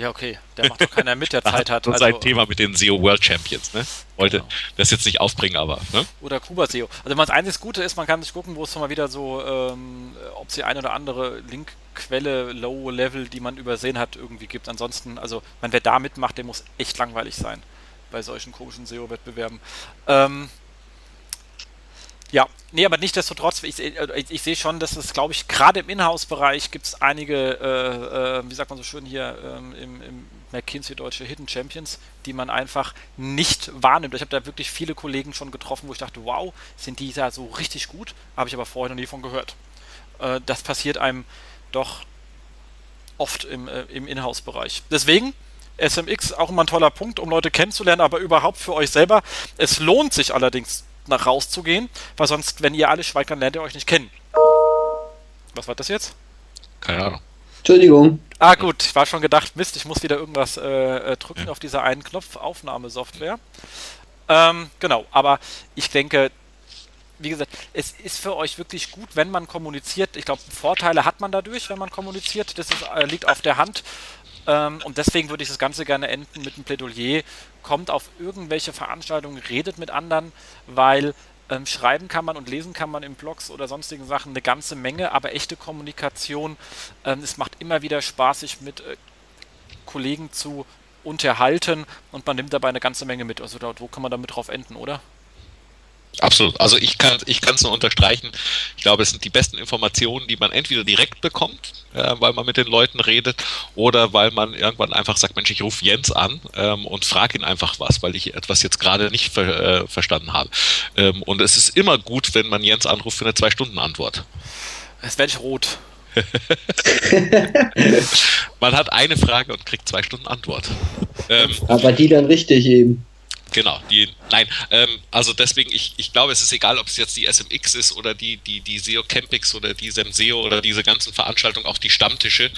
Ja, okay. Der macht doch keiner mit, der Zeit hat. Das ist also, ein Thema mit den SEO World Champions, ne? Wollte genau. das jetzt nicht aufbringen, aber. Ne? Oder Kuba SEO. Also, das einzige Gute ist, man kann sich gucken, wo es mal wieder so, ähm, ob es die eine oder andere Linkquelle, Low-Level, die man übersehen hat, irgendwie gibt. Ansonsten, also, man, wer da mitmacht, der muss echt langweilig sein bei solchen komischen SEO-Wettbewerben. Ähm, ja, nee, aber nichtsdestotrotz, ich, ich, ich sehe schon, dass es, glaube ich, gerade im Inhouse-Bereich gibt es einige, äh, äh, wie sagt man so schön hier ähm, im, im McKinsey deutsche Hidden Champions, die man einfach nicht wahrnimmt. Ich habe da wirklich viele Kollegen schon getroffen, wo ich dachte, wow, sind die da so richtig gut, habe ich aber vorher noch nie von gehört. Äh, das passiert einem doch oft im, äh, im Inhouse-Bereich. Deswegen, SMX auch immer ein toller Punkt, um Leute kennenzulernen, aber überhaupt für euch selber. Es lohnt sich allerdings nach rauszugehen, weil sonst, wenn ihr alle schweigt, dann lernt ihr euch nicht kennen. Was war das jetzt? Keine Ahnung. Entschuldigung. Ah gut, ich war schon gedacht, Mist, ich muss wieder irgendwas äh, äh, drücken ja. auf dieser einen Knopf, Aufnahmesoftware. Ähm, genau, aber ich denke, wie gesagt, es ist für euch wirklich gut, wenn man kommuniziert. Ich glaube, Vorteile hat man dadurch, wenn man kommuniziert. Das ist, äh, liegt auf der Hand. Ähm, und deswegen würde ich das Ganze gerne enden mit einem Plädoyer. Kommt auf irgendwelche Veranstaltungen, redet mit anderen, weil ähm, schreiben kann man und lesen kann man in Blogs oder sonstigen Sachen eine ganze Menge, aber echte Kommunikation, ähm, es macht immer wieder Spaß, sich mit äh, Kollegen zu unterhalten und man nimmt dabei eine ganze Menge mit. Also da, wo kann man damit drauf enden, oder? Absolut. Also ich kann ich kann es nur unterstreichen. Ich glaube, es sind die besten Informationen, die man entweder direkt bekommt, äh, weil man mit den Leuten redet, oder weil man irgendwann einfach sagt, Mensch, ich rufe Jens an ähm, und frage ihn einfach was, weil ich etwas jetzt gerade nicht ver, äh, verstanden habe. Ähm, und es ist immer gut, wenn man Jens anruft für eine zwei Stunden Antwort. Es werde ich rot. man hat eine Frage und kriegt zwei Stunden Antwort. Ähm, Aber die dann richtig eben. Genau, die, nein, ähm, also deswegen, ich, ich glaube, es ist egal, ob es jetzt die SMX ist oder die, die, die SEO Campix oder die SEMSEO oder diese ganzen Veranstaltungen, auch die Stammtische.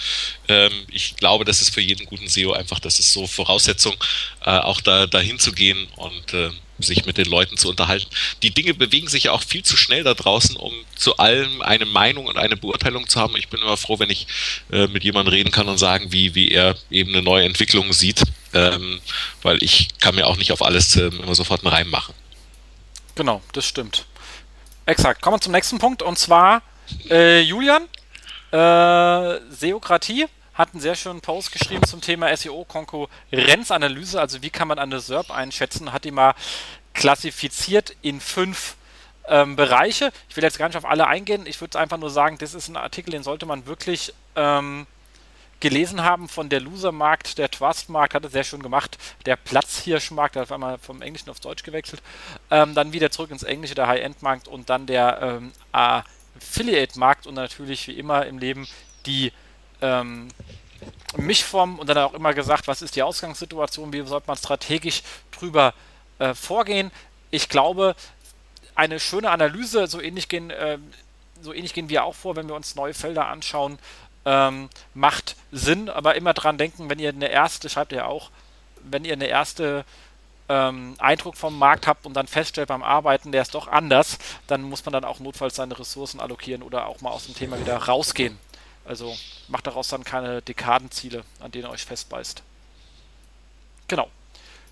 Ähm, ich glaube, das ist für jeden guten SEO einfach, das ist so Voraussetzung, äh, auch da dahin zu gehen und äh, sich mit den Leuten zu unterhalten. Die Dinge bewegen sich ja auch viel zu schnell da draußen, um zu allem eine Meinung und eine Beurteilung zu haben. Ich bin immer froh, wenn ich äh, mit jemandem reden kann und sagen, wie, wie er eben eine neue Entwicklung sieht, ähm, weil ich kann mir auch nicht auf alles äh, immer sofort einen Reim machen. Genau, das stimmt. Exakt. Kommen wir zum nächsten Punkt und zwar äh, Julian, äh, Seokratie hat einen sehr schönen Post geschrieben zum Thema SEO-Konkurrenzanalyse, also wie kann man eine SERP einschätzen, hat die mal klassifiziert in fünf ähm, Bereiche. Ich will jetzt gar nicht auf alle eingehen, ich würde einfach nur sagen, das ist ein Artikel, den sollte man wirklich ähm, gelesen haben von der Loser-Markt, der Trust-Markt, hat es sehr schön gemacht, der Platzhirsch-Markt, hat auf einmal vom Englischen aufs Deutsch gewechselt, ähm, dann wieder zurück ins Englische, der High-End-Markt und dann der ähm, Affiliate-Markt und natürlich wie immer im Leben die ähm, Mischform und dann auch immer gesagt, was ist die Ausgangssituation, wie sollte man strategisch drüber äh, vorgehen. Ich glaube, eine schöne Analyse, so ähnlich gehen, äh, so ähnlich gehen wir auch vor, wenn wir uns neue Felder anschauen, ähm, macht Sinn, aber immer dran denken, wenn ihr eine erste, schreibt ihr auch, wenn ihr eine erste ähm, Eindruck vom Markt habt und dann feststellt beim Arbeiten, der ist doch anders, dann muss man dann auch notfalls seine Ressourcen allokieren oder auch mal aus dem Thema wieder rausgehen. Also macht daraus dann keine Dekadenziele, an denen ihr euch festbeißt. Genau.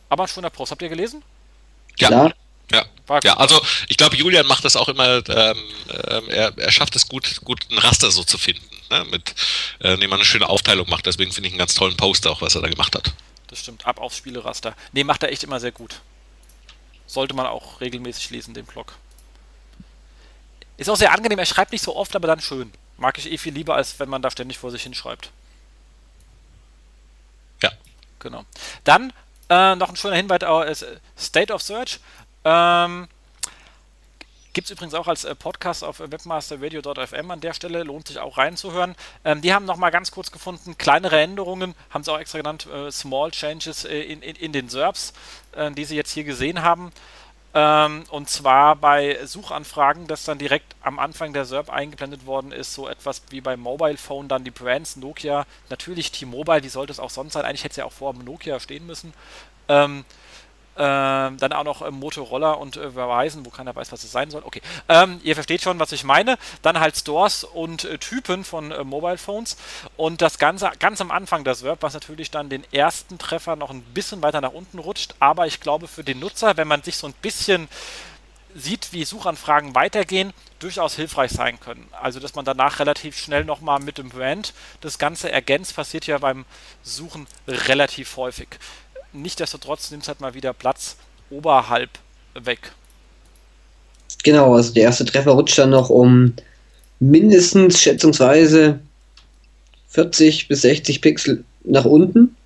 Aber ein schöner Post. Habt ihr gelesen? Ja. ja. Ja, ja, also ich glaube, Julian macht das auch immer, ähm, ähm, er, er schafft es gut, gut ein Raster so zu finden, ne? mit, äh, indem man eine schöne Aufteilung macht. Deswegen finde ich einen ganz tollen Post auch, was er da gemacht hat. Das stimmt, ab aufs Spieleraster. Ne, macht er echt immer sehr gut. Sollte man auch regelmäßig lesen, den Blog. Ist auch sehr angenehm, er schreibt nicht so oft, aber dann schön. Mag ich eh viel lieber, als wenn man da ständig vor sich hinschreibt. Ja. Genau. Dann äh, noch ein schöner Hinweis äh, State of Search. Ähm, Gibt es übrigens auch als äh, Podcast auf webmasterradio.fm an der Stelle, lohnt sich auch reinzuhören. Ähm, die haben nochmal ganz kurz gefunden, kleinere Änderungen, haben sie auch extra genannt, äh, Small Changes äh, in, in, in, den SERPs, äh, die sie jetzt hier gesehen haben. Ähm, und zwar bei Suchanfragen, dass dann direkt am Anfang der SERP eingeblendet worden ist, so etwas wie beim Mobile Phone, dann die Brands Nokia, natürlich T-Mobile, wie sollte es auch sonst sein? Eigentlich hätte es ja auch vor Nokia stehen müssen. Ähm, ähm, dann auch noch äh, Motorola und äh, Verizon, wo keiner weiß, was es sein soll. Okay, ähm, ihr versteht schon, was ich meine. Dann halt Stores und äh, Typen von äh, Mobile Phones und das Ganze ganz am Anfang das Verb, was natürlich dann den ersten Treffer noch ein bisschen weiter nach unten rutscht. Aber ich glaube für den Nutzer, wenn man sich so ein bisschen sieht, wie Suchanfragen weitergehen, durchaus hilfreich sein können. Also, dass man danach relativ schnell nochmal mit dem Brand das Ganze ergänzt, passiert ja beim Suchen relativ häufig nichtsdestotrotz nimmt es halt mal wieder Platz oberhalb weg. Genau, also der erste Treffer rutscht dann noch um mindestens schätzungsweise 40 bis 60 Pixel nach unten.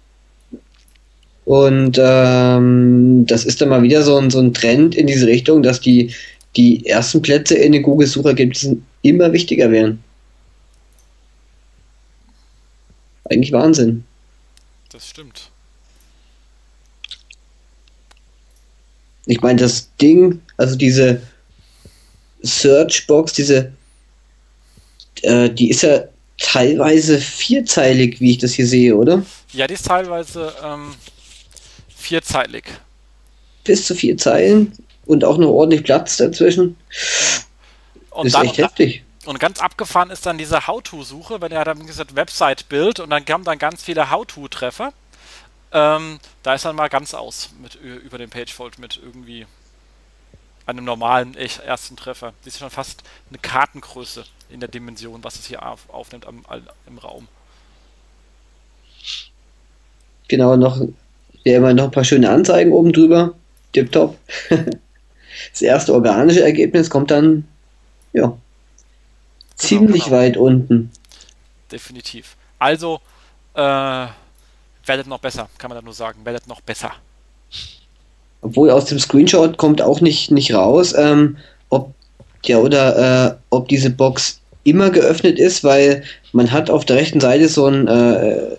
Und ähm, das ist dann mal wieder so ein, so ein Trend in diese Richtung, dass die, die ersten Plätze in den Google-Suchergebnissen immer wichtiger werden. Eigentlich Wahnsinn. Das stimmt. Ich meine, das Ding, also diese Searchbox, diese, äh, die ist ja teilweise vierzeilig, wie ich das hier sehe, oder? Ja, die ist teilweise ähm, vierzeilig. Bis zu vier Zeilen und auch noch ordentlich Platz dazwischen. Und ist dann, echt heftig. Und ganz abgefahren ist dann diese How-To-Suche, wenn er dann gesagt Website-Bild und dann kamen dann ganz viele How-To-Treffer. Ähm, da ist dann mal ganz aus mit über den Pagefold mit irgendwie einem normalen ersten Treffer. Das ist schon fast eine Kartengröße in der Dimension, was es hier auf, aufnimmt am, im Raum. Genau, noch, ja, immer noch ein paar schöne Anzeigen oben drüber. Tipptopp. das erste organische Ergebnis kommt dann, ja, genau, ziemlich genau. weit unten. Definitiv. Also, äh, werdet noch besser, kann man da nur sagen, werdet noch besser. Obwohl aus dem Screenshot kommt auch nicht, nicht raus, ähm, ob ja oder äh, ob diese Box immer geöffnet ist, weil man hat auf der rechten Seite so ein äh,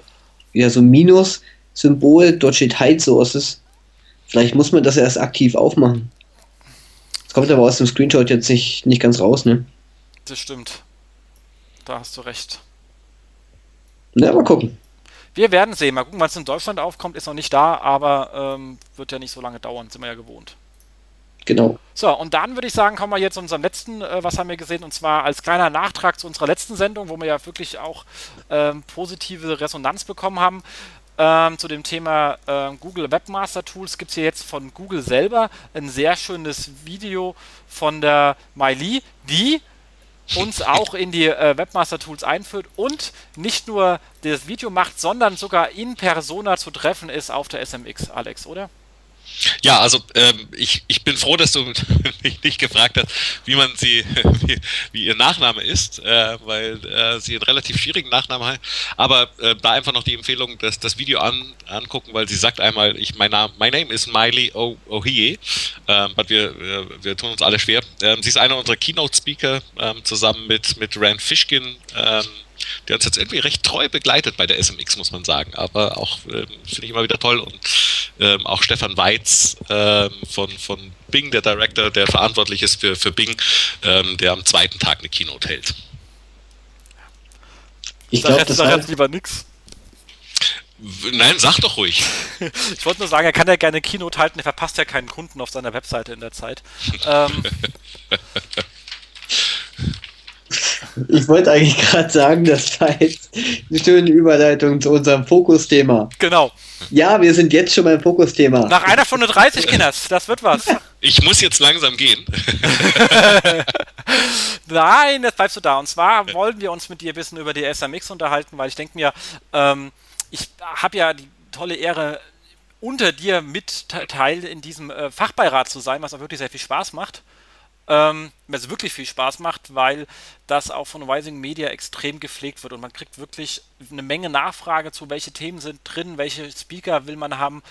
ja so ein Minus-Symbol, dort steht Hide Sources. Vielleicht muss man das erst aktiv aufmachen. Das kommt aber aus dem Screenshot jetzt nicht, nicht ganz raus, ne? Das stimmt. Da hast du recht. Na, mal gucken. Wir werden sehen. Mal gucken, wann es in Deutschland aufkommt. Ist noch nicht da, aber ähm, wird ja nicht so lange dauern. Sind wir ja gewohnt. Genau. So, und dann würde ich sagen, kommen wir jetzt zu unserem letzten, äh, was haben wir gesehen, und zwar als kleiner Nachtrag zu unserer letzten Sendung, wo wir ja wirklich auch ähm, positive Resonanz bekommen haben. Ähm, zu dem Thema äh, Google Webmaster Tools gibt es hier jetzt von Google selber ein sehr schönes Video von der Miley, die uns auch in die äh, Webmaster Tools einführt und nicht nur das Video macht, sondern sogar in Persona zu treffen ist auf der SMX, Alex, oder? Ja, also ähm, ich, ich bin froh, dass du mich nicht gefragt hast, wie man sie, wie, wie ihr Nachname ist, äh, weil äh, sie einen relativ schwierigen Nachnamen hat. Aber äh, da einfach noch die Empfehlung, dass das Video an, angucken, weil sie sagt einmal, ich mein Name, my name is Miley Ohie, ähm, aber wir, wir, wir, tun uns alle schwer. Ähm, sie ist einer unserer Keynote-Speaker ähm, zusammen mit mit Rand Fishkin. Ähm, der uns jetzt irgendwie recht treu begleitet bei der SMX, muss man sagen. Aber auch ähm, finde ich immer wieder toll. Und ähm, auch Stefan Weitz ähm, von, von Bing, der Director, der verantwortlich ist für, für Bing, ähm, der am zweiten Tag eine Keynote hält. Ich glaube, das sagt lieber nichts. Nein, sag doch ruhig. ich wollte nur sagen, er kann ja gerne Keynote halten, er verpasst ja keinen Kunden auf seiner Webseite in der Zeit. ähm, Ich wollte eigentlich gerade sagen, das war jetzt eine schöne Überleitung zu unserem Fokusthema. Genau. Ja, wir sind jetzt schon beim Fokusthema. Nach einer Stunde 30, Kinders, das wird was. Ich muss jetzt langsam gehen. Nein, jetzt bleibst du da. Und zwar wollen wir uns mit dir ein bisschen über die SMX unterhalten, weil ich denke mir, ähm, ich habe ja die tolle Ehre, unter dir mit Teil in diesem äh, Fachbeirat zu sein, was auch wirklich sehr viel Spaß macht ähm, es wirklich viel Spaß macht, weil das auch von Rising Media extrem gepflegt wird und man kriegt wirklich eine Menge Nachfrage zu, welche Themen sind drin, welche Speaker will man haben.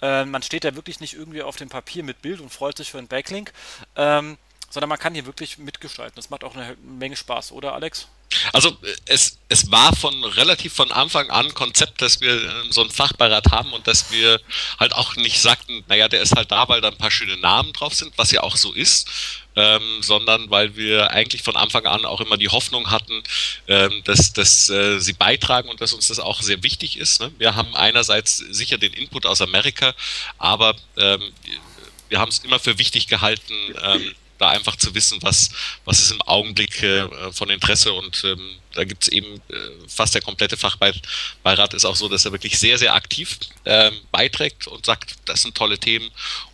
Äh, man steht da wirklich nicht irgendwie auf dem Papier mit Bild und freut sich für einen Backlink, ähm, sondern man kann hier wirklich mitgestalten. Das macht auch eine Menge Spaß, oder Alex? Also es, es war von relativ von Anfang an Konzept, dass wir äh, so einen Fachbeirat haben und dass wir halt auch nicht sagten, naja, der ist halt da, weil da ein paar schöne Namen drauf sind, was ja auch so ist, ähm, sondern weil wir eigentlich von Anfang an auch immer die Hoffnung hatten, ähm, dass, dass äh, sie beitragen und dass uns das auch sehr wichtig ist. Ne? Wir haben einerseits sicher den Input aus Amerika, aber ähm, wir haben es immer für wichtig gehalten, ähm, da einfach zu wissen, was, was ist im Augenblick äh, von Interesse. Und ähm, da gibt es eben äh, fast der komplette Fachbeirat ist auch so, dass er wirklich sehr, sehr aktiv ähm, beiträgt und sagt, das sind tolle Themen.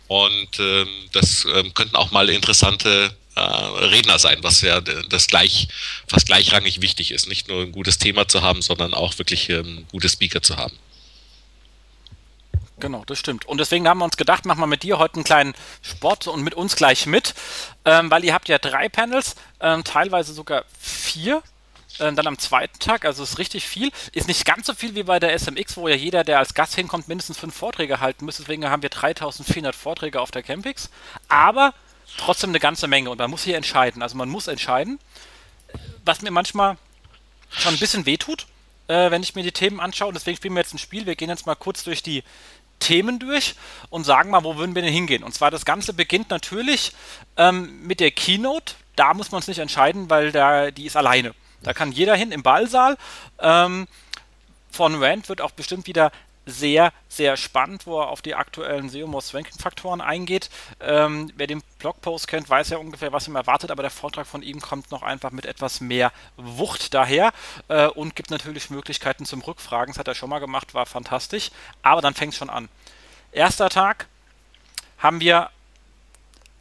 Und ähm, das ähm, könnten auch mal interessante äh, Redner sein, was ja das gleich, fast gleichrangig wichtig ist, nicht nur ein gutes Thema zu haben, sondern auch wirklich ähm, gute Speaker zu haben. Genau, das stimmt. Und deswegen haben wir uns gedacht, machen wir mit dir heute einen kleinen Sport und mit uns gleich mit, ähm, weil ihr habt ja drei Panels, ähm, teilweise sogar vier. Ähm, dann am zweiten Tag, also ist richtig viel. Ist nicht ganz so viel wie bei der SMX, wo ja jeder, der als Gast hinkommt, mindestens fünf Vorträge halten muss. Deswegen haben wir 3400 Vorträge auf der Campix. Aber trotzdem eine ganze Menge und man muss hier entscheiden. Also man muss entscheiden, was mir manchmal schon ein bisschen wehtut, äh, wenn ich mir die Themen anschaue. Und deswegen spielen wir jetzt ein Spiel. Wir gehen jetzt mal kurz durch die Themen durch und sagen mal, wo würden wir denn hingehen? Und zwar das Ganze beginnt natürlich ähm, mit der Keynote. Da muss man es nicht entscheiden, weil da, die ist alleine. Da kann jeder hin im Ballsaal. Ähm, von Rand wird auch bestimmt wieder sehr, sehr spannend, wo er auf die aktuellen SEO-Most-Ranking-Faktoren eingeht. Ähm, wer den Blogpost kennt, weiß ja ungefähr, was ihm erwartet, aber der Vortrag von ihm kommt noch einfach mit etwas mehr Wucht daher äh, und gibt natürlich Möglichkeiten zum Rückfragen. Das hat er schon mal gemacht, war fantastisch. Aber dann fängt es schon an. Erster Tag haben wir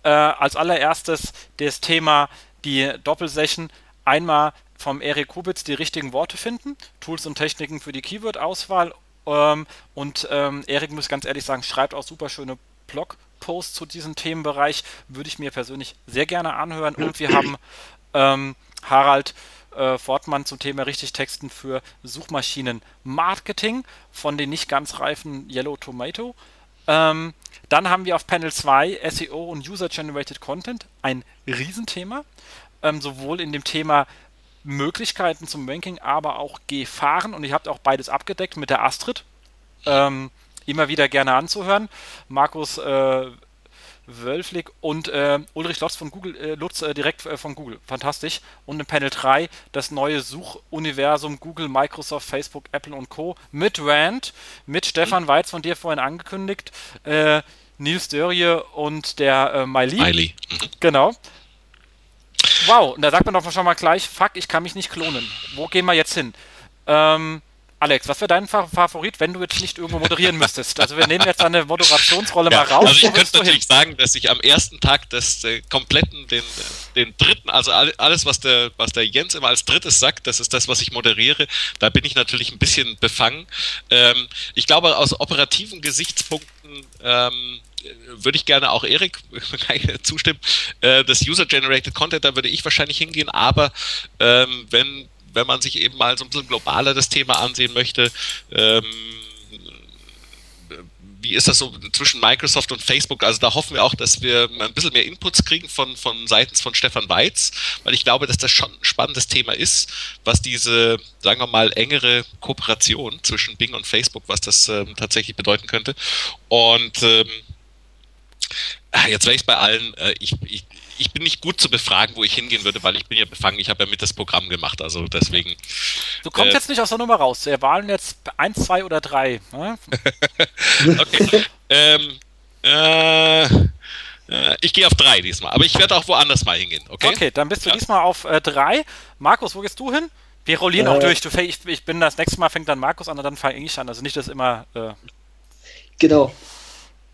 äh, als allererstes das Thema die Doppelsession. Einmal vom Erik Kubitz die richtigen Worte finden, Tools und Techniken für die Keyword-Auswahl ähm, und ähm, Erik muss ganz ehrlich sagen, schreibt auch super schöne Blogposts zu diesem Themenbereich. Würde ich mir persönlich sehr gerne anhören. Und wir haben ähm, Harald äh, Fortmann zum Thema richtig Texten für Suchmaschinen-Marketing von den nicht ganz reifen Yellow Tomato. Ähm, dann haben wir auf Panel 2 SEO und User-Generated Content, ein Riesenthema, ähm, sowohl in dem Thema Möglichkeiten zum Ranking, aber auch Gefahren. Und ihr habt auch beides abgedeckt mit der Astrid. Ähm, immer wieder gerne anzuhören. Markus äh, Wölflik und äh, Ulrich Lutz von Google, äh, Lutz äh, direkt äh, von Google. Fantastisch. Und in Panel 3 das neue Suchuniversum Google, Microsoft, Facebook, Apple und Co. mit Rand, mit Stefan mhm. Weiz von dir vorhin angekündigt, äh, Nils Dörrie und der äh, Miley. Miley. Mhm. Genau. Wow, und da sagt man doch schon mal gleich, fuck, ich kann mich nicht klonen. Wo gehen wir jetzt hin? Ähm, Alex, was wäre dein Favorit, wenn du jetzt nicht irgendwo moderieren müsstest? Also wir nehmen jetzt deine Moderationsrolle ja, mal raus. Also ich könnte natürlich hin? sagen, dass ich am ersten Tag des äh, kompletten, den, den dritten, also alles, was der, was der Jens immer als drittes sagt, das ist das, was ich moderiere. Da bin ich natürlich ein bisschen befangen. Ähm, ich glaube, aus operativen Gesichtspunkten ähm, würde ich gerne auch Erik zustimmen. Äh, das User-Generated Content, da würde ich wahrscheinlich hingehen, aber ähm, wenn, wenn man sich eben mal so ein bisschen globaler das Thema ansehen möchte, ähm, wie ist das so zwischen Microsoft und Facebook? Also da hoffen wir auch, dass wir ein bisschen mehr Inputs kriegen von, von seitens von Stefan Weiz, weil ich glaube, dass das schon ein spannendes Thema ist, was diese, sagen wir mal, engere Kooperation zwischen Bing und Facebook, was das ähm, tatsächlich bedeuten könnte. Und ähm, jetzt wäre ich bei allen, äh, ich, ich, ich bin nicht gut zu befragen, wo ich hingehen würde, weil ich bin ja befangen, ich habe ja mit das Programm gemacht, also deswegen. Du kommst äh, jetzt nicht aus der Nummer raus. Wir Wahlen jetzt 1, 2 oder 3. Ne? okay. ähm, äh, äh, ich gehe auf 3 diesmal, aber ich werde auch woanders mal hingehen, okay? Okay, dann bist du ja. diesmal auf 3. Äh, Markus, wo gehst du hin? Wir rollieren äh, auch durch. Du, ich, ich, bin das nächste Mal fängt dann Markus an und dann fange ich an. Also nicht, dass immer. Äh, genau.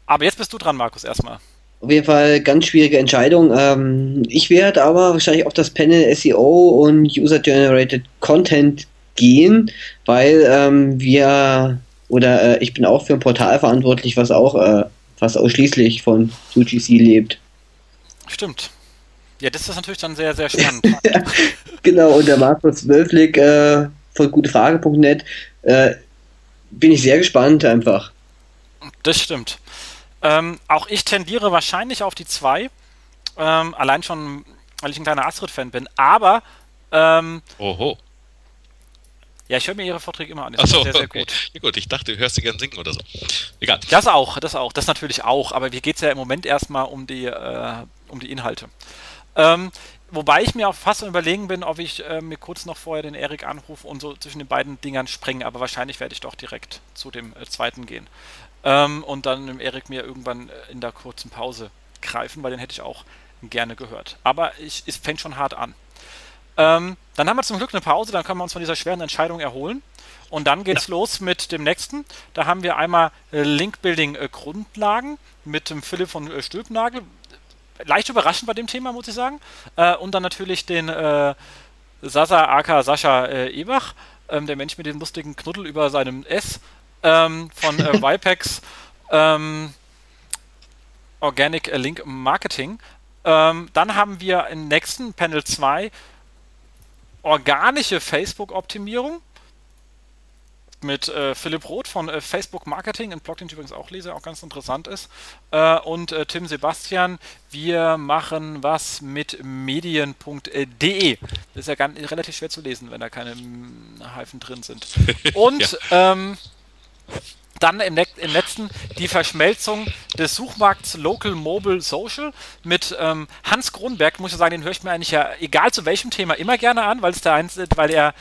Aber jetzt bist du dran, Markus, erstmal. Auf jeden Fall ganz schwierige Entscheidung. Ähm, ich werde aber wahrscheinlich auf das Panel SEO und User-Generated Content gehen, weil ähm, wir oder äh, ich bin auch für ein Portal verantwortlich, was auch äh, fast ausschließlich von UGC lebt. Stimmt. Ja, das ist natürlich dann sehr, sehr spannend. genau, und der Markus Wölflik äh, von gutefrage.net äh, bin ich sehr gespannt einfach. Das stimmt. Ähm, auch ich tendiere wahrscheinlich auf die 2. Ähm, allein schon, weil ich ein kleiner Astrid-Fan bin. Aber. Ähm, Oho. Ja, ich höre mir ihre Vorträge immer an. Das Achso, sehr, sehr okay. gut. Ja, gut, ich dachte, du hörst sie gern singen oder so. Egal. Das auch, das auch, das natürlich auch. Aber hier geht es ja im Moment erstmal um die, äh, um die Inhalte. Ähm, wobei ich mir auch fast überlegen bin, ob ich äh, mir kurz noch vorher den Erik anrufe und so zwischen den beiden Dingern springe. Aber wahrscheinlich werde ich doch direkt zu dem äh, zweiten gehen ähm, und dann dem Erik mir irgendwann äh, in der kurzen Pause greifen, weil den hätte ich auch gerne gehört. Aber ich, es fängt schon hart an. Ähm, dann haben wir zum Glück eine Pause, dann können wir uns von dieser schweren Entscheidung erholen. Und dann geht's ja. los mit dem nächsten. Da haben wir einmal äh, Link-Building äh, Grundlagen mit dem Philipp von äh, Stülpnagel. Leicht überraschend bei dem Thema, muss ich sagen. Äh, und dann natürlich den Sasa aka Sascha Ebach, ähm, der Mensch mit dem lustigen Knuddel über seinem S ähm, von äh, Vipex ähm, Organic Link Marketing. Ähm, dann haben wir im nächsten Panel 2 organische Facebook-Optimierung mit äh, Philipp Roth von äh, Facebook Marketing, ein Blog, den ich übrigens auch lese, auch ganz interessant ist. Äh, und äh, Tim Sebastian, wir machen was mit medien.de. Das ist ja ganz, relativ schwer zu lesen, wenn da keine Hyphen drin sind. Und ja. ähm, dann im, im, letzten die Verschmelzung des Suchmarkts Local Mobile Social mit ähm, Hans Kronberg, muss ich sagen, den höre ich mir eigentlich ja, egal zu welchem Thema, immer gerne an, weil es der einzige, weil er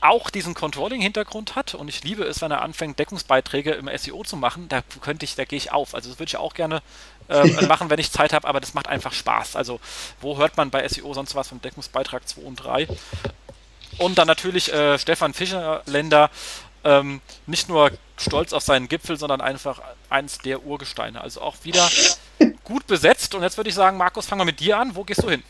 auch diesen Controlling-Hintergrund hat und ich liebe es, wenn er anfängt, Deckungsbeiträge im SEO zu machen, da könnte ich, da gehe ich auf. Also das würde ich auch gerne äh, machen, wenn ich Zeit habe, aber das macht einfach Spaß. Also wo hört man bei SEO sonst was von Deckungsbeitrag 2 und 3? Und dann natürlich äh, Stefan Fischerländer, ähm, nicht nur stolz auf seinen Gipfel, sondern einfach eins der Urgesteine. Also auch wieder gut besetzt. Und jetzt würde ich sagen, Markus, fangen wir mit dir an. Wo gehst du hin?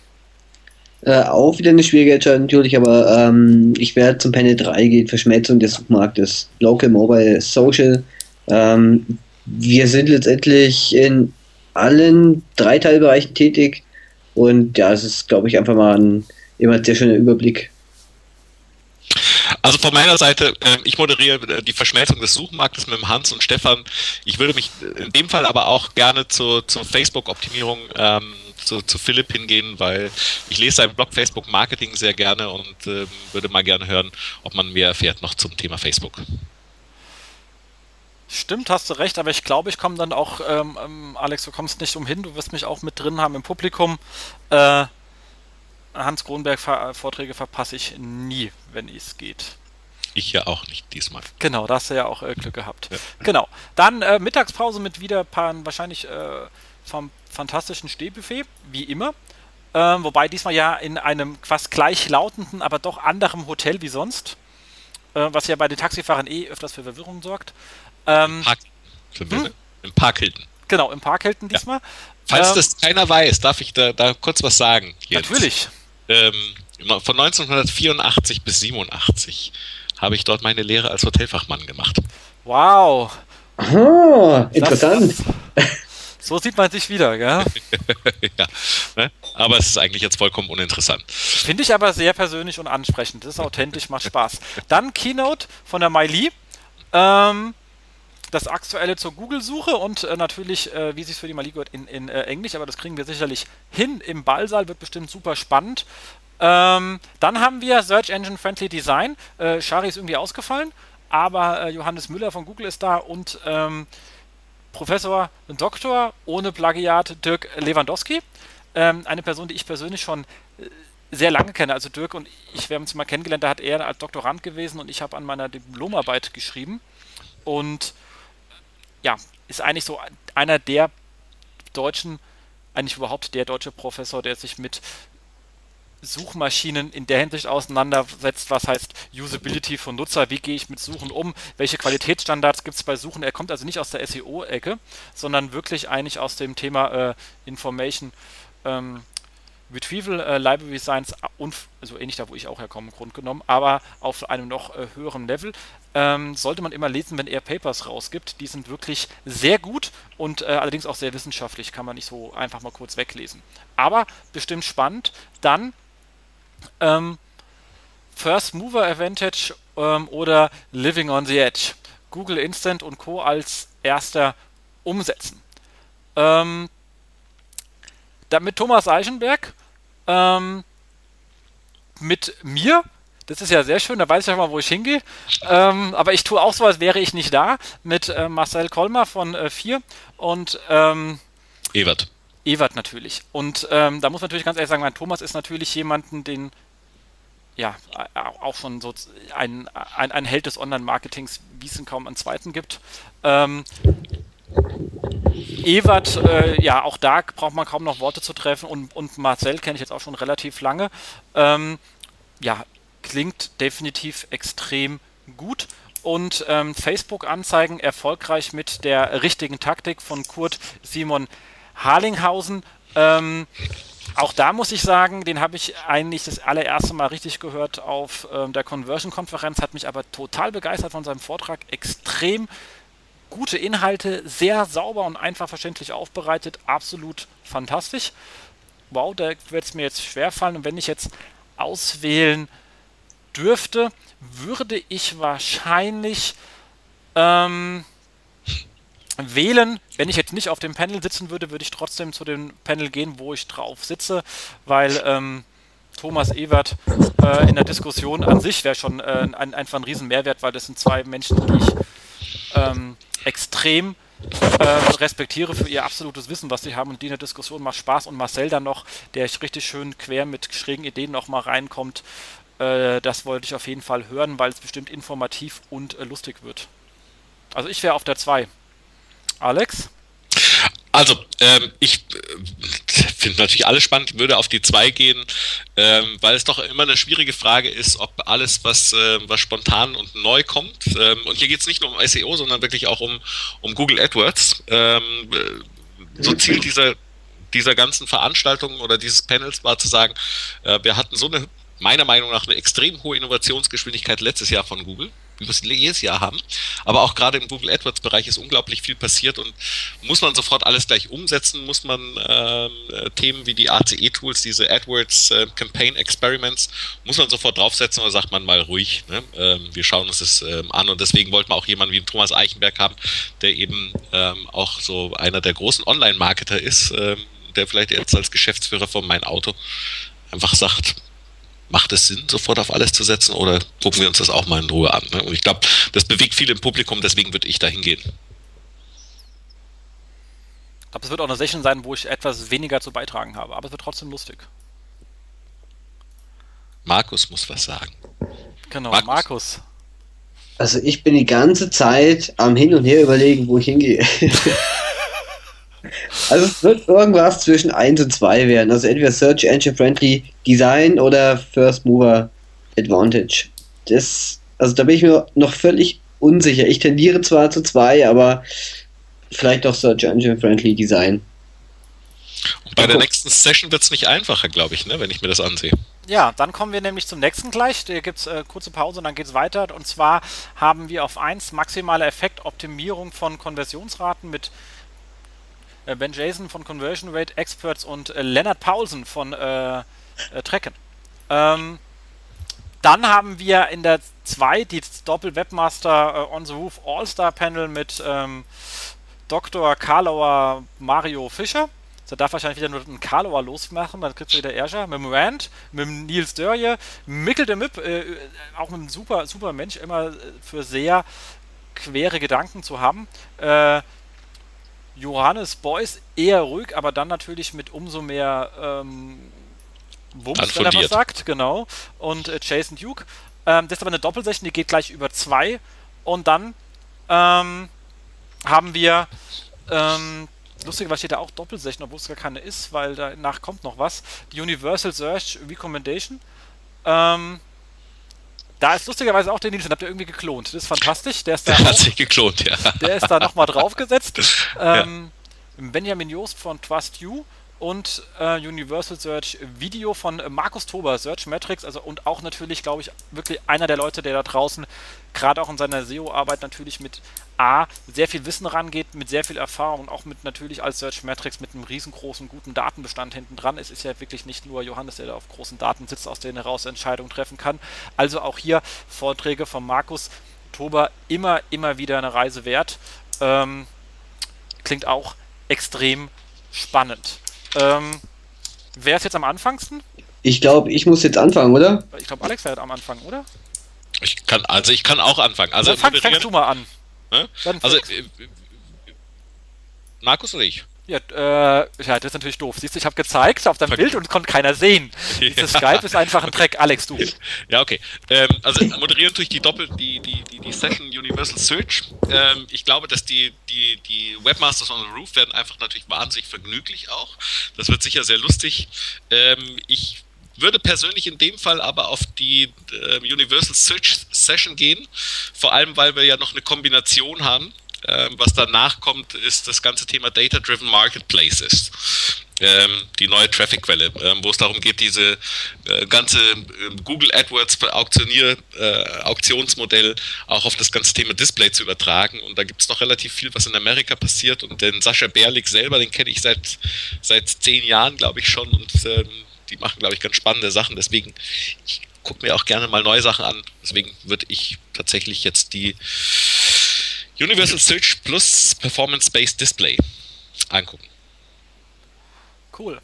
Äh, auch wieder eine schwierige Entscheidung natürlich, aber ähm, ich werde zum Panel 3 gehen, Verschmelzung des Suchmarktes, Local, Mobile, Social. Ähm, wir sind letztendlich in allen drei Teilbereichen tätig und ja, es ist, glaube ich, einfach mal ein immer sehr schöner Überblick also von meiner Seite, äh, ich moderiere äh, die Verschmelzung des Suchmarktes mit Hans und Stefan. Ich würde mich in dem Fall aber auch gerne zur, zur Facebook-Optimierung ähm, zu, zu Philipp hingehen, weil ich lese seinen Blog Facebook Marketing sehr gerne und äh, würde mal gerne hören, ob man mehr erfährt noch zum Thema Facebook. Stimmt, hast du recht, aber ich glaube, ich komme dann auch, ähm, ähm Alex, du kommst nicht umhin, du wirst mich auch mit drin haben im Publikum. Äh, Hans Kronberg-Vorträge verpasse ich nie, wenn es geht. Ich ja auch nicht diesmal. Genau, da hast du ja auch äh, Glück gehabt. Ja. Genau. Dann äh, Mittagspause mit wieder ein paar wahrscheinlich äh, vom fantastischen Stehbuffet, wie immer. Ähm, wobei diesmal ja in einem fast gleichlautenden, aber doch anderem Hotel wie sonst. Äh, was ja bei den Taxifahrern eh öfters für Verwirrung sorgt. Ähm, Im Park, hm? Im Park Hilton. Genau, im Park Hilton diesmal. Ja. Falls ähm, das keiner weiß, darf ich da, da kurz was sagen. Jetzt. Natürlich ähm, von 1984 bis 87 habe ich dort meine Lehre als Hotelfachmann gemacht. Wow. Oh, interessant. Das, So sieht man sich wieder, gell? ja, ne? aber es ist eigentlich jetzt vollkommen uninteressant. Finde ich aber sehr persönlich und ansprechend. Das ist authentisch, macht Spaß. Dann Keynote von der Miley. Ähm, das Aktuelle zur Google-Suche und äh, natürlich, äh, wie sich für die Mali gehört, in, in äh, Englisch, aber das kriegen wir sicherlich hin im Ballsaal, wird bestimmt super spannend. Ähm, dann haben wir Search Engine Friendly Design. Äh, Shari ist irgendwie ausgefallen, aber äh, Johannes Müller von Google ist da und ähm, Professor Doktor ohne Plagiat Dirk Lewandowski. Ähm, eine Person, die ich persönlich schon äh, sehr lange kenne. Also Dirk und ich, wir haben uns mal kennengelernt, da hat er als Doktorand gewesen und ich habe an meiner Diplomarbeit geschrieben. Und ja, ist eigentlich so einer der deutschen, eigentlich überhaupt der deutsche Professor, der sich mit Suchmaschinen in der Hinsicht auseinandersetzt, was heißt Usability von Nutzer, wie gehe ich mit Suchen um, welche Qualitätsstandards gibt es bei Suchen. Er kommt also nicht aus der SEO-Ecke, sondern wirklich eigentlich aus dem Thema äh, Information ähm, Retrieval äh, Library Science und also ähnlich da, wo ich auch herkomme, Grund genommen, aber auf einem noch äh, höheren Level. Ähm, sollte man immer lesen, wenn er Papers rausgibt. Die sind wirklich sehr gut und äh, allerdings auch sehr wissenschaftlich, kann man nicht so einfach mal kurz weglesen. Aber bestimmt spannend. Dann ähm, First Mover Advantage ähm, oder Living on the Edge. Google Instant und Co. als erster umsetzen. Ähm, mit Thomas Eichenberg, ähm, mit mir, das ist ja sehr schön, da weiß ich ja mal, wo ich hingehe. Ähm, aber ich tue auch so, als wäre ich nicht da, mit äh, Marcel Kolmer von äh, 4 und ähm, Ewert. Ewert natürlich. Und ähm, da muss man natürlich ganz ehrlich sagen, mein Thomas ist natürlich jemanden, den ja, auch schon so ein, ein, ein Held des Online-Marketings, wie es ihn kaum einen zweiten gibt. Ähm, Ewert, äh, ja, auch da braucht man kaum noch Worte zu treffen und, und Marcel kenne ich jetzt auch schon relativ lange. Ähm, ja, klingt definitiv extrem gut. Und ähm, Facebook-Anzeigen erfolgreich mit der richtigen Taktik von Kurt Simon Harlinghausen. Ähm, auch da muss ich sagen, den habe ich eigentlich das allererste Mal richtig gehört auf ähm, der Conversion-Konferenz, hat mich aber total begeistert von seinem Vortrag. Extrem gute Inhalte, sehr sauber und einfach verständlich aufbereitet, absolut fantastisch. Wow, da wird es mir jetzt schwerfallen. Und wenn ich jetzt auswählen dürfte, würde ich wahrscheinlich ähm, wählen. Wenn ich jetzt nicht auf dem Panel sitzen würde, würde ich trotzdem zu dem Panel gehen, wo ich drauf sitze, weil ähm, Thomas Ewert äh, in der Diskussion an sich wäre schon äh, ein, einfach ein Riesenmehrwert, weil das sind zwei Menschen, die ich ähm, extrem äh, respektiere für ihr absolutes Wissen, was sie haben und die in der Diskussion macht Spaß und Marcel dann noch, der richtig schön quer mit schrägen Ideen noch mal reinkommt, äh, das wollte ich auf jeden Fall hören, weil es bestimmt informativ und äh, lustig wird. Also ich wäre auf der 2. Alex? Also, ähm, ich äh, finde natürlich alles spannend, würde auf die 2 gehen, ähm, weil es doch immer eine schwierige Frage ist, ob alles, was, äh, was spontan und neu kommt, ähm, und hier geht es nicht nur um SEO, sondern wirklich auch um, um Google AdWords, ähm, äh, so Ziel dieser, dieser ganzen Veranstaltung oder dieses Panels war zu sagen, äh, wir hatten so eine, meiner Meinung nach, eine extrem hohe Innovationsgeschwindigkeit letztes Jahr von Google wir es jedes Jahr haben. Aber auch gerade im Google AdWords-Bereich ist unglaublich viel passiert und muss man sofort alles gleich umsetzen, muss man äh, Themen wie die ACE-Tools, diese AdWords äh, Campaign Experiments, muss man sofort draufsetzen oder sagt man mal ruhig, ne? ähm, wir schauen uns das ähm, an und deswegen wollten wir auch jemanden wie Thomas Eichenberg haben, der eben ähm, auch so einer der großen Online-Marketer ist, ähm, der vielleicht jetzt als Geschäftsführer von Mein Auto einfach sagt, macht es Sinn, sofort auf alles zu setzen oder gucken wir uns das auch mal in Ruhe an? Ne? Und ich glaube, das bewegt viel im Publikum, deswegen würde ich da hingehen. Ich glaube, es wird auch eine Session sein, wo ich etwas weniger zu beitragen habe, aber es wird trotzdem lustig. Markus muss was sagen. Genau, Markus. Markus. Also ich bin die ganze Zeit am Hin und Her überlegen, wo ich hingehe. Also es wird irgendwas zwischen 1 und 2 werden. Also entweder Search Engine Friendly Design oder First Mover Advantage. Das, also da bin ich mir noch völlig unsicher. Ich tendiere zwar zu 2, aber vielleicht auch Search Engine Friendly Design. Und bei der nächsten Session wird es nicht einfacher, glaube ich, ne, wenn ich mir das ansehe. Ja, dann kommen wir nämlich zum nächsten gleich. Da gibt es äh, kurze Pause und dann geht es weiter. Und zwar haben wir auf 1 maximale Effektoptimierung von Konversionsraten mit Ben Jason von Conversion Rate Experts und äh, Leonard Paulsen von äh, äh Trecken. Ähm, dann haben wir in der 2 die Doppel-Webmaster äh, on the Roof All-Star Panel mit ähm, Dr. Karlauer Mario Fischer. Da darf wahrscheinlich wieder nur einen Karlauer losmachen, dann kriegt wieder Erger. Mit dem Rand, mit dem Nils Dörje, Mikkel de Mipp, äh, auch mit einem super, super Mensch, immer für sehr quere Gedanken zu haben. Äh, Johannes Beuys eher ruhig, aber dann natürlich mit umso mehr ähm, Wumms, wenn er was sagt, genau. Und äh, Jason Duke. Ähm, das ist aber eine Doppelsession, die geht gleich über zwei. Und dann ähm, haben wir, ähm, lustigerweise steht da auch Doppelsession, obwohl es gar keine ist, weil danach kommt noch was. Die Universal Search Recommendation. Ähm, da ist lustigerweise auch der Nielsen, habt ihr irgendwie geklont. Das ist fantastisch. Der ist da der hat sich geklont, ja. Der ist da nochmal draufgesetzt. Ähm, ja. Benjamin Joost von Trust You und äh, Universal Search Video von Markus Tober, Search Metrics, also und auch natürlich, glaube ich, wirklich einer der Leute, der da draußen gerade auch in seiner SEO-Arbeit natürlich mit A, sehr viel Wissen rangeht, mit sehr viel Erfahrung und auch mit natürlich als Search Metrics mit einem riesengroßen, guten Datenbestand hinten dran. Es ist ja wirklich nicht nur Johannes, der da auf großen Daten sitzt, aus denen heraus Entscheidungen treffen kann. Also auch hier Vorträge von Markus Tober immer, immer wieder eine Reise wert. Ähm, klingt auch extrem spannend. Ähm, wer ist jetzt am anfangsten? Ich glaube, ich muss jetzt anfangen, oder? Ich glaube, Alex wäre am Anfang, oder? Ich kann, also ich kann auch anfangen. Also Dann fang, fängst du mal an. Ne? Also, äh, Markus oder ich? Ja, äh, ja, das ist natürlich doof. Siehst du, ich habe gezeigt auf deinem Bild und konnte keiner sehen. Ja. Dieses Skype ist einfach ein Dreck. Alex, du. Ja, okay. Ähm, also moderieren durch die Doppel, die, die, die, die Session Universal Search. Ähm, ich glaube, dass die, die, die Webmasters on the Roof werden einfach natürlich wahnsinnig vergnüglich auch. Das wird sicher sehr lustig. Ähm, ich würde persönlich in dem Fall aber auf die äh, Universal Search Session gehen, vor allem weil wir ja noch eine Kombination haben ähm, was danach kommt, ist das ganze Thema Data-Driven Marketplaces. Ähm, die neue Traffic-Quelle, ähm, wo es darum geht, diese äh, ganze äh, Google AdWords Auktionier, äh, Auktionsmodell auch auf das ganze Thema Display zu übertragen. Und da gibt es noch relativ viel, was in Amerika passiert. Und den Sascha Berlik selber, den kenne ich seit, seit zehn Jahren, glaube ich schon. Und ähm, die machen, glaube ich, ganz spannende Sachen. Deswegen, ich gucke mir auch gerne mal neue Sachen an. Deswegen würde ich tatsächlich jetzt die Universal Search plus Performance-Based Display angucken. Cool.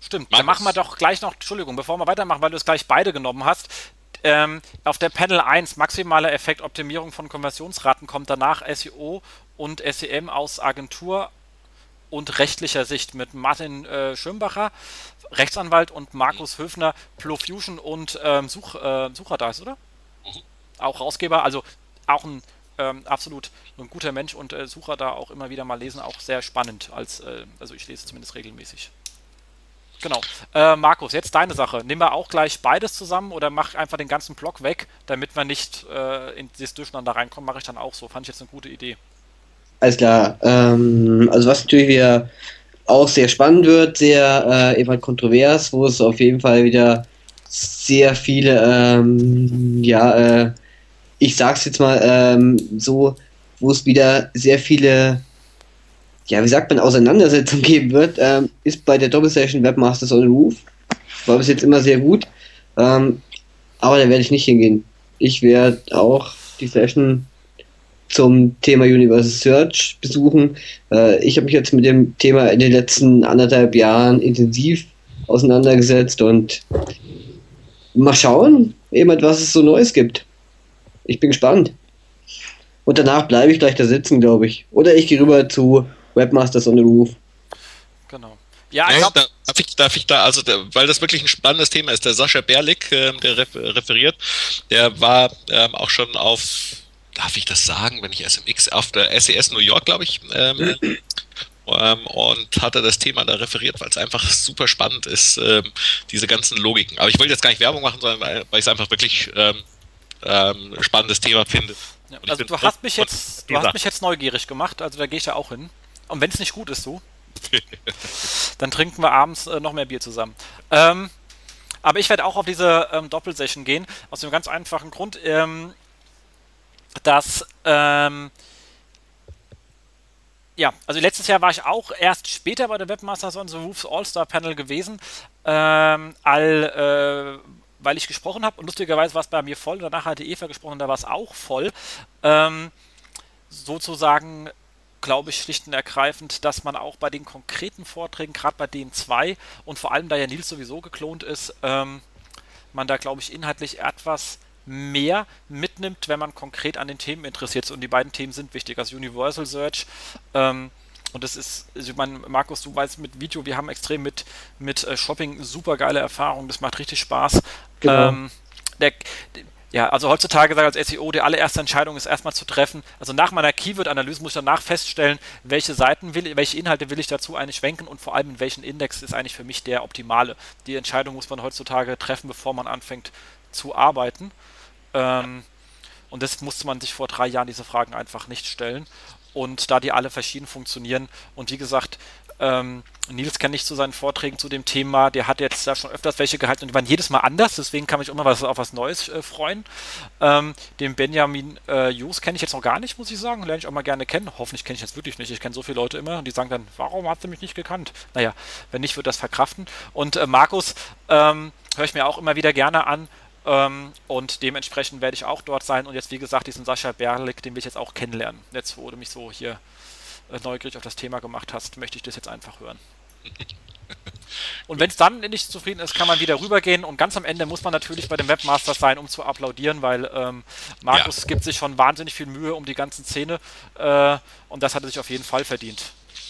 Stimmt, dann machen wir doch gleich noch, Entschuldigung, bevor wir weitermachen, weil du es gleich beide genommen hast. Ähm, auf der Panel 1 maximale Effekt Optimierung von Konversionsraten kommt danach SEO und SEM aus Agentur und rechtlicher Sicht mit Martin äh, Schirmbacher, Rechtsanwalt und Markus Höfner, Plofusion und ähm, Such, äh, Suchradar, oder? Auch Rausgeber, also auch ein ähm, absolut ein guter Mensch und äh, Sucher da auch immer wieder mal lesen, auch sehr spannend, als, äh, also ich lese zumindest regelmäßig. Genau. Äh, Markus, jetzt deine Sache. Nehmen wir auch gleich beides zusammen oder mach einfach den ganzen Block weg, damit wir nicht äh, in das Durcheinander reinkommen, mache ich dann auch so. Fand ich jetzt eine gute Idee. Alles klar. Ähm, also was natürlich wieder auch sehr spannend wird, sehr äh, eben kontrovers, wo es auf jeden Fall wieder sehr viele ähm, ja, äh, ich sag's jetzt mal ähm, so, wo es wieder sehr viele, ja, wie sagt man, Auseinandersetzungen geben wird, ähm, ist bei der Doppelsession Webmasters on the Roof. War bis jetzt immer sehr gut. Ähm, aber da werde ich nicht hingehen. Ich werde auch die Session zum Thema Universal Search besuchen. Äh, ich habe mich jetzt mit dem Thema in den letzten anderthalb Jahren intensiv auseinandergesetzt und mal schauen, eben was es so Neues gibt ich bin gespannt. Und danach bleibe ich gleich da sitzen, glaube ich. Oder ich gehe rüber zu Webmasters on the Roof. Genau. Ja, ich glaub, da, darf, ich, darf ich da, also der, weil das wirklich ein spannendes Thema ist, der Sascha Berlik, äh, der referiert, der war ähm, auch schon auf, darf ich das sagen, wenn ich SMX, auf der SES e New York, glaube ich, ähm, ähm, und hatte das Thema da referiert, weil es einfach super spannend ist, ähm, diese ganzen Logiken. Aber ich wollte jetzt gar nicht Werbung machen, sondern weil, weil ich es einfach wirklich ähm, spannendes Thema finde. Ja, also du hast mich jetzt, du hast mich jetzt neugierig gemacht, also da gehe ich ja auch hin. Und wenn es nicht gut ist, so, dann trinken wir abends äh, noch mehr Bier zusammen. Ähm, aber ich werde auch auf diese ähm, Doppelsession gehen, aus dem ganz einfachen Grund, ähm, dass ähm, ja, also letztes Jahr war ich auch erst später bei der Webmasters on the Roofs All-Star Panel gewesen, ähm, all, äh, weil ich gesprochen habe und lustigerweise war es bei mir voll. Danach hatte Eva gesprochen, da war es auch voll. Ähm, sozusagen glaube ich schlicht und ergreifend, dass man auch bei den konkreten Vorträgen, gerade bei den zwei und vor allem da ja Nils sowieso geklont ist, ähm, man da glaube ich inhaltlich etwas mehr mitnimmt, wenn man konkret an den Themen interessiert ist. Und die beiden Themen sind wichtig. Also Universal Search ähm, und das ist, also ich meine, Markus, du weißt mit Video, wir haben extrem mit, mit äh, Shopping super geile Erfahrungen, das macht richtig Spaß. Genau. Ähm, der, ja, also heutzutage sage ich als SEO, die allererste Entscheidung ist erstmal zu treffen. Also nach meiner Keyword-Analyse muss ich danach feststellen, welche Seiten will, welche Inhalte will ich dazu eigentlich schwenken und vor allem in welchen Index ist eigentlich für mich der optimale. Die Entscheidung muss man heutzutage treffen, bevor man anfängt zu arbeiten. Ähm, und das musste man sich vor drei Jahren diese Fragen einfach nicht stellen. Und da die alle verschieden funktionieren und wie gesagt, ähm, Nils kenne ich zu seinen Vorträgen zu dem Thema. Der hat jetzt da schon öfters welche gehalten und die waren jedes Mal anders, deswegen kann mich immer was auf was Neues äh, freuen. Ähm, den Benjamin äh, Jus kenne ich jetzt noch gar nicht, muss ich sagen. Lerne ich auch mal gerne kennen. Hoffentlich kenne ich jetzt wirklich nicht. Ich kenne so viele Leute immer und die sagen dann, warum hat sie mich nicht gekannt? Naja, wenn nicht, wird das verkraften. Und äh, Markus ähm, höre ich mir auch immer wieder gerne an. Ähm, und dementsprechend werde ich auch dort sein. Und jetzt, wie gesagt, diesen Sascha Berlik, den will ich jetzt auch kennenlernen. Jetzt, wo du mich so hier äh, neugierig auf das Thema gemacht hast, möchte ich das jetzt einfach hören. Und wenn es dann nicht zufrieden ist, kann man wieder rübergehen und ganz am Ende muss man natürlich bei dem Webmaster sein, um zu applaudieren, weil ähm, Markus ja. gibt sich schon wahnsinnig viel Mühe um die ganzen Szene äh, und das hat er sich auf jeden Fall verdient.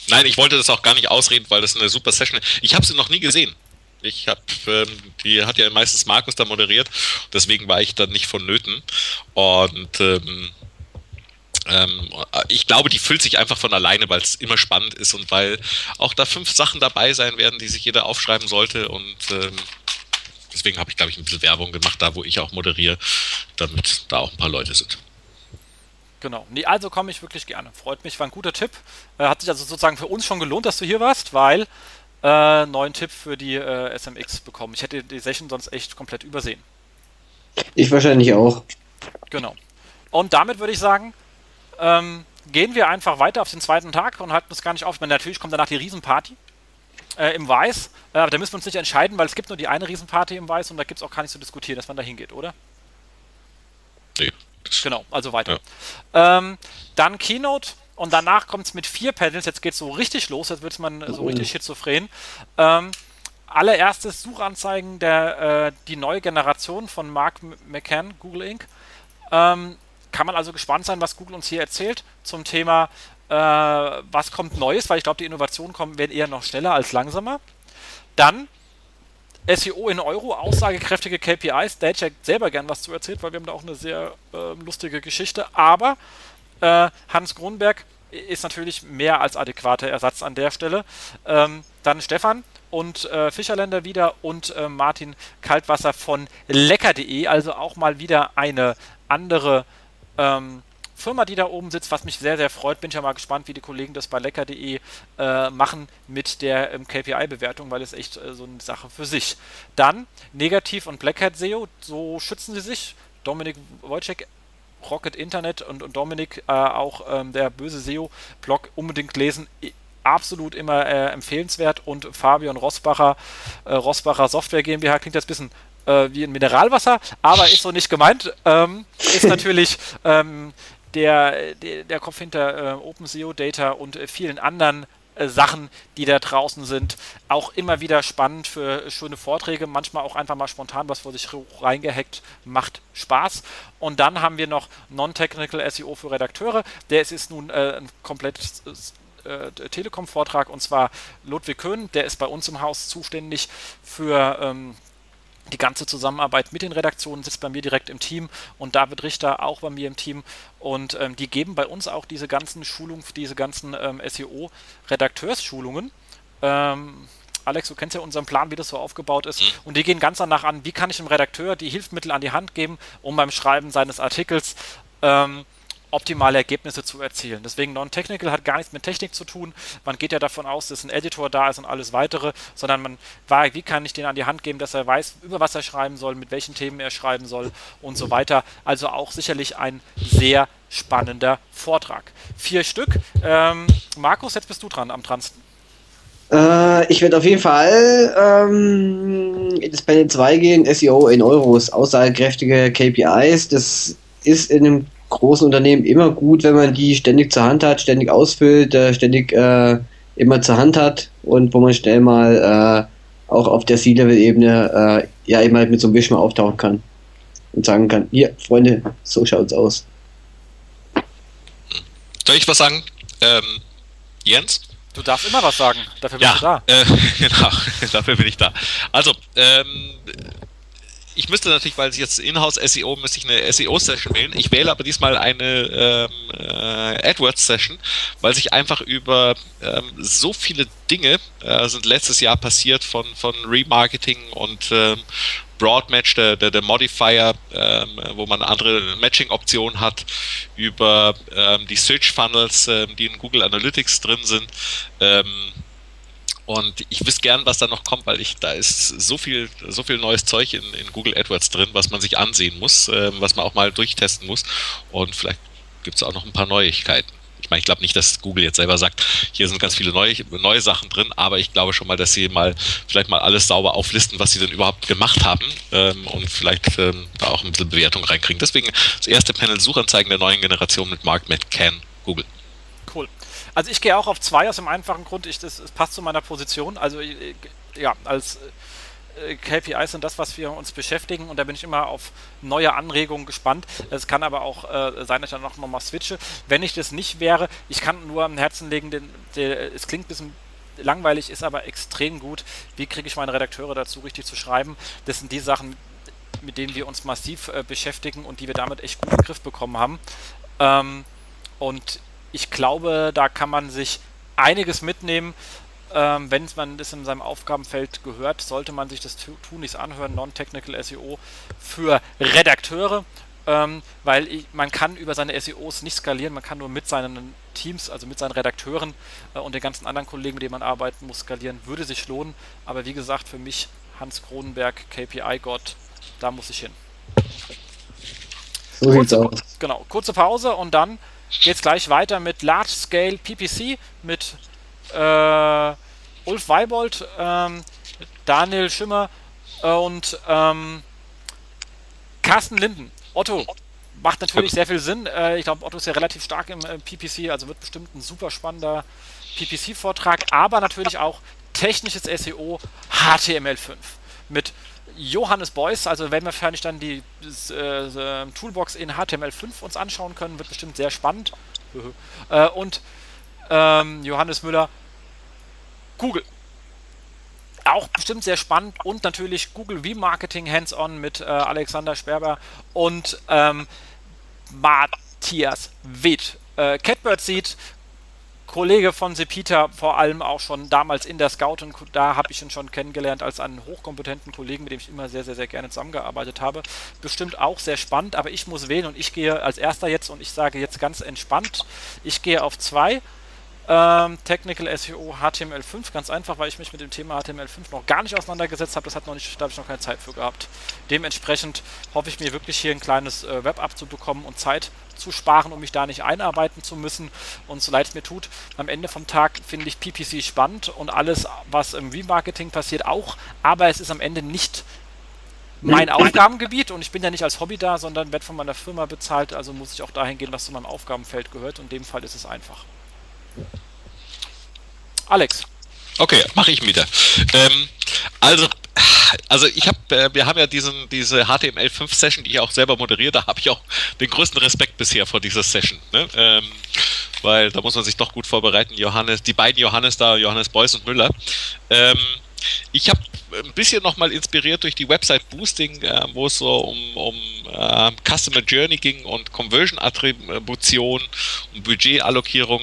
Nein, ich wollte das auch gar nicht ausreden, weil das eine super Session ist. Ich habe sie noch nie gesehen. Ich habe, ähm, die hat ja meistens Markus da moderiert, deswegen war ich dann nicht vonnöten. Und ähm, ähm, ich glaube, die füllt sich einfach von alleine, weil es immer spannend ist und weil auch da fünf Sachen dabei sein werden, die sich jeder aufschreiben sollte. Und ähm, deswegen habe ich, glaube ich, ein bisschen Werbung gemacht, da wo ich auch moderiere, damit da auch ein paar Leute sind. Genau. Nee, also komme ich wirklich gerne. Freut mich, war ein guter Tipp. Äh, hat sich also sozusagen für uns schon gelohnt, dass du hier warst, weil äh, neuen Tipp für die äh, SMX bekommen. Ich hätte die Session sonst echt komplett übersehen. Ich wahrscheinlich auch. Genau. Und damit würde ich sagen, ähm, gehen wir einfach weiter auf den zweiten Tag und halten uns gar nicht auf. Meine, natürlich kommt danach die Riesenparty äh, im Weiß, äh, aber da müssen wir uns nicht entscheiden, weil es gibt nur die eine Riesenparty im Weiß und da gibt es auch gar nicht zu diskutieren, dass man da hingeht, oder? Nee. Genau, also weiter. Ja. Ähm, dann Keynote und danach kommt es mit vier Panels. Jetzt geht es so richtig los, jetzt wird man so richtig schizophren. Ähm, allererstes Suchanzeigen der äh, die neue Generation von Mark McCann, Google Inc. Ähm, kann man also gespannt sein, was Google uns hier erzählt zum Thema, äh, was kommt Neues, weil ich glaube, die Innovationen kommen, werden eher noch schneller als langsamer. Dann SEO in Euro, aussagekräftige KPIs. Da hätte ich ja selber gern was zu erzählt, weil wir haben da auch eine sehr äh, lustige Geschichte. Aber äh, Hans Grunberg ist natürlich mehr als adäquater Ersatz an der Stelle. Ähm, dann Stefan und äh, Fischerländer wieder und äh, Martin Kaltwasser von lecker.de, also auch mal wieder eine andere ähm, Firma, die da oben sitzt, was mich sehr, sehr freut. Bin ich ja mal gespannt, wie die Kollegen das bei lecker.de äh, machen mit der ähm, KPI-Bewertung, weil es echt äh, so eine Sache für sich. Dann Negativ und Black Hat SEO, so schützen sie sich. Dominik Wojcik, Rocket Internet und, und Dominik, äh, auch ähm, der böse SEO-Blog, unbedingt lesen absolut immer äh, empfehlenswert und Fabian Rossbacher, äh, Rossbacher Software GmbH klingt jetzt ein bisschen äh, wie ein Mineralwasser, aber ist so nicht gemeint. Ähm, ist natürlich ähm, der, der, der, Kopf hinter äh, OpenSEO Data und äh, vielen anderen Sachen, die da draußen sind. Auch immer wieder spannend für schöne Vorträge, manchmal auch einfach mal spontan was vor sich reingehackt, macht Spaß. Und dann haben wir noch Non-Technical SEO für Redakteure. Der ist, ist nun äh, ein komplett äh, Telekom-Vortrag und zwar Ludwig Köhn, der ist bei uns im Haus zuständig für ähm, die ganze Zusammenarbeit mit den Redaktionen sitzt bei mir direkt im Team und David Richter auch bei mir im Team und ähm, die geben bei uns auch diese ganzen Schulungen, diese ganzen ähm, SEO-Redakteursschulungen. Ähm, Alex, du kennst ja unseren Plan, wie das so aufgebaut ist. Mhm. Und die gehen ganz danach an, wie kann ich dem Redakteur die Hilfsmittel an die Hand geben, um beim Schreiben seines Artikels ähm, optimale Ergebnisse zu erzielen. Deswegen Non-Technical hat gar nichts mit Technik zu tun. Man geht ja davon aus, dass ein Editor da ist und alles weitere, sondern man war, wie kann ich den an die Hand geben, dass er weiß, über was er schreiben soll, mit welchen Themen er schreiben soll und so weiter. Also auch sicherlich ein sehr spannender Vortrag. Vier Stück. Ähm, Markus, jetzt bist du dran am dransten. Äh, ich werde auf jeden Fall ähm, in das Panel 2 gehen, SEO in Euros, aussagekräftige KPIs. Das ist in einem großen Unternehmen immer gut, wenn man die ständig zur Hand hat, ständig ausfüllt, äh, ständig äh, immer zur Hand hat und wo man schnell mal äh, auch auf der C-Level-Ebene äh, ja eben halt mit so einem Wisch mal auftauchen kann und sagen kann, hier, Freunde, so schaut's aus. Soll ich was sagen? Ähm, Jens? Du darfst immer was sagen, dafür bist ja, du da. Äh, genau, dafür bin ich da. Also, ähm, ich müsste natürlich, weil es jetzt Inhouse SEO, müsste ich eine SEO-Session wählen. Ich wähle aber diesmal eine ähm, äh, AdWords-Session, weil sich einfach über ähm, so viele Dinge äh, sind letztes Jahr passiert von, von Remarketing und ähm, Broadmatch, der, der, der Modifier, ähm, wo man andere Matching-Optionen hat, über ähm, die Search-Funnels, ähm, die in Google Analytics drin sind. Ähm, und ich wüsste gern, was da noch kommt, weil ich da ist so viel, so viel neues Zeug in, in Google AdWords drin, was man sich ansehen muss, äh, was man auch mal durchtesten muss. Und vielleicht gibt es auch noch ein paar Neuigkeiten. Ich meine, ich glaube nicht, dass Google jetzt selber sagt, hier sind ganz viele neue, neue Sachen drin, aber ich glaube schon mal, dass sie mal vielleicht mal alles sauber auflisten, was sie denn überhaupt gemacht haben ähm, und vielleicht ähm, da auch ein bisschen Bewertung reinkriegen. Deswegen das erste Panel Suchanzeigen der neuen Generation mit Mark Metcan, Google. Also ich gehe auch auf zwei aus dem einfachen Grund, ich, das, das passt zu meiner Position. Also äh, ja, als äh, KPIs sind das, was wir uns beschäftigen und da bin ich immer auf neue Anregungen gespannt. Es kann aber auch äh, sein, dass ich dann noch, noch mal switche. Wenn ich das nicht wäre, ich kann nur am Herzen legen, den, den, es klingt ein bisschen langweilig, ist aber extrem gut. Wie kriege ich meine Redakteure dazu, richtig zu schreiben? Das sind die Sachen, mit denen wir uns massiv äh, beschäftigen und die wir damit echt gut im Griff bekommen haben. Ähm, und ich glaube, da kann man sich einiges mitnehmen. Ähm, wenn man das in seinem Aufgabenfeld gehört, sollte man sich das tunlichst anhören, Non-Technical SEO für Redakteure, ähm, weil ich, man kann über seine SEOs nicht skalieren, man kann nur mit seinen Teams, also mit seinen Redakteuren äh, und den ganzen anderen Kollegen, mit denen man arbeiten muss, skalieren, würde sich lohnen. Aber wie gesagt, für mich Hans Kronenberg, KPI-Gott, da muss ich hin. So kurze, genau, kurze Pause und dann geht es gleich weiter mit Large Scale PPC mit äh, Ulf Weibold, ähm, Daniel Schimmer äh, und ähm, Carsten Linden. Otto macht natürlich sehr viel Sinn. Äh, ich glaube, Otto ist ja relativ stark im äh, PPC, also wird bestimmt ein super spannender PPC-Vortrag, aber natürlich auch technisches SEO HTML5 mit Johannes Beuys, also wenn wir wahrscheinlich dann die äh, Toolbox in HTML5 uns anschauen können, wird bestimmt sehr spannend. äh, und ähm, Johannes Müller, Google. Auch bestimmt sehr spannend und natürlich Google V-Marketing Hands-on mit äh, Alexander Sperber und ähm, Matthias Witt. Äh, Catbird sieht Kollege von Sepita vor allem auch schon damals in der Scout und da habe ich ihn schon kennengelernt als einen hochkompetenten Kollegen, mit dem ich immer sehr, sehr, sehr gerne zusammengearbeitet habe. Bestimmt auch sehr spannend, aber ich muss wählen und ich gehe als erster jetzt und ich sage jetzt ganz entspannt, ich gehe auf zwei ähm, Technical SEO HTML5, ganz einfach, weil ich mich mit dem Thema HTML5 noch gar nicht auseinandergesetzt habe. Das hat noch nicht, da habe ich noch keine Zeit für gehabt. Dementsprechend hoffe ich mir wirklich hier ein kleines äh, Web abzubekommen und Zeit zu sparen, um mich da nicht einarbeiten zu müssen. Und so leid es mir tut, am Ende vom Tag finde ich PPC spannend und alles, was im Remarketing passiert, auch. Aber es ist am Ende nicht mein Aufgabengebiet und ich bin ja nicht als Hobby da, sondern werde von meiner Firma bezahlt, also muss ich auch dahin gehen, was zu meinem Aufgabenfeld gehört und in dem Fall ist es einfach. Alex. Okay, mache ich wieder. Ähm, also, also ich habe, äh, wir haben ja diesen, diese HTML5-Session, die ich auch selber moderiere, da habe ich auch den größten Respekt bisher vor dieser Session. Ne? Ähm, weil da muss man sich doch gut vorbereiten. Johannes, die beiden Johannes da, Johannes Beuys und Müller. Ähm, ich habe ein bisschen nochmal inspiriert durch die Website Boosting, äh, wo es so um, um äh, Customer Journey ging und Conversion Attribution und Budgetallokierung.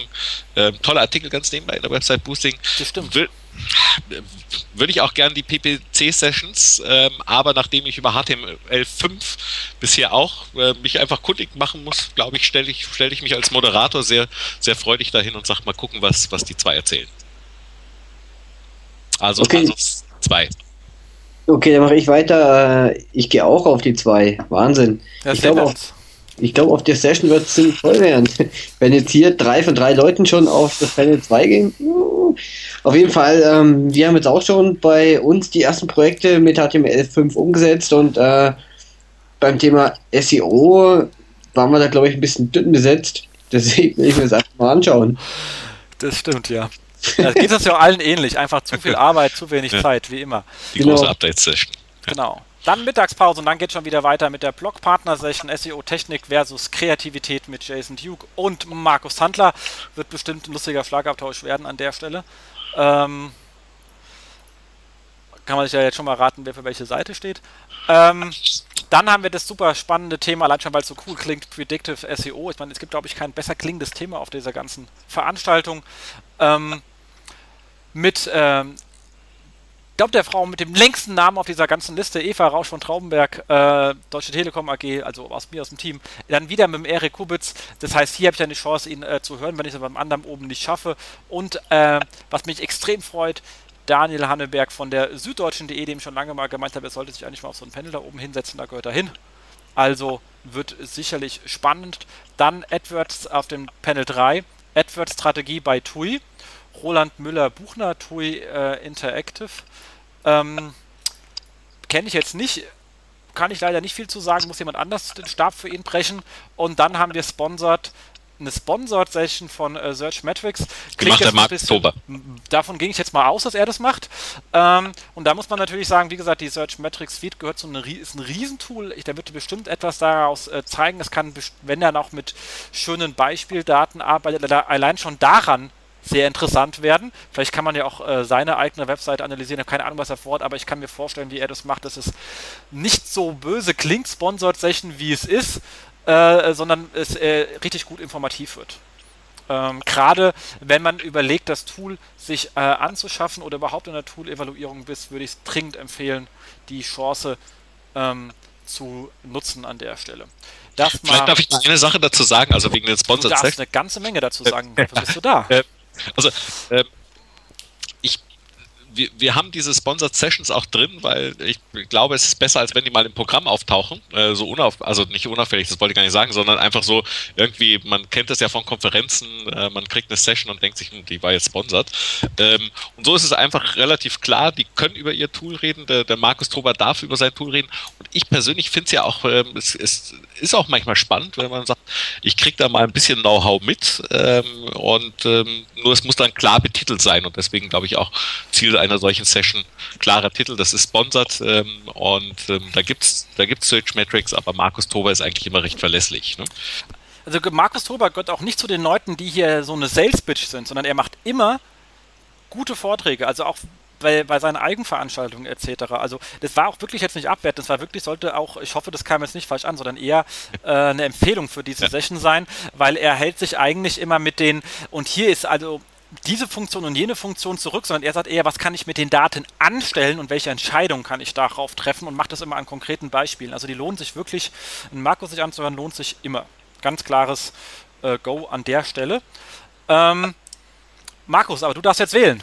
Äh, toller Artikel ganz nebenbei in der Website Boosting. Das stimmt. Will, würde ich auch gerne die PPC-Sessions, ähm, aber nachdem ich über HTML5 bisher auch äh, mich einfach kundig machen muss, glaube ich, stelle ich, stell ich mich als Moderator sehr, sehr freudig dahin und sage mal gucken, was, was die zwei erzählen. Also, okay. also zwei. Okay, dann mache ich weiter. Ich gehe auch auf die zwei. Wahnsinn. Das ich glaube, auf, Ich glaube, auf der Session wird es ziemlich voll werden. Wenn jetzt hier drei von drei Leuten schon auf das Panel 2 gehen. Auf jeden Fall, ähm, wir haben jetzt auch schon bei uns die ersten Projekte mit HTML5 umgesetzt und äh, beim Thema SEO waren wir da, glaube ich, ein bisschen dünn besetzt. Deswegen will ich mir das einfach mal anschauen. Das stimmt, ja. Das geht uns ja allen ähnlich. Einfach zu viel Arbeit, zu wenig ja. Zeit, wie immer. Die genau. große Update-Session. Ja. Genau. Dann Mittagspause und dann geht schon wieder weiter mit der Blog-Partner-Session SEO Technik versus Kreativität mit Jason Duke und Markus Handler. Wird bestimmt ein lustiger Schlagabtausch werden an der Stelle. Ähm, kann man sich ja jetzt schon mal raten, wer für welche Seite steht. Ähm, dann haben wir das super spannende Thema, allein schon weil es so cool klingt, Predictive SEO. Ich meine, es gibt, glaube ich, kein besser klingendes Thema auf dieser ganzen Veranstaltung. Ähm, mit, ähm, ich glaube, der Frau mit dem längsten Namen auf dieser ganzen Liste, Eva Rausch von Traubenberg, äh, Deutsche Telekom AG, also aus mir aus dem Team. Dann wieder mit dem Erik Kubitz. Das heißt, hier habe ich eine Chance, ihn äh, zu hören, wenn ich es beim anderen oben nicht schaffe. Und äh, was mich extrem freut, Daniel Hanneberg von der Süddeutschen.de, dem schon lange mal gemeint habe, er sollte sich eigentlich mal auf so ein Panel da oben hinsetzen, da gehört er hin. Also wird sicherlich spannend. Dann AdWords auf dem Panel 3, AdWords-Strategie bei TUI. Roland Müller-Buchner, TUI äh, Interactive. Ähm, Kenne ich jetzt nicht, kann ich leider nicht viel zu sagen, muss jemand anders den Stab für ihn brechen. Und dann haben wir sponsert eine Sponsored Session von äh, Search Metrics. Gemacht der Marc Oktober. Davon ging ich jetzt mal aus, dass er das macht. Ähm, und da muss man natürlich sagen, wie gesagt, die Search Metrics Suite gehört zu einem ist ein Riesentool. Der wird bestimmt etwas daraus äh, zeigen. Es kann, wenn er noch mit schönen Beispieldaten arbeitet, allein schon daran sehr interessant werden. Vielleicht kann man ja auch äh, seine eigene Webseite analysieren. Ich habe keine Ahnung, was er vorhat, aber ich kann mir vorstellen, wie er das macht, dass es nicht so böse klingt, Sponsored Session, wie es ist, äh, sondern es äh, richtig gut informativ wird. Ähm, Gerade wenn man überlegt, das Tool sich äh, anzuschaffen oder überhaupt in der Tool-Evaluierung bist, würde ich es dringend empfehlen, die Chance ähm, zu nutzen an der Stelle. Das Vielleicht darf ich noch eine Sache dazu sagen, also wegen den Sponsor. Du darfst eine ganze Menge dazu sagen. Dafür bist du da. Äh, also, äh, wir, wir haben diese Sponsored Sessions auch drin, weil ich glaube, es ist besser, als wenn die mal im Programm auftauchen. Äh, so unauf, also nicht unauffällig, das wollte ich gar nicht sagen, sondern einfach so irgendwie, man kennt das ja von Konferenzen, äh, man kriegt eine Session und denkt sich, hm, die war jetzt sponsored. Ähm, und so ist es einfach relativ klar, die können über ihr Tool reden, der, der Markus Trober darf über sein Tool reden. Und ich persönlich finde es ja auch, ähm, es, es, ist auch manchmal spannend, wenn man sagt, ich kriege da mal ein bisschen Know-how mit ähm, und ähm, nur es muss dann klar betitelt sein und deswegen glaube ich auch Ziel einer solchen Session klarer Titel. Das ist sponsored ähm, und ähm, da gibt es da gibt's Search Metrics, aber Markus Tober ist eigentlich immer recht verlässlich. Ne? Also Markus Tober gehört auch nicht zu den Leuten, die hier so eine Sales-Bitch sind, sondern er macht immer gute Vorträge. Also auch bei, bei seinen Eigenveranstaltungen etc. Also das war auch wirklich jetzt nicht abwertend, das war wirklich, sollte auch, ich hoffe, das kam jetzt nicht falsch an, sondern eher äh, eine Empfehlung für diese ja. Session sein, weil er hält sich eigentlich immer mit den, und hier ist also diese Funktion und jene Funktion zurück, sondern er sagt eher, was kann ich mit den Daten anstellen und welche Entscheidung kann ich darauf treffen und macht das immer an konkreten Beispielen. Also die lohnt sich wirklich, einen Markus sich anzuhören, lohnt sich immer. Ganz klares äh, Go an der Stelle. Ähm, Markus, aber du darfst jetzt wählen.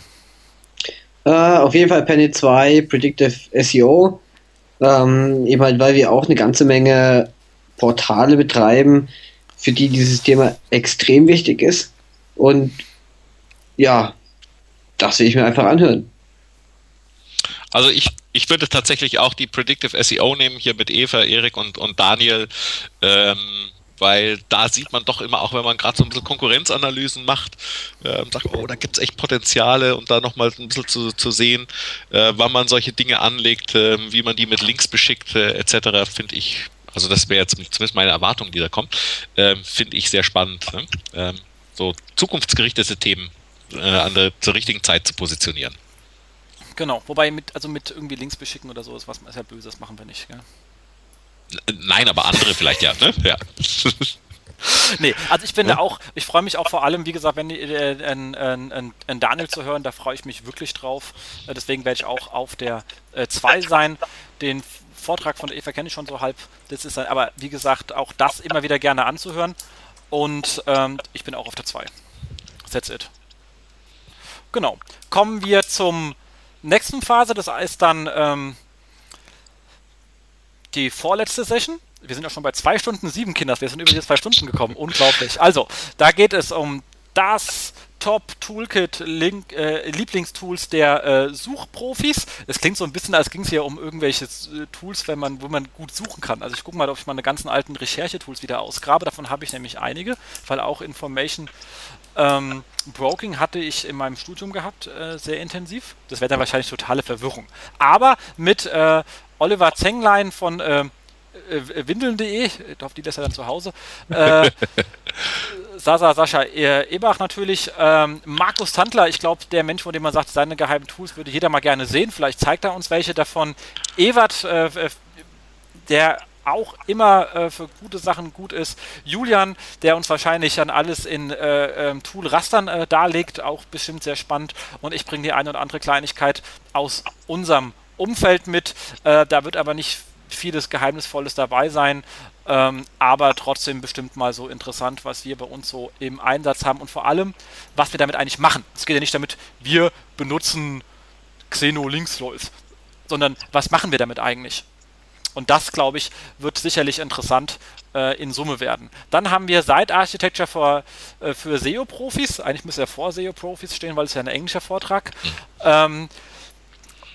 Uh, auf jeden Fall Penny 2, Predictive SEO. Ähm, eben halt, weil wir auch eine ganze Menge Portale betreiben, für die dieses Thema extrem wichtig ist. Und ja, das will ich mir einfach anhören. Also ich, ich würde tatsächlich auch die Predictive SEO nehmen, hier mit Eva, Erik und, und Daniel, ähm, weil da sieht man doch immer, auch wenn man gerade so ein bisschen Konkurrenzanalysen macht, äh, sagt, oh, da gibt es echt Potenziale und da nochmal ein bisschen zu, zu sehen, äh, wann man solche Dinge anlegt, äh, wie man die mit Links beschickt, äh, etc., finde ich, also das wäre jetzt zumindest meine Erwartung, die da kommt, ähm, finde ich sehr spannend. Ne? Ähm, so zukunftsgerichtete Themen äh, an der, zur richtigen Zeit zu positionieren. Genau, wobei mit, also mit irgendwie Links beschicken oder so ist was ist ja böse, das machen wir nicht, gell? Nein, aber andere vielleicht ja, ne? Ja. nee, also ich bin ja. da auch, ich freue mich auch vor allem, wie gesagt, wenn äh, ein, ein, ein Daniel zu hören, da freue ich mich wirklich drauf. Äh, deswegen werde ich auch auf der 2 äh, sein. Den Vortrag von der Eva kenne ich schon so halb. Das ist, aber wie gesagt, auch das immer wieder gerne anzuhören. Und ähm, ich bin auch auf der 2. That's it. Genau. Kommen wir zum nächsten Phase. Das ist dann ähm, die vorletzte Session. wir sind ja schon bei zwei Stunden sieben Kinders, wir sind über die zwei Stunden gekommen. Unglaublich. Also, da geht es um das Top-Toolkit, äh, Lieblingstools der äh, Suchprofis. Es klingt so ein bisschen, als ging es hier um irgendwelche äh, Tools, wenn man, wo man gut suchen kann. Also ich gucke mal, ob ich meine ganzen alten Recherchetools wieder ausgrabe. Davon habe ich nämlich einige, weil auch Information ähm, Broking hatte ich in meinem Studium gehabt, äh, sehr intensiv. Das wäre dann wahrscheinlich totale Verwirrung. Aber mit äh, Oliver Zenglein von äh, äh, windeln.de, ich hoffe, die lässt er dann zu Hause. Äh, Sasa Sascha Ebach natürlich. Ähm, Markus Tandler, ich glaube, der Mensch, von dem man sagt, seine geheimen Tools würde jeder mal gerne sehen. Vielleicht zeigt er uns welche davon. Ewart, äh, der auch immer äh, für gute Sachen gut ist. Julian, der uns wahrscheinlich dann alles in äh, ähm, Tool-Rastern äh, darlegt, auch bestimmt sehr spannend. Und ich bringe die eine oder andere Kleinigkeit aus unserem Umfeld mit. Äh, da wird aber nicht vieles Geheimnisvolles dabei sein, ähm, aber trotzdem bestimmt mal so interessant, was wir bei uns so im Einsatz haben und vor allem, was wir damit eigentlich machen. Es geht ja nicht damit, wir benutzen Xeno Linksläuf, sondern was machen wir damit eigentlich? Und das, glaube ich, wird sicherlich interessant äh, in Summe werden. Dann haben wir Site Architecture for, äh, für SEO-Profis. Eigentlich müsste er vor SEO-Profis stehen, weil es ja ein englischer Vortrag. Ähm,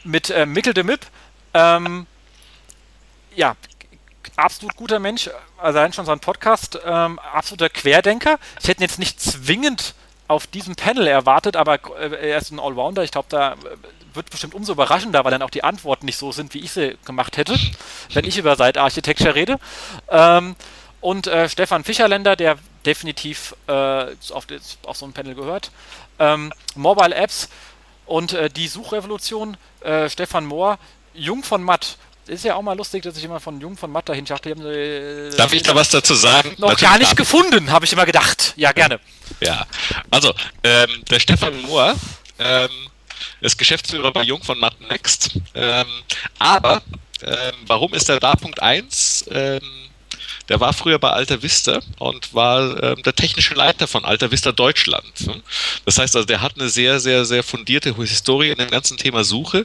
mit äh, Mikkel de Mip. Ähm, ja, absolut guter Mensch, allein schon sein Podcast, ähm, absoluter Querdenker. Ich hätte ihn jetzt nicht zwingend auf diesem Panel erwartet, aber äh, er ist ein Allrounder. Ich glaube, da äh, wird bestimmt umso überraschender, weil dann auch die Antworten nicht so sind, wie ich sie gemacht hätte, wenn ich über Site Architecture rede. Ähm, und äh, Stefan Fischerländer, der definitiv äh, auf, auf, so ein Panel gehört. Ähm, Mobile Apps und äh, die Suchrevolution, äh, Stefan Mohr, Jung von Matt ist ja auch mal lustig, dass ich immer von Jung von Matt dahin schachte. Äh, Darf ich da was dazu sagen? Noch Natürlich gar nicht gefunden, habe ich immer gedacht. Ja, gerne. Ja, also ähm, der Stefan Mohr ähm, ist Geschäftsführer bei Jung von Matt Next. Ähm, aber ähm, warum ist er da Punkt 1? Ähm, der war früher bei Alta Vista und war äh, der technische Leiter von Alta Vista Deutschland. Ne? Das heißt also, der hat eine sehr, sehr, sehr fundierte Historie in dem ganzen Thema Suche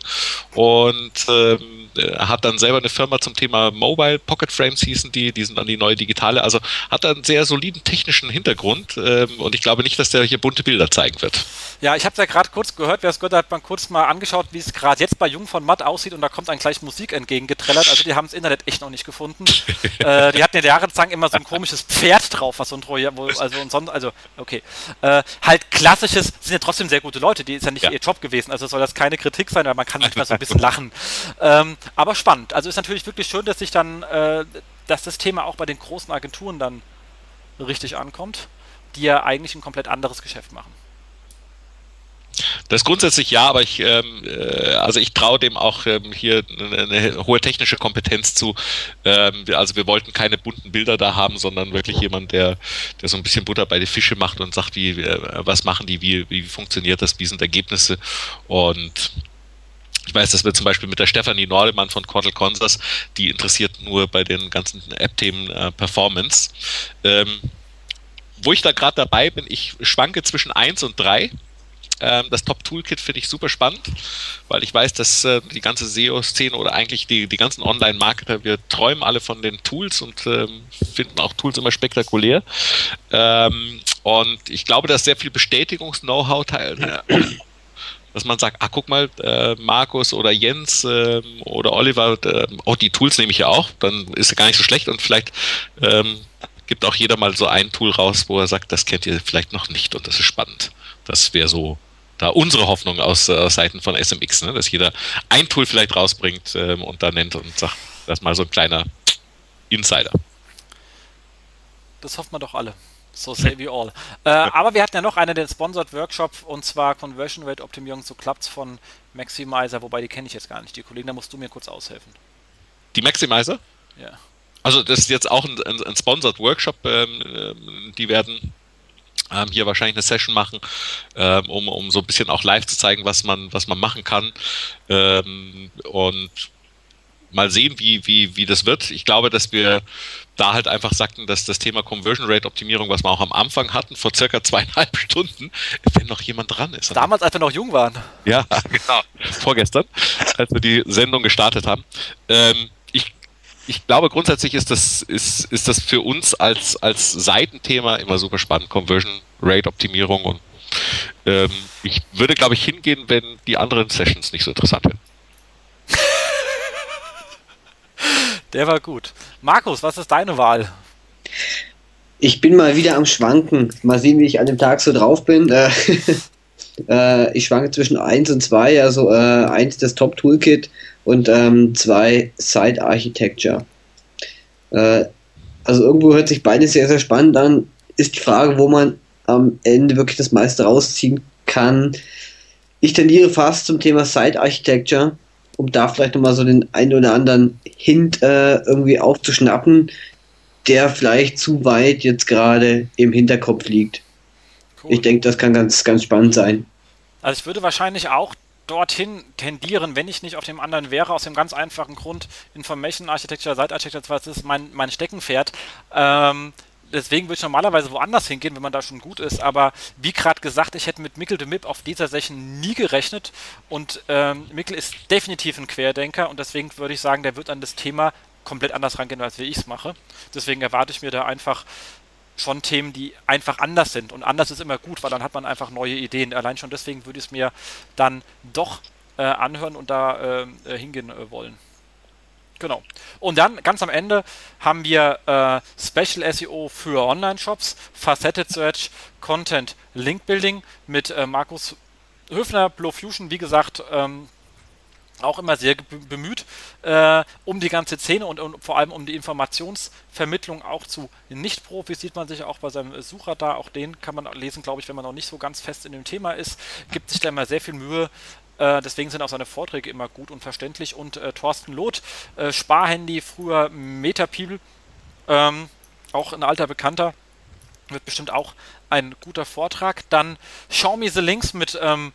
und ähm, er hat dann selber eine Firma zum Thema Mobile, Pocket Frames hießen die, die sind dann die neue digitale, also hat einen sehr soliden technischen Hintergrund ähm, und ich glaube nicht, dass der hier bunte Bilder zeigen wird. Ja, ich habe es ja gerade kurz gehört, wer es gehört hat, man kurz mal angeschaut, wie es gerade jetzt bei Jung von Matt aussieht und da kommt dann gleich Musik entgegengetrellert, also die haben das Internet echt noch nicht gefunden. äh, die hatten ja jahrelang immer so ein komisches Pferd drauf, was so ein Troja, also und sonst, also okay. Äh, halt klassisches, sind ja trotzdem sehr gute Leute, die ist ja nicht ja. ihr Job gewesen, also soll das keine Kritik sein, aber man kann manchmal so ein bisschen lachen. Ähm, aber spannend. Also ist natürlich wirklich schön, dass sich dann, äh, dass das Thema auch bei den großen Agenturen dann richtig ankommt, die ja eigentlich ein komplett anderes Geschäft machen. Das grundsätzlich ja, aber ich, ähm, äh, also ich traue dem auch ähm, hier eine, eine, hohe technische Kompetenz zu. Ähm, also wir wollten keine bunten Bilder da haben, sondern wirklich jemand, der, der so ein bisschen Butter bei den Fische macht und sagt, wie, äh, was machen die, wie, wie funktioniert das, wie sind Ergebnisse und ich weiß, dass wir zum Beispiel mit der Stefanie Nordemann von Cortel Consors, die interessiert nur bei den ganzen App-Themen äh, Performance. Ähm, wo ich da gerade dabei bin, ich schwanke zwischen 1 und 3. Ähm, das Top-Toolkit finde ich super spannend, weil ich weiß, dass äh, die ganze SEO-Szene oder eigentlich die, die ganzen Online-Marketer, wir träumen alle von den Tools und ähm, finden auch Tools immer spektakulär. Ähm, und ich glaube, dass sehr viel Bestätigungs-Know-how dass man sagt, ah, guck mal, äh, Markus oder Jens äh, oder Oliver, äh, oh, die Tools nehme ich ja auch, dann ist ja gar nicht so schlecht und vielleicht ähm, gibt auch jeder mal so ein Tool raus, wo er sagt, das kennt ihr vielleicht noch nicht und das ist spannend. Das wäre so da unsere Hoffnung aus, äh, Seiten von SMX, ne? dass jeder ein Tool vielleicht rausbringt ähm, und da nennt und sagt, das ist mal so ein kleiner Insider. Das hoffen wir doch alle. So say we all. Äh, aber wir hatten ja noch einen, den Sponsored Workshop, und zwar Conversion Rate Optimierung, so klappt's von Maximizer, wobei die kenne ich jetzt gar nicht. Die Kollegen, da musst du mir kurz aushelfen. Die Maximizer? Ja. Also das ist jetzt auch ein, ein, ein Sponsored Workshop. Ähm, ähm, die werden ähm, hier wahrscheinlich eine Session machen, ähm, um, um so ein bisschen auch live zu zeigen, was man, was man machen kann. Ähm, und mal sehen, wie, wie, wie das wird. Ich glaube, dass wir da halt einfach sagten, dass das Thema Conversion Rate Optimierung, was wir auch am Anfang hatten, vor circa zweieinhalb Stunden, wenn noch jemand dran ist. Damals, als wir noch jung waren. Ja, genau. Vorgestern, als wir die Sendung gestartet haben. Ähm, ich glaube grundsätzlich ist das, ist, ist das für uns als, als Seitenthema immer super spannend. Conversion Rate Optimierung und ähm, ich würde, glaube ich, hingehen, wenn die anderen Sessions nicht so interessant wären. Der war gut. Markus, was ist deine Wahl? Ich bin mal wieder am Schwanken. Mal sehen, wie ich an dem Tag so drauf bin. Äh, äh, ich schwanke zwischen 1 und 2, also äh, 1 das Top Toolkit und 2 ähm, Site Architecture. Äh, also irgendwo hört sich beides sehr, sehr spannend an. Ist die Frage, wo man am Ende wirklich das meiste rausziehen kann. Ich tendiere fast zum Thema Site Architecture, um da vielleicht nochmal so den einen oder anderen Hint äh, irgendwie aufzuschnappen, der vielleicht zu weit jetzt gerade im Hinterkopf liegt. Cool. Ich denke, das kann ganz, ganz spannend sein. Also ich würde wahrscheinlich auch dorthin tendieren, wenn ich nicht auf dem anderen wäre, aus dem ganz einfachen Grund, Information Architecture, Site Architecture, das ist mein, mein Steckenpferd. Ähm, deswegen würde ich normalerweise woanders hingehen, wenn man da schon gut ist. Aber wie gerade gesagt, ich hätte mit Mikkel de Mip auf dieser Session nie gerechnet. Und ähm, Mikkel ist definitiv ein Querdenker und deswegen würde ich sagen, der wird an das Thema komplett anders rangehen, als wie ich es mache. Deswegen erwarte ich mir da einfach schon Themen, die einfach anders sind. Und anders ist immer gut, weil dann hat man einfach neue Ideen. Allein schon deswegen würde ich es mir dann doch äh, anhören und da äh, hingehen äh, wollen. Genau. Und dann ganz am Ende haben wir äh, Special SEO für Online-Shops, Faceted Search, Content Link Building mit äh, Markus Höfner, Blow Fusion, wie gesagt, ähm, auch immer sehr bemüht, äh, um die ganze Szene und, und, vor allem um die Informationsvermittlung auch zu Nicht-Profis, sieht man sich auch bei seinem Sucher da, auch den kann man lesen, glaube ich, wenn man noch nicht so ganz fest in dem Thema ist, gibt sich da immer sehr viel Mühe, äh, deswegen sind auch seine Vorträge immer gut und verständlich. Und äh, Thorsten Loth, äh, Sparhandy, früher Metapeople, ähm, auch ein alter Bekannter, wird bestimmt auch ein guter Vortrag. Dann Xiaomi The Links mit ähm,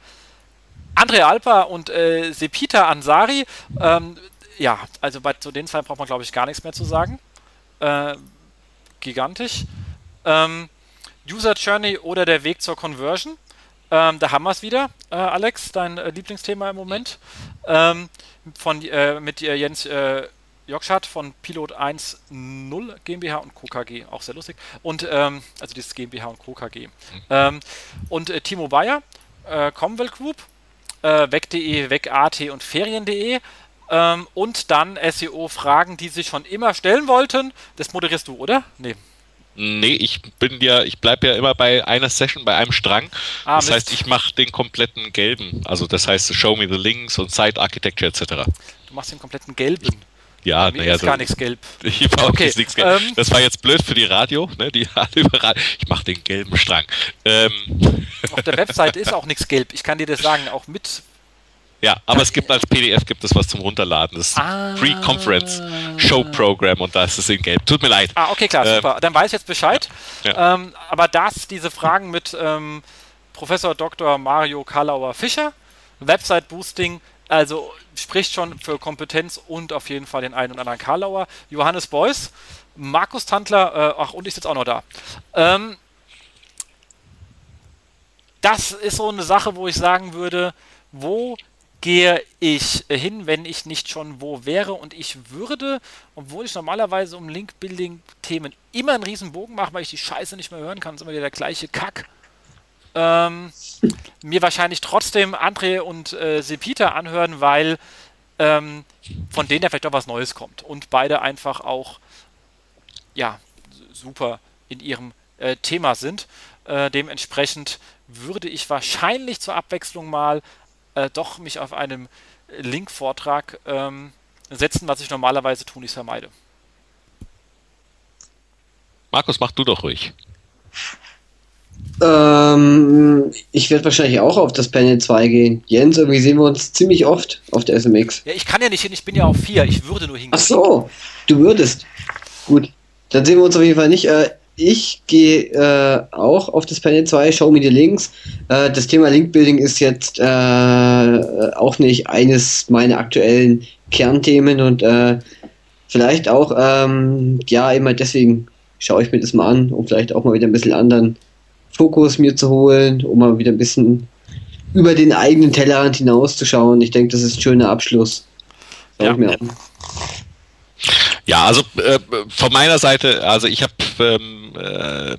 André Alpa und äh, Sepita Ansari. Ähm, ja, also bei zu den zwei braucht man, glaube ich, gar nichts mehr zu sagen. Äh, gigantisch. Ähm, User Journey oder der Weg zur Conversion. Ähm, da haben wir es wieder, äh, Alex, dein äh, Lieblingsthema im Moment. Ähm, von, äh, mit äh, Jens äh, Jokschat von Pilot 1.0 GmbH und Co. KG, auch sehr lustig. Und ähm, also dieses GmbH und Co. KG. Mhm. Ähm, und äh, Timo Bayer, äh, Comwell Group, äh, weg.de, weg.at und ferien.de. Ähm, und dann SEO-Fragen, die sich schon immer stellen wollten. Das moderierst du, oder? Nee. Nee, ich bin ja, ich bleibe ja immer bei einer Session, bei einem Strang. Ah, das Mist. heißt, ich mache den kompletten gelben. Also das heißt, Show Me the Links und Site Architecture etc. Du machst den kompletten gelben. Ja, naja, ist gar nichts gelb. Ich okay. nichts gelb. Ähm, das war jetzt blöd für die Radio, ne? Die Ich mache den gelben Strang. Ähm. Auf der Webseite ist auch nichts gelb. Ich kann dir das sagen, auch mit ja, aber es gibt als PDF gibt es was zum Runterladen. Das ist ah. Pre-Conference Show Program und da ist es in Gelb. Tut mir leid. Ah, okay, klar, ähm, super. Dann weiß ich jetzt Bescheid. Ja. Ähm, aber das, diese Fragen mit ähm, Professor Dr. Mario Kalauer Fischer, Website Boosting, also spricht schon für Kompetenz und auf jeden Fall den einen und anderen Karlauer. Johannes Beuys, Markus Tandler, äh, ach, und ich sitze auch noch da. Ähm, das ist so eine Sache, wo ich sagen würde, wo gehe ich hin, wenn ich nicht schon wo wäre. Und ich würde, obwohl ich normalerweise um Link-Building-Themen immer einen riesen Bogen mache, weil ich die Scheiße nicht mehr hören kann, ist immer wieder der gleiche Kack, ähm, mir wahrscheinlich trotzdem André und äh, Sepita anhören, weil ähm, von denen ja vielleicht doch was Neues kommt. Und beide einfach auch, ja, super in ihrem äh, Thema sind. Äh, dementsprechend würde ich wahrscheinlich zur Abwechslung mal äh, doch mich auf einem Link-Vortrag ähm, setzen, was ich normalerweise tun, ich vermeide. Markus, mach du doch ruhig. Ähm, ich werde wahrscheinlich auch auf das Panel 2 gehen. Jens, irgendwie sehen wir uns ziemlich oft auf der SMX. Ja, ich kann ja nicht hin, ich bin ja auf 4, ich würde nur hingehen. Ach so, du würdest. Gut, dann sehen wir uns auf jeden Fall nicht. Äh, ich gehe äh, auch auf das Panel 2, Show Me the Links. Äh, das Thema Linkbuilding ist jetzt äh, auch nicht eines meiner aktuellen Kernthemen und äh, vielleicht auch, ähm, ja, immer deswegen schaue ich mir das mal an, um vielleicht auch mal wieder ein bisschen anderen Fokus mir zu holen, um mal wieder ein bisschen über den eigenen Tellerrand hinauszuschauen. Ich denke, das ist ein schöner Abschluss. Ja. Ja, also äh, von meiner Seite, also ich habe ähm, äh,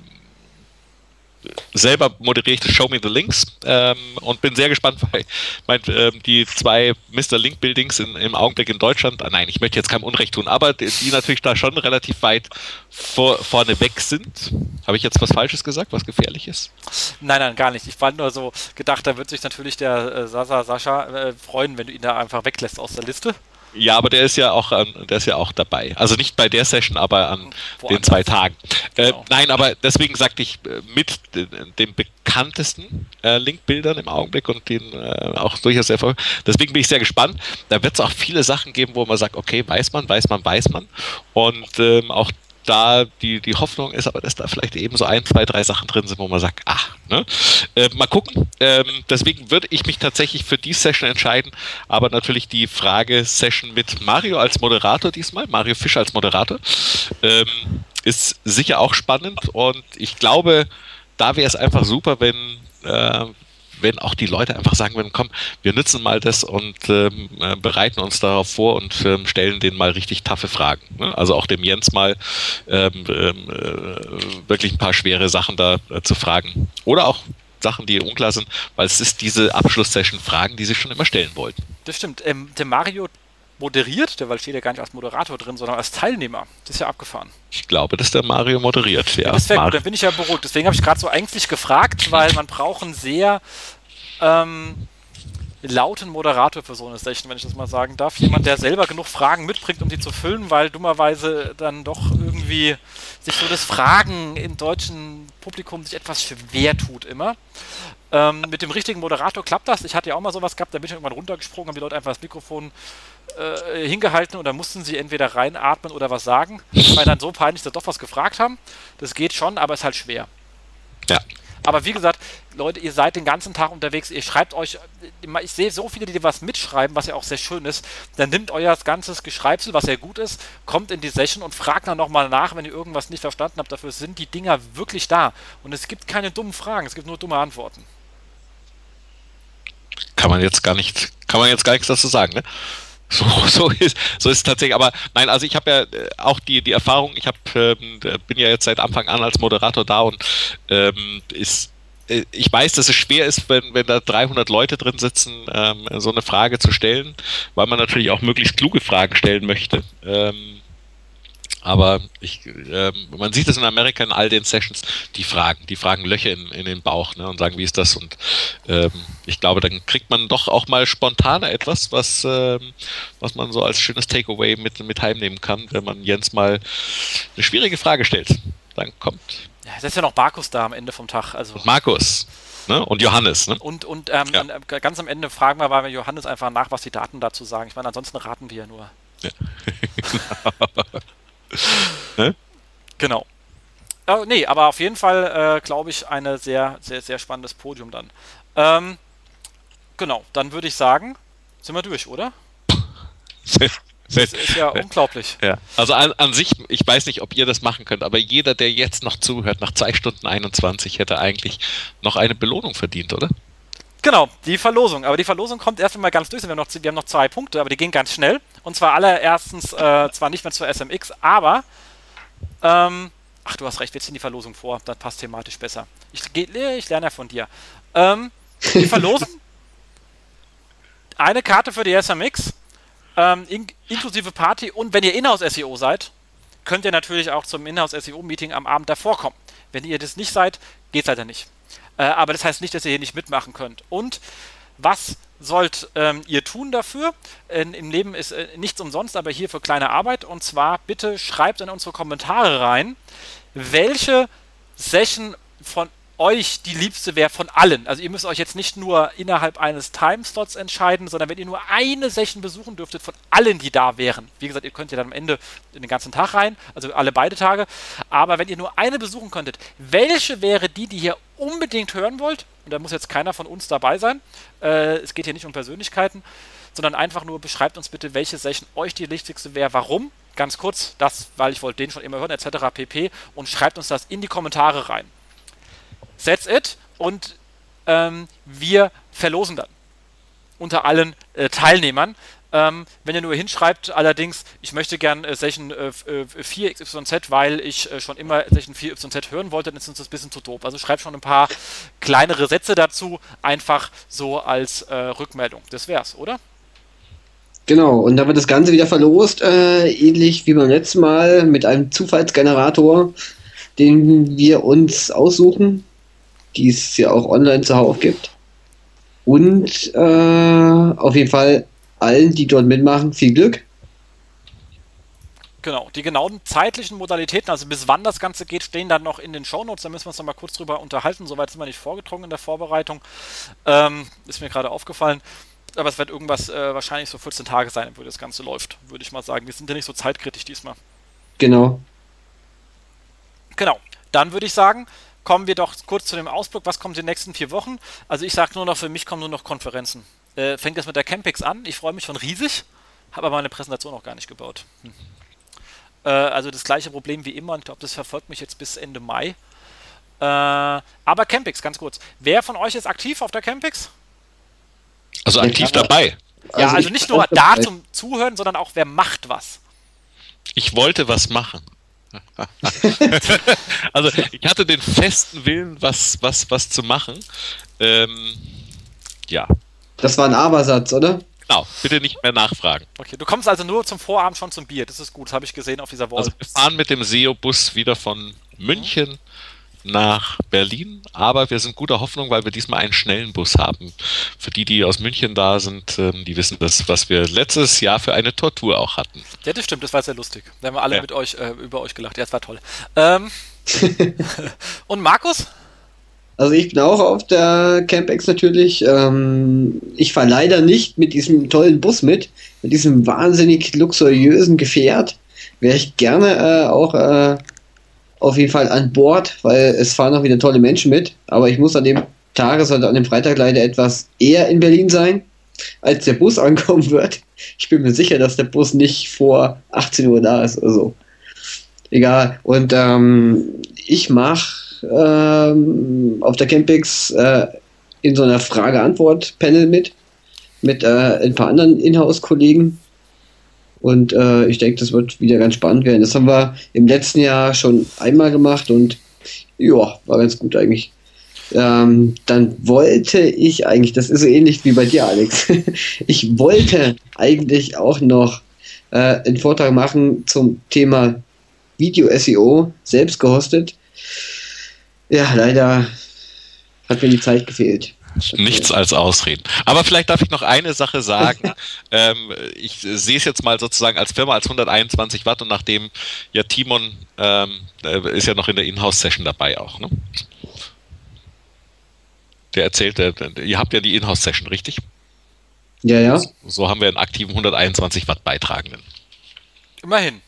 selber moderiere ich das Show Me the Links ähm, und bin sehr gespannt, weil mein, ähm, die zwei Mr. Link Buildings in, im Augenblick in Deutschland, ah, nein, ich möchte jetzt keinem Unrecht tun, aber die, die natürlich da schon relativ weit vor, vorne weg sind. Habe ich jetzt was Falsches gesagt, was gefährlich ist? Nein, nein, gar nicht. Ich fand nur so gedacht, da wird sich natürlich der äh, Sasa Sascha äh, freuen, wenn du ihn da einfach weglässt aus der Liste. Ja, aber der ist ja auch an, der ist ja auch dabei. Also nicht bei der Session, aber an Woanders. den zwei Tagen. Äh, genau. Äh, nein, aber deswegen sagte ich äh, mit den bekanntesten äh, Link-Bildern im Augenblick und den äh, auch durchaus sehr voll. Deswegen bin ich sehr gespannt. Da wird es auch viele Sachen geben, wo man sagt, okay, weiß man, weiß man, weiß man. Und ähm, auch da die, die Hoffnung ist aber, dass da vielleicht eben so ein, zwei, drei Sachen drin sind, wo man sagt, ach, ne? Äh, mal gucken. Ähm, deswegen würde ich mich tatsächlich für die Session entscheiden, aber natürlich die Frage-Session mit Mario als Moderator diesmal, Mario Fischer als Moderator, ähm, ist sicher auch spannend und ich glaube, da wäre es einfach super, wenn, äh, wenn auch die Leute einfach sagen würden, komm, wir nutzen mal das und ähm, äh, bereiten uns darauf vor und ähm, stellen denen mal richtig taffe Fragen. Ne? Also auch dem Jens mal ähm, ähm äh, wirklich ein paar schwere Sachen da äh, zu fragen. Oder auch Sachen, die unklar sind, weil es ist diese Abschlusssession Fragen, die sie schon immer stellen wollten. Das stimmt. Ähm, der Mario moderiert, der weil steht ja gar nicht als Moderator drin, sondern als Teilnehmer. Das ist ja abgefahren. Ich glaube, dass der Mario moderiert, ja. Das wäre gut, dann bin ich ja beruhigt. Deswegen habe ich gerade so ängstlich gefragt, weil man braucht einen sehr ähm, lauten Moderator für so eine Session, wenn ich das mal sagen darf. Jemand, der selber genug Fragen mitbringt, um sie zu füllen, weil dummerweise dann doch irgendwie sich so das Fragen im deutschen Publikum sich etwas schwer tut immer. Ähm, mit dem richtigen Moderator klappt das. Ich hatte ja auch mal sowas gehabt, da bin ich irgendwann runtergesprungen, haben die Leute einfach das Mikrofon äh, hingehalten und dann mussten sie entweder reinatmen oder was sagen, weil dann so peinlich, dass sie doch was gefragt haben. Das geht schon, aber ist halt schwer. Ja. Aber wie gesagt, Leute, ihr seid den ganzen Tag unterwegs, ihr schreibt euch, ich sehe so viele, die was mitschreiben, was ja auch sehr schön ist, dann nimmt euer ganzes Geschreibsel, was ja gut ist, kommt in die Session und fragt dann nochmal nach, wenn ihr irgendwas nicht verstanden habt. Dafür sind die Dinger wirklich da. Und es gibt keine dummen Fragen, es gibt nur dumme Antworten. Kann man jetzt gar nicht, kann man jetzt gar nichts dazu sagen, ne? So, so ist so ist es tatsächlich. Aber nein, also ich habe ja äh, auch die die Erfahrung. Ich habe ähm, bin ja jetzt seit Anfang an als Moderator da und ähm, ist äh, ich weiß, dass es schwer ist, wenn, wenn da 300 Leute drin sitzen, ähm, so eine Frage zu stellen, weil man natürlich auch möglichst kluge Fragen stellen möchte. Ähm, aber ich, äh, man sieht es in Amerika in all den Sessions, die fragen, die fragen Löcher in, in den Bauch ne, und sagen, wie ist das? Und ähm, ich glaube, dann kriegt man doch auch mal spontaner etwas, was, ähm, was man so als schönes Takeaway mit, mit heimnehmen kann, wenn man Jens mal eine schwierige Frage stellt. Dann kommt. Ja, es ist ja noch Markus da am Ende vom Tag. Also. Und Markus. Ne? Und Johannes. Ne? Und, und ähm, ja. Äh, ganz am Ende fragen wir mal Johannes einfach nach, was die Daten dazu sagen. Ich meine, ansonsten raten wir ja nur. Ja. ne? Genau. Oh, nee, aber auf jeden Fall, äh, glaube ich, ein sehr, sehr, sehr spannendes Podium dann. Ähm, genau, dann würde ich sagen, sind wir durch, oder? Das ist ja unglaublich. Ja. Also an, an, sich, ich weiß nicht, ob ihr das machen könnt, aber jeder, der jetzt noch zuhört, nach 2 Stunden 21, hätte eigentlich noch eine Belohnung verdient, oder? Genau, die Verlosung. Aber die Verlosung kommt erst einmal ganz durch. Wir haben, noch, wir haben noch zwei Punkte, aber die gehen ganz schnell. Und zwar allererstens, äh, zwar nicht mehr zur SMX, aber ähm, ach, du hast recht, wir ziehen die Verlosung vor. Das passt thematisch besser. Ich, ich lerne ja von dir. Ähm, wir verlosen eine Karte für die SMX, ähm, in, inklusive Party. Und wenn ihr Inhouse-SEO seid, könnt ihr natürlich auch zum Inhouse-SEO-Meeting am Abend davor kommen. Wenn ihr das nicht seid, geht es leider nicht. Äh, aber das heißt nicht, dass ihr hier nicht mitmachen könnt. Und was sollt ähm, ihr tun dafür? Äh, Im Leben ist äh, nichts umsonst, aber hier für kleine Arbeit. Und zwar bitte schreibt in unsere Kommentare rein, welche Session von euch die liebste wäre von allen. Also ihr müsst euch jetzt nicht nur innerhalb eines Timeslots entscheiden, sondern wenn ihr nur eine Session besuchen dürftet von allen, die da wären. Wie gesagt, ihr könnt ja dann am Ende den ganzen Tag rein, also alle beide Tage. Aber wenn ihr nur eine besuchen könntet, welche wäre die, die ihr unbedingt hören wollt? Und da muss jetzt keiner von uns dabei sein. Äh, es geht hier nicht um Persönlichkeiten, sondern einfach nur beschreibt uns bitte, welche Session euch die wichtigste wäre, warum. Ganz kurz, das, weil ich wollte den schon immer hören, etc. pp. Und schreibt uns das in die Kommentare rein. That's it. Und ähm, wir verlosen dann unter allen äh, Teilnehmern Ähm, wenn ihr nur hinschreibt, allerdings, ich möchte gern äh, Session äh, 4 äh, weil ich äh, schon immer Session 4 YZ hören wollte, dann ist uns das ein bisschen zu doof. Also schreibt schon ein paar kleinere Sätze dazu, einfach so als äh, Rückmeldung. Das wär's, oder? Genau, und da wird das Ganze wieder verlost, äh, ähnlich wie beim letzten Mal, mit einem Zufallsgenerator, den wir uns aussuchen, die es ja auch online zuhauf gibt. Und äh, auf jeden Fall allen, die dort mitmachen, viel Glück. Genau, die genauen zeitlichen Modalitäten, also bis wann das Ganze geht, stehen dann noch in den Shownotes. Da müssen wir uns noch mal kurz drüber unterhalten. Soweit sind wir nicht vorgedrungen in der Vorbereitung. Ähm, ist mir gerade aufgefallen. Aber es wird irgendwas äh, wahrscheinlich so 14 Tage sein, wo das Ganze läuft, würde ich mal sagen. Wir sind ja nicht so zeitkritisch diesmal. Genau. Genau. Dann würde ich sagen, kommen wir doch kurz zu dem Ausblick. Was kommt in den nächsten vier Wochen? Also ich sage nur noch, für mich kommen nur noch Konferenzen. Äh, fängt das mit der Campix an. Ich freue mich schon riesig, habe aber meine Präsentation noch gar nicht gebaut. Hm. Äh, also das gleiche Problem wie immer und ich glaube, das verfolgt mich jetzt bis Ende Mai. Äh, aber Campix, ganz kurz. Wer von euch ist aktiv auf der Campix? Also aktiv dabei. Ja, also, also nicht nur da zum Zuhören, sondern auch wer macht was. Ich wollte was machen. also ich hatte den festen Willen, was, was, was zu machen. Ähm, ja. Das war ein Abersatz, oder? Genau, bitte nicht mehr nachfragen. Okay, du kommst also nur zum Vorabend schon zum Bier. Das ist gut, habe ich gesehen auf dieser Wall. Also wir fahren mit dem SEO-Bus wieder von München mhm nach Berlin, aber wir sind guter Hoffnung, weil wir diesmal einen schnellen Bus haben. Für die, die aus München da sind, ähm, die wissen das, was wir letztes Jahr für eine Tortur auch hatten. Ja, das stimmt, das war sehr lustig. Da haben wir alle ja. mit euch äh, über euch gelacht. Ja, das war toll. Ähm, und Markus? Also ich bin auch auf der CampX natürlich. Ähm, ich fahre leider nicht mit diesem tollen Bus mit, mit diesem wahnsinnig luxuriösen Gefährt. Wäre ich gerne äh, auch äh, auf jeden Fall an Bord, weil es fahren auch wieder tolle Menschen mit. Aber ich muss an dem Tag, sollte an dem Freitag leider etwas eher in Berlin sein, als der Bus ankommen wird. Ich bin mir sicher, dass der Bus nicht vor 18 Uhr da ist oder so. Egal. Und ähm, ich mache ähm, auf der Campix äh, in so einer Frage-Antwort-Panel mit, mit äh, ein paar anderen Inhouse-Kollegen. Und äh, ich denke, das wird wieder ganz spannend werden. Das haben wir im letzten Jahr schon einmal gemacht und ja, war ganz gut eigentlich. Ähm, dann wollte ich eigentlich, das ist so ähnlich wie bei dir, Alex, ich wollte eigentlich auch noch äh, einen Vortrag machen zum Thema Video-SEO, selbst gehostet. Ja, leider hat mir die Zeit gefehlt. Nichts als Ausreden. Aber vielleicht darf ich noch eine Sache sagen. ähm, ich sehe es jetzt mal sozusagen als Firma als 121 Watt und nachdem ja Timon ähm, ist ja noch in der Inhouse-Session dabei auch. Ne? Der erzählt, der, ihr habt ja die Inhouse-Session, richtig? Ja, ja. So haben wir einen aktiven 121 Watt Beitragenden. Immerhin.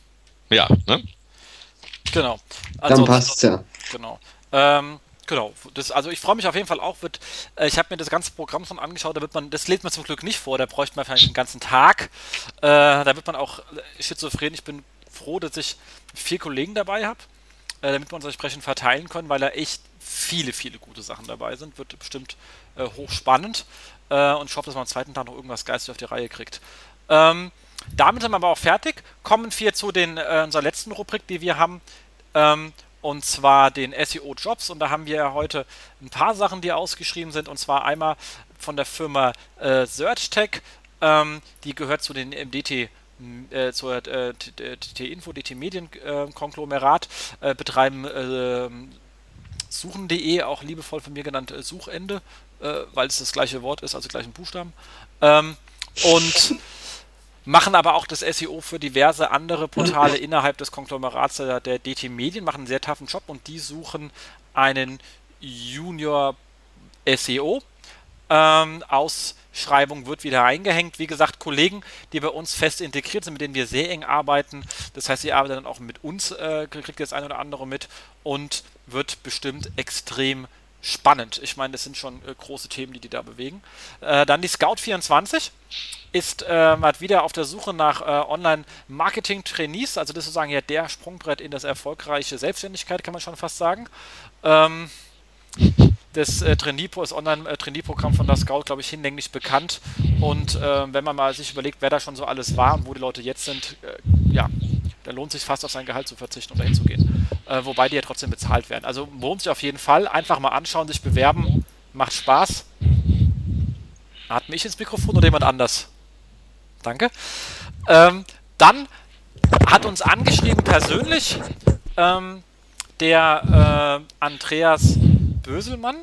Ja, ne? Genau. Also, Dann passt's ja. Genau. Ähm, Genau, das, also ich freue mich auf jeden Fall auch. Wird, äh, ich habe mir das ganze Programm schon angeschaut, da wird man, das lädt man zum Glück nicht vor, da bräuchte man vielleicht einen ganzen Tag. Äh, da wird man auch schizophren. Ich bin froh, dass ich vier Kollegen dabei habe, äh, damit wir uns entsprechend verteilen können, weil da echt viele, viele gute Sachen dabei sind. Wird bestimmt äh, hochspannend. Äh, und ich hoffe, dass man am zweiten Tag noch irgendwas geistig auf die Reihe kriegt. Ähm, damit sind wir aber auch fertig. Kommen wir zu den, äh, unserer letzten Rubrik, die wir haben. Ähm, und zwar den SEO Jobs. Und da haben wir ja heute ein paar Sachen, die ausgeschrieben sind. Und zwar einmal von der Firma äh, SearchTech, ähm, die gehört zu den MDT äh, zur äh, TT-Info, DT-Medien-Konglomerat, äh, betreiben äh, suchen.de, auch liebevoll von mir genannt äh, Suchende, äh, weil es das gleiche Wort ist, also gleichen Buchstaben. Ähm, und machen aber auch das SEO für diverse andere Portale innerhalb des Konglomerats der, der DT Medien, machen einen sehr toughen Job und die suchen einen Junior SEO. Ähm, Ausschreibung wird wieder eingehängt. Wie gesagt, Kollegen, die bei uns fest integriert sind, mit denen wir sehr eng arbeiten. Das heißt, sie arbeiten dann auch mit uns, äh, kriegt das ein oder andere mit und wird bestimmt extrem spannend. Ich meine, das sind schon äh, große Themen, die die da bewegen. Äh, dann die Scout 24 ist äh, mal wieder auf der Suche nach äh, Online-Marketing-Trainees. Also das ist sozusagen ja der Sprungbrett in das erfolgreiche Selbstständigkeit, kann man schon fast sagen. Ähm, das äh, Online-Trainee-Programm von der Scout, glaube ich, hinlänglich bekannt. Und äh, wenn man mal sich überlegt, wer da schon so alles war und wo die Leute jetzt sind, äh, ja, da lohnt sich fast auf sein Gehalt zu verzichten, um dahin zu gehen. Äh, wobei die ja trotzdem bezahlt werden. Also lohnt sich auf jeden Fall. Einfach mal anschauen, sich bewerben. Macht Spaß. Hat mich ins Mikrofon oder jemand anders? Danke. Ähm, dann hat uns angeschrieben persönlich ähm, der äh, Andreas Böselmann.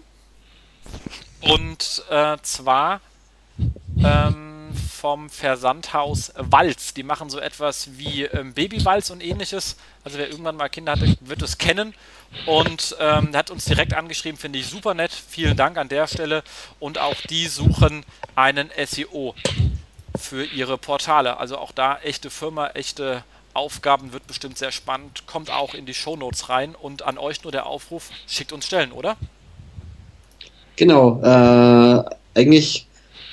Und äh, zwar ähm, vom Versandhaus Walz. Die machen so etwas wie ähm, Babywalz und ähnliches. Also wer irgendwann mal Kinder hatte, wird es kennen. Und ähm, hat uns direkt angeschrieben, finde ich super nett. Vielen Dank an der Stelle. Und auch die suchen einen SEO für ihre Portale. Also auch da echte Firma, echte Aufgaben, wird bestimmt sehr spannend. Kommt auch in die Shownotes rein. Und an euch nur der Aufruf, schickt uns Stellen, oder? Genau. Äh, eigentlich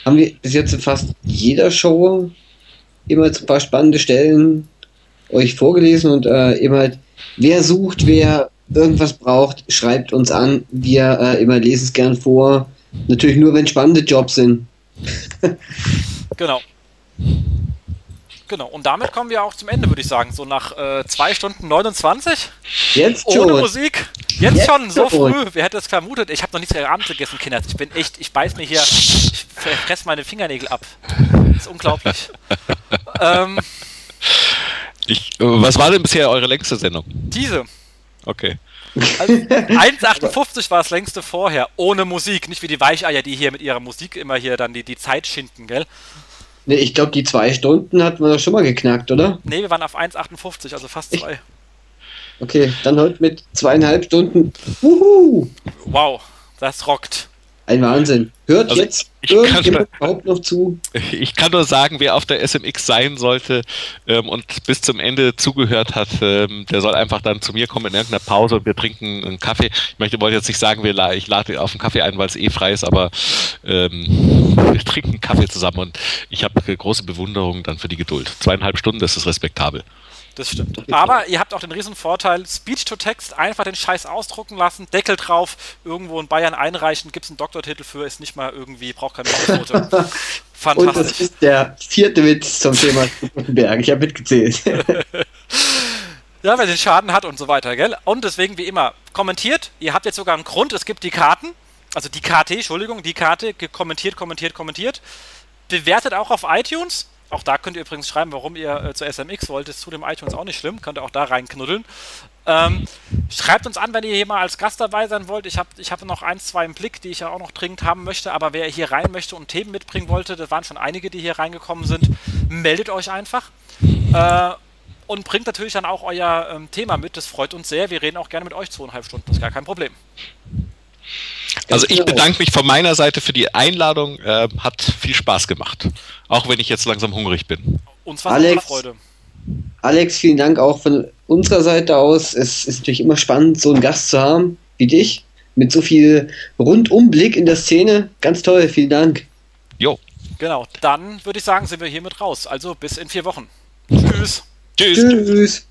haben wir bis jetzt in fast jeder Show immer ein paar spannende Stellen euch vorgelesen und äh, immer halt, wer sucht, wer irgendwas braucht, schreibt uns an. Wir äh, immer lesen es gern vor. Natürlich nur, wenn spannende Jobs sind. genau. Genau, und damit kommen wir auch zum Ende, würde ich sagen. So nach äh, 2 Stunden 29. Jetzt schon. Ohne Musik. Jetzt, Jetzt schon, so früh. Wer hätte es vermutet? Ich habe noch nichts Abend gegessen, Kinder. Ich bin echt, ich beiß mir hier, ich fresse meine Fingernägel ab. Das ist unglaublich. ähm, ich, was war denn bisher eure längste Sendung? Diese. Okay. Also 1,58 war das längste vorher, ohne Musik. Nicht wie die Weicheier, die hier mit ihrer Musik immer hier dann die, die Zeit schinden, gell? Nee, ich glaube, die zwei Stunden hatten wir doch schon mal geknackt, oder? Nee, wir waren auf 1,58, also fast zwei. Okay, dann heute mit zweieinhalb Stunden. Wuhu! Wow, das rockt. Ein Wahnsinn. Hört also jetzt ich irgendjemand überhaupt noch zu? Ich kann nur sagen, wer auf der SMX sein sollte ähm, und bis zum Ende zugehört hat, ähm, der soll einfach dann zu mir kommen in irgendeiner Pause und wir trinken einen Kaffee. Ich möchte, wollte jetzt nicht sagen, wir, ich lade auf einen Kaffee ein, weil es eh frei ist, aber ähm, wir trinken einen Kaffee zusammen und ich habe große Bewunderung dann für die Geduld. Zweieinhalb Stunden, das ist respektabel. Das stimmt. Aber ihr habt auch den riesen Vorteil, Speech-to-Text, einfach den Scheiß ausdrucken lassen, Deckel drauf, irgendwo in Bayern einreichen, gibt es einen Doktortitel für, ist nicht mal irgendwie, braucht keine Foto. Fantastisch. Und das ist der vierte Witz zum Thema Gutenberg. Ich habe mitgezählt. ja, wer den Schaden hat und so weiter, gell? Und deswegen, wie immer, kommentiert. Ihr habt jetzt sogar einen Grund, es gibt die Karten, also die KT, Entschuldigung, die Karte, kommentiert, kommentiert, kommentiert. Bewertet auch auf iTunes auch da könnt ihr übrigens schreiben, warum ihr äh, zur SMX wollt. Ist zu dem iTunes auch nicht schlimm. Könnt ihr auch da reinknuddeln. Ähm, schreibt uns an, wenn ihr hier mal als Gast dabei sein wollt. Ich habe ich hab noch ein, zwei im Blick, die ich ja auch noch dringend haben möchte. Aber wer hier rein möchte und Themen mitbringen wollte, das waren schon einige, die hier reingekommen sind, meldet euch einfach. Äh, und bringt natürlich dann auch euer ähm, Thema mit. Das freut uns sehr. Wir reden auch gerne mit euch zweieinhalb Stunden. Das ist gar kein Problem. Also ich bedanke mich von meiner Seite für die Einladung. Äh, hat viel Spaß gemacht. Auch wenn ich jetzt langsam hungrig bin. Uns war Alex, Freude. Alex, vielen Dank auch von unserer Seite aus. Es ist natürlich immer spannend, so einen Gast zu haben wie dich. Mit so viel Rundumblick in der Szene. Ganz toll, vielen Dank. Jo. Genau, dann würde ich sagen, sind wir hiermit raus. Also bis in vier Wochen. Tschüss. Tschüss. Tschüss.